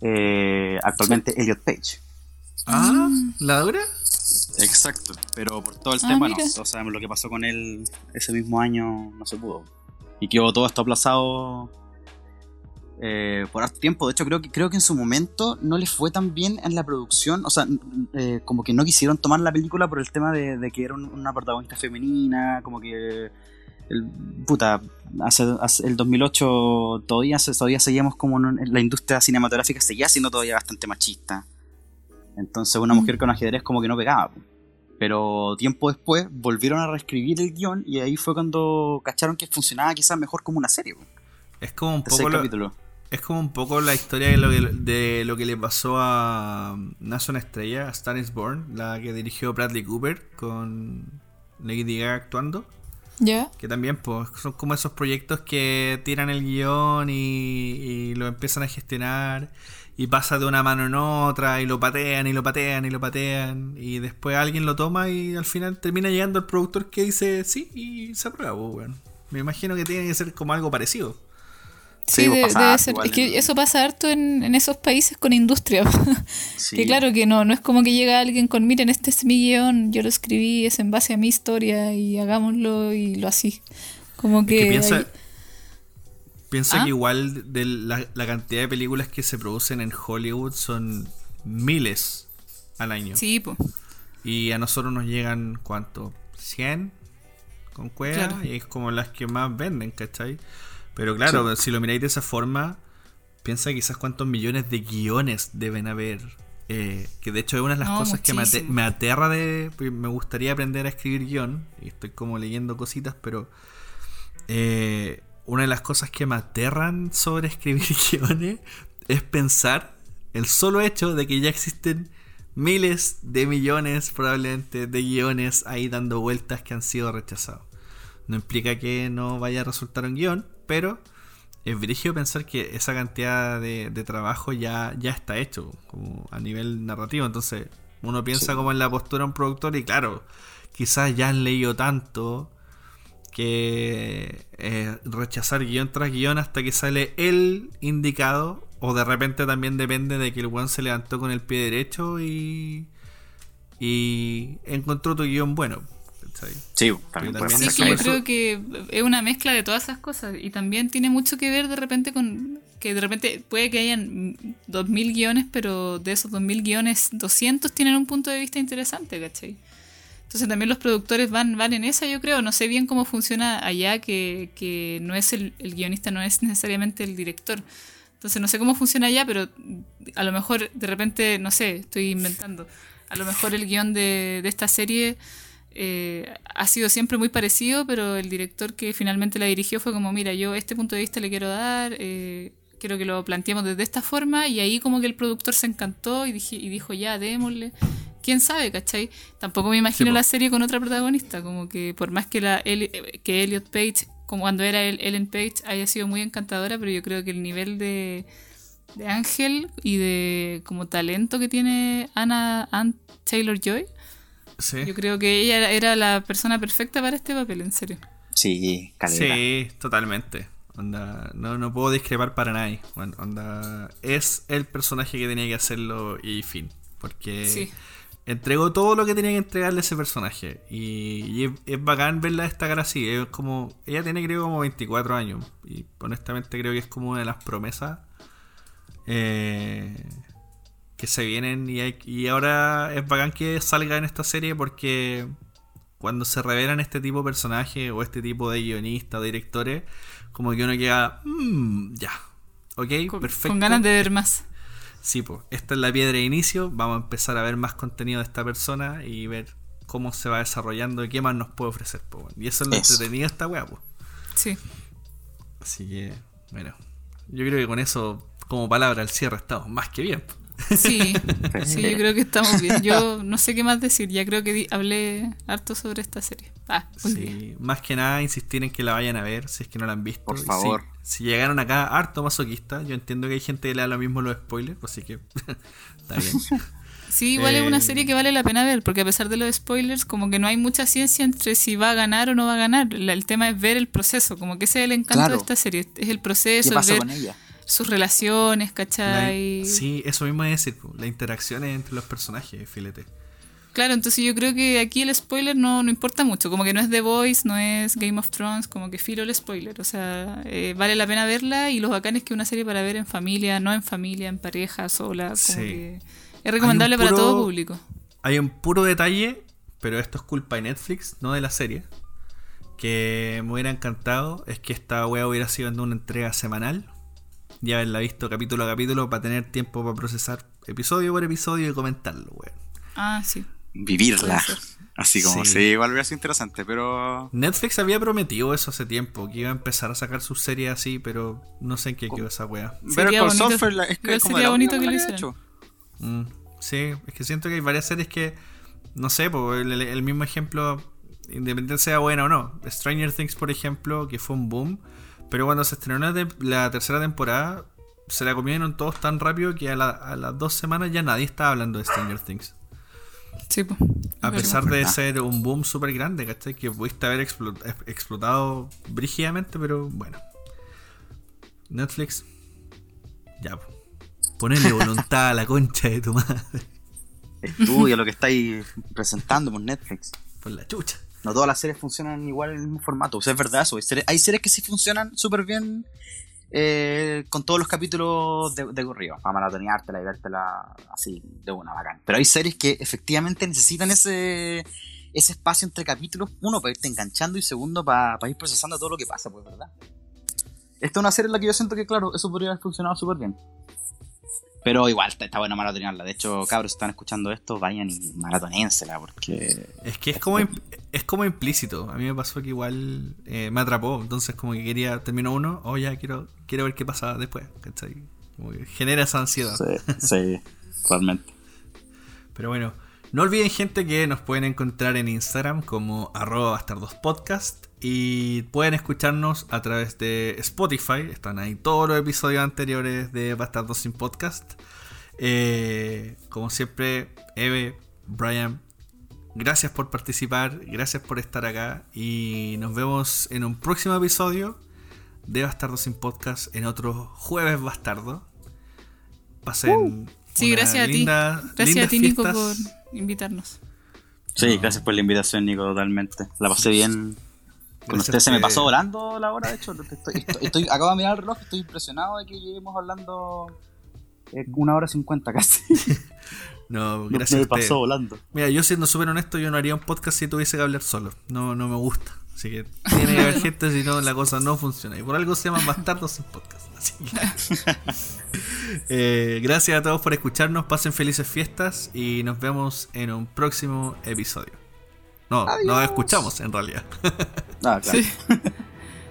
eh, actualmente Elliot Page.
Ah, ¿la dura?
Exacto, pero por todo el
Ah,
tema,
mira.
no. O sea, lo que pasó con él ese mismo año no se pudo. Y quedó todo esto aplazado eh, por harto tiempo. De hecho, creo que, creo que en su momento no le fue tan bien en la producción. O sea, eh, como que no quisieron tomar la película por el tema de, de que era un- una protagonista femenina, como que el, puta, hace, hace- el 2008 todavía, todavía seguíamos como en la industria cinematográfica seguía siendo todavía bastante machista. Entonces una
Mm.
mujer con ajedrez como que no pegaba. Pero tiempo después volvieron a reescribir el guion y ahí fue cuando cacharon que funcionaba quizás mejor como una serie.
Es como un
Tercer
poco lo-. Es como un poco la historia de lo que, de lo que le pasó a una estrella, a Star is Born, la que dirigió Bradley Cooper con Lady Gaga actuando.
¿Ya?
Que también pues, son como esos proyectos que tiran el guion y, y lo empiezan a gestionar y pasa de una mano en otra y lo patean y lo patean y lo patean y después alguien lo toma y al final termina llegando el productor que dice sí y se aprueba. pues, weón. Me imagino que tiene que ser como algo parecido.
Sí,
Sí, pues
de- debe ser. Es que eso pasa harto en, en esos países con industria.
Sí.
Que claro que no, no es como que llega alguien con, miren, este es mi guion, yo lo escribí, es en base a mi historia y hagámoslo y lo así. Como que...
que piensa,
hay-
piensa
¿Ah?
que igual de la, la cantidad de películas que se producen en Hollywood son miles al año.
Sí, pues.
Y a nosotros nos llegan, ¿cuánto? ¿100? Con cueva.
Claro.
Y es como las que más venden, ¿cachai? Pero claro, si lo miráis de esa forma, piensa quizás cuántos millones de guiones deben haber. eh, que de hecho es una de las
No,
cosas que me aterra de... Me gustaría aprender a escribir guion. Y estoy como leyendo cositas, pero... eh, una de las cosas que me aterran sobre escribir guiones es pensar el solo hecho de que ya existen miles de millones probablemente de guiones ahí dando vueltas que han sido rechazados. No implica que no vaya a resultar un guion, pero es brígido pensar que esa cantidad de, de trabajo ya, ya está hecho como a nivel narrativo. Entonces uno piensa
Sí.
como en la postura de un productor y claro, quizás ya han leído tanto que eh, rechazar guion tras guion hasta que sale el indicado o de repente también depende de que el weón se levantó con el pie derecho y y encontró tu guion bueno ¿cachai?
Sí, también
también
Sí, que yo creo que es una mezcla de todas esas cosas y también tiene mucho que ver de repente con que de repente puede que hayan 2000 guiones, pero de esos 2000 guiones 200 tienen un punto de vista interesante, ¿cachai? Entonces también los productores van, van en esa, yo creo. No sé bien cómo funciona allá, que, que no es el, el guionista, no es necesariamente el director. Entonces no sé cómo funciona allá, pero a lo mejor de repente, no sé, estoy inventando. A lo mejor el guion de, de esta serie eh, ha sido siempre muy parecido, pero el director que finalmente la dirigió fue como, mira, yo este punto de vista le quiero dar, eh, quiero que lo planteemos desde esta forma, y ahí como que el productor se encantó y, dije- y dijo, ya, démosle. ¿Quién sabe, cachai? Tampoco me imagino
Sí,
la serie con otra protagonista, como que por más que, la, que Elliot Page, como cuando era el- Ellen Page, haya sido muy encantadora, pero yo creo que el nivel de, de Ángel y de como talento que tiene Anna, Ann Taylor Joy,
sí,
yo creo que ella era, la persona perfecta para este papel, en serio.
Sí, caleta.
Sí, totalmente. Onda, no, no puedo discrepar para nadie. Bueno, onda, es el personaje que tenía que hacerlo y fin. Porque
Sí.
entregó todo lo que tenía que entregarle ese personaje. Y, y es, es bacán verla destacar así. Es como, ella tiene creo como 24 años. Y honestamente creo que es como una de las promesas eh, que se vienen. Y, hay- y ahora es bacán que salga en esta serie porque cuando se revelan este tipo de personajes o este tipo de guionistas o directores, como que uno queda, "Mm, ya, ok,
Con,
perfecto.
con ganas de ver más.
Sí, pues, esta es la piedra de inicio, vamos a empezar a ver más contenido de esta persona y ver cómo se va desarrollando y qué más nos puede ofrecer. po. Y eso es lo
Eso.
entretenido de esta weá, pues.
Sí.
Así que, bueno, yo creo que con eso, como palabra al cierre, estamos más que bien. po.
Sí, sí, yo creo que estamos bien. Yo no sé qué más decir, ya creo que di- hablé harto sobre esta serie. Ah, bien.
Sí, más que nada insistir en que la vayan a ver si es que no la han visto.
Por favor.
si llegaron acá harto masoquista, yo entiendo que hay gente que le da lo mismo los spoilers, así que está bien.
Sí, igual es una
Eh,
serie que vale la pena ver, porque a pesar de los spoilers, como que no hay mucha ciencia entre si va a ganar o no va a ganar. La- el tema es ver el proceso, como que ese es el encanto
Claro.
de esta serie. Es el
¿Qué
proceso, es
pasó
ver
con ella?
Sus relaciones,
La-
¿cachai?
sí, eso mismo es decir, las interacciones entre los personajes, filete.
Claro, entonces yo creo que aquí el spoiler no, no importa mucho, como que no es The Voice, no es Game of Thrones, como que filo el spoiler, o sea, eh, vale la pena verla y los bacanes que es una serie para ver en familia, no en familia, en pareja, sola, como
Sí.
que es recomendable para todo público.
Hay un puro detalle, pero esto es culpa de Netflix, no de la serie. que me hubiera encantado es que esta wea hubiera sido en una entrega semanal. Ya haberla visto capítulo a capítulo para tener tiempo para procesar episodio por episodio y comentarlo, weón.
Ah, sí.
Vivirla. Así como,
Sí.
sí. igual hubiera sido interesante, pero.
Netflix había prometido eso hace tiempo, que iba a empezar a sacar sus series así, pero no sé en qué quedó esa wea.
Better
Sería
Call
bonito-
Saul fue la- es que como
sería
la
bonito que lo hicieran.
hecho.
Mm, sí, es que siento que hay varias series que, no sé, el- el mismo ejemplo, independientemente sea buena o no. Stranger Things, por ejemplo, que fue un boom, pero cuando se estrenó la, tercera temporada, se la comieron todos tan rápido que a, la- a las dos semanas ya nadie estaba hablando de Stranger Things.
Sí, po.
A
Es
pesar de ser un boom súper grande, ¿cachai? Que pudiste haber ex- explotado brígidamente, pero bueno. Netflix, ya, po. Ponerle voluntad a la concha de tu madre.
Estudia lo que estáis presentando por Netflix.
Por la chucha.
No todas las series funcionan igual en el mismo formato. O sea, es verdad eso. Hay series, que sí funcionan súper bien eh, con todos los capítulos de, de corrido. Para maratoneártela y vértela así de una bacán. Pero hay series que efectivamente necesitan ese, ese espacio entre capítulos. Uno, para irte enganchando y segundo, para, para ir procesando todo lo que pasa, pues, ¿verdad? Esta es una serie en la que yo siento que, claro, eso podría haber funcionado súper bien. Pero igual está, está bueno maratonearla. De hecho, cabros, si están escuchando esto, vayan y maratonénsela porque
Es que es como, es como implícito. A mí me pasó que igual eh, me atrapó. Entonces, como que quería, terminó uno, oh ya, quiero, quiero ver qué pasa después. ¿cachai? Como que genera esa ansiedad.
Sí, sí, totalmente.
Pero bueno, no olviden gente que nos pueden encontrar en Instagram como arroba bastardospodcast y pueden escucharnos a través de Spotify. Están ahí todos los episodios anteriores de Bastardos sin Podcast. Eh, como siempre, Eve, Brian, gracias por participar, gracias por estar acá y nos vemos en un próximo episodio de Bastardos sin Podcast en otro jueves bastardo. Pasen
Sí,
una
gracias a ti.
linda-
Gracias a ti, Nico, por
fiestas.
invitarnos.
Sí, gracias por la invitación, Nico, totalmente. La pasé bien. Con usted se me pasó volando la hora, de hecho. Estoy, estoy- estoy- acabo de mirar el reloj, estoy impresionado de que lleguemos hablando eh, una hora cincuenta casi.
No, gracias
me
a
pasó volando.
Mira, yo siendo súper honesto, yo no haría un podcast si tuviese que hablar solo. No, no me gusta. Así que tiene que haber gente, si no, la cosa no funciona. Y por algo se llaman bastardos sin podcast. Así que. Eh, gracias a todos por escucharnos. Pasen felices fiestas y nos vemos en un próximo episodio. No, nos
Adiós.
escuchamos en realidad.
Ah, claro.
Sí.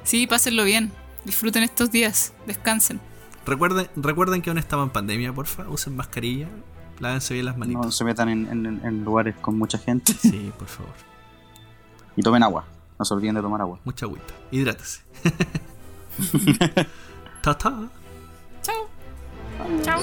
Sí, pásenlo bien. Disfruten estos días. Descansen.
recuerden, recuerden que aún estamos en pandemia, porfa. Usen mascarilla. Lávense bien las manitos.
No se metan en, en- en lugares con mucha gente.
Sí, por favor.
Y tomen agua. No se olviden de tomar agua.
Mucha agüita. Hidrátese. ta ta.
Chao. Chao.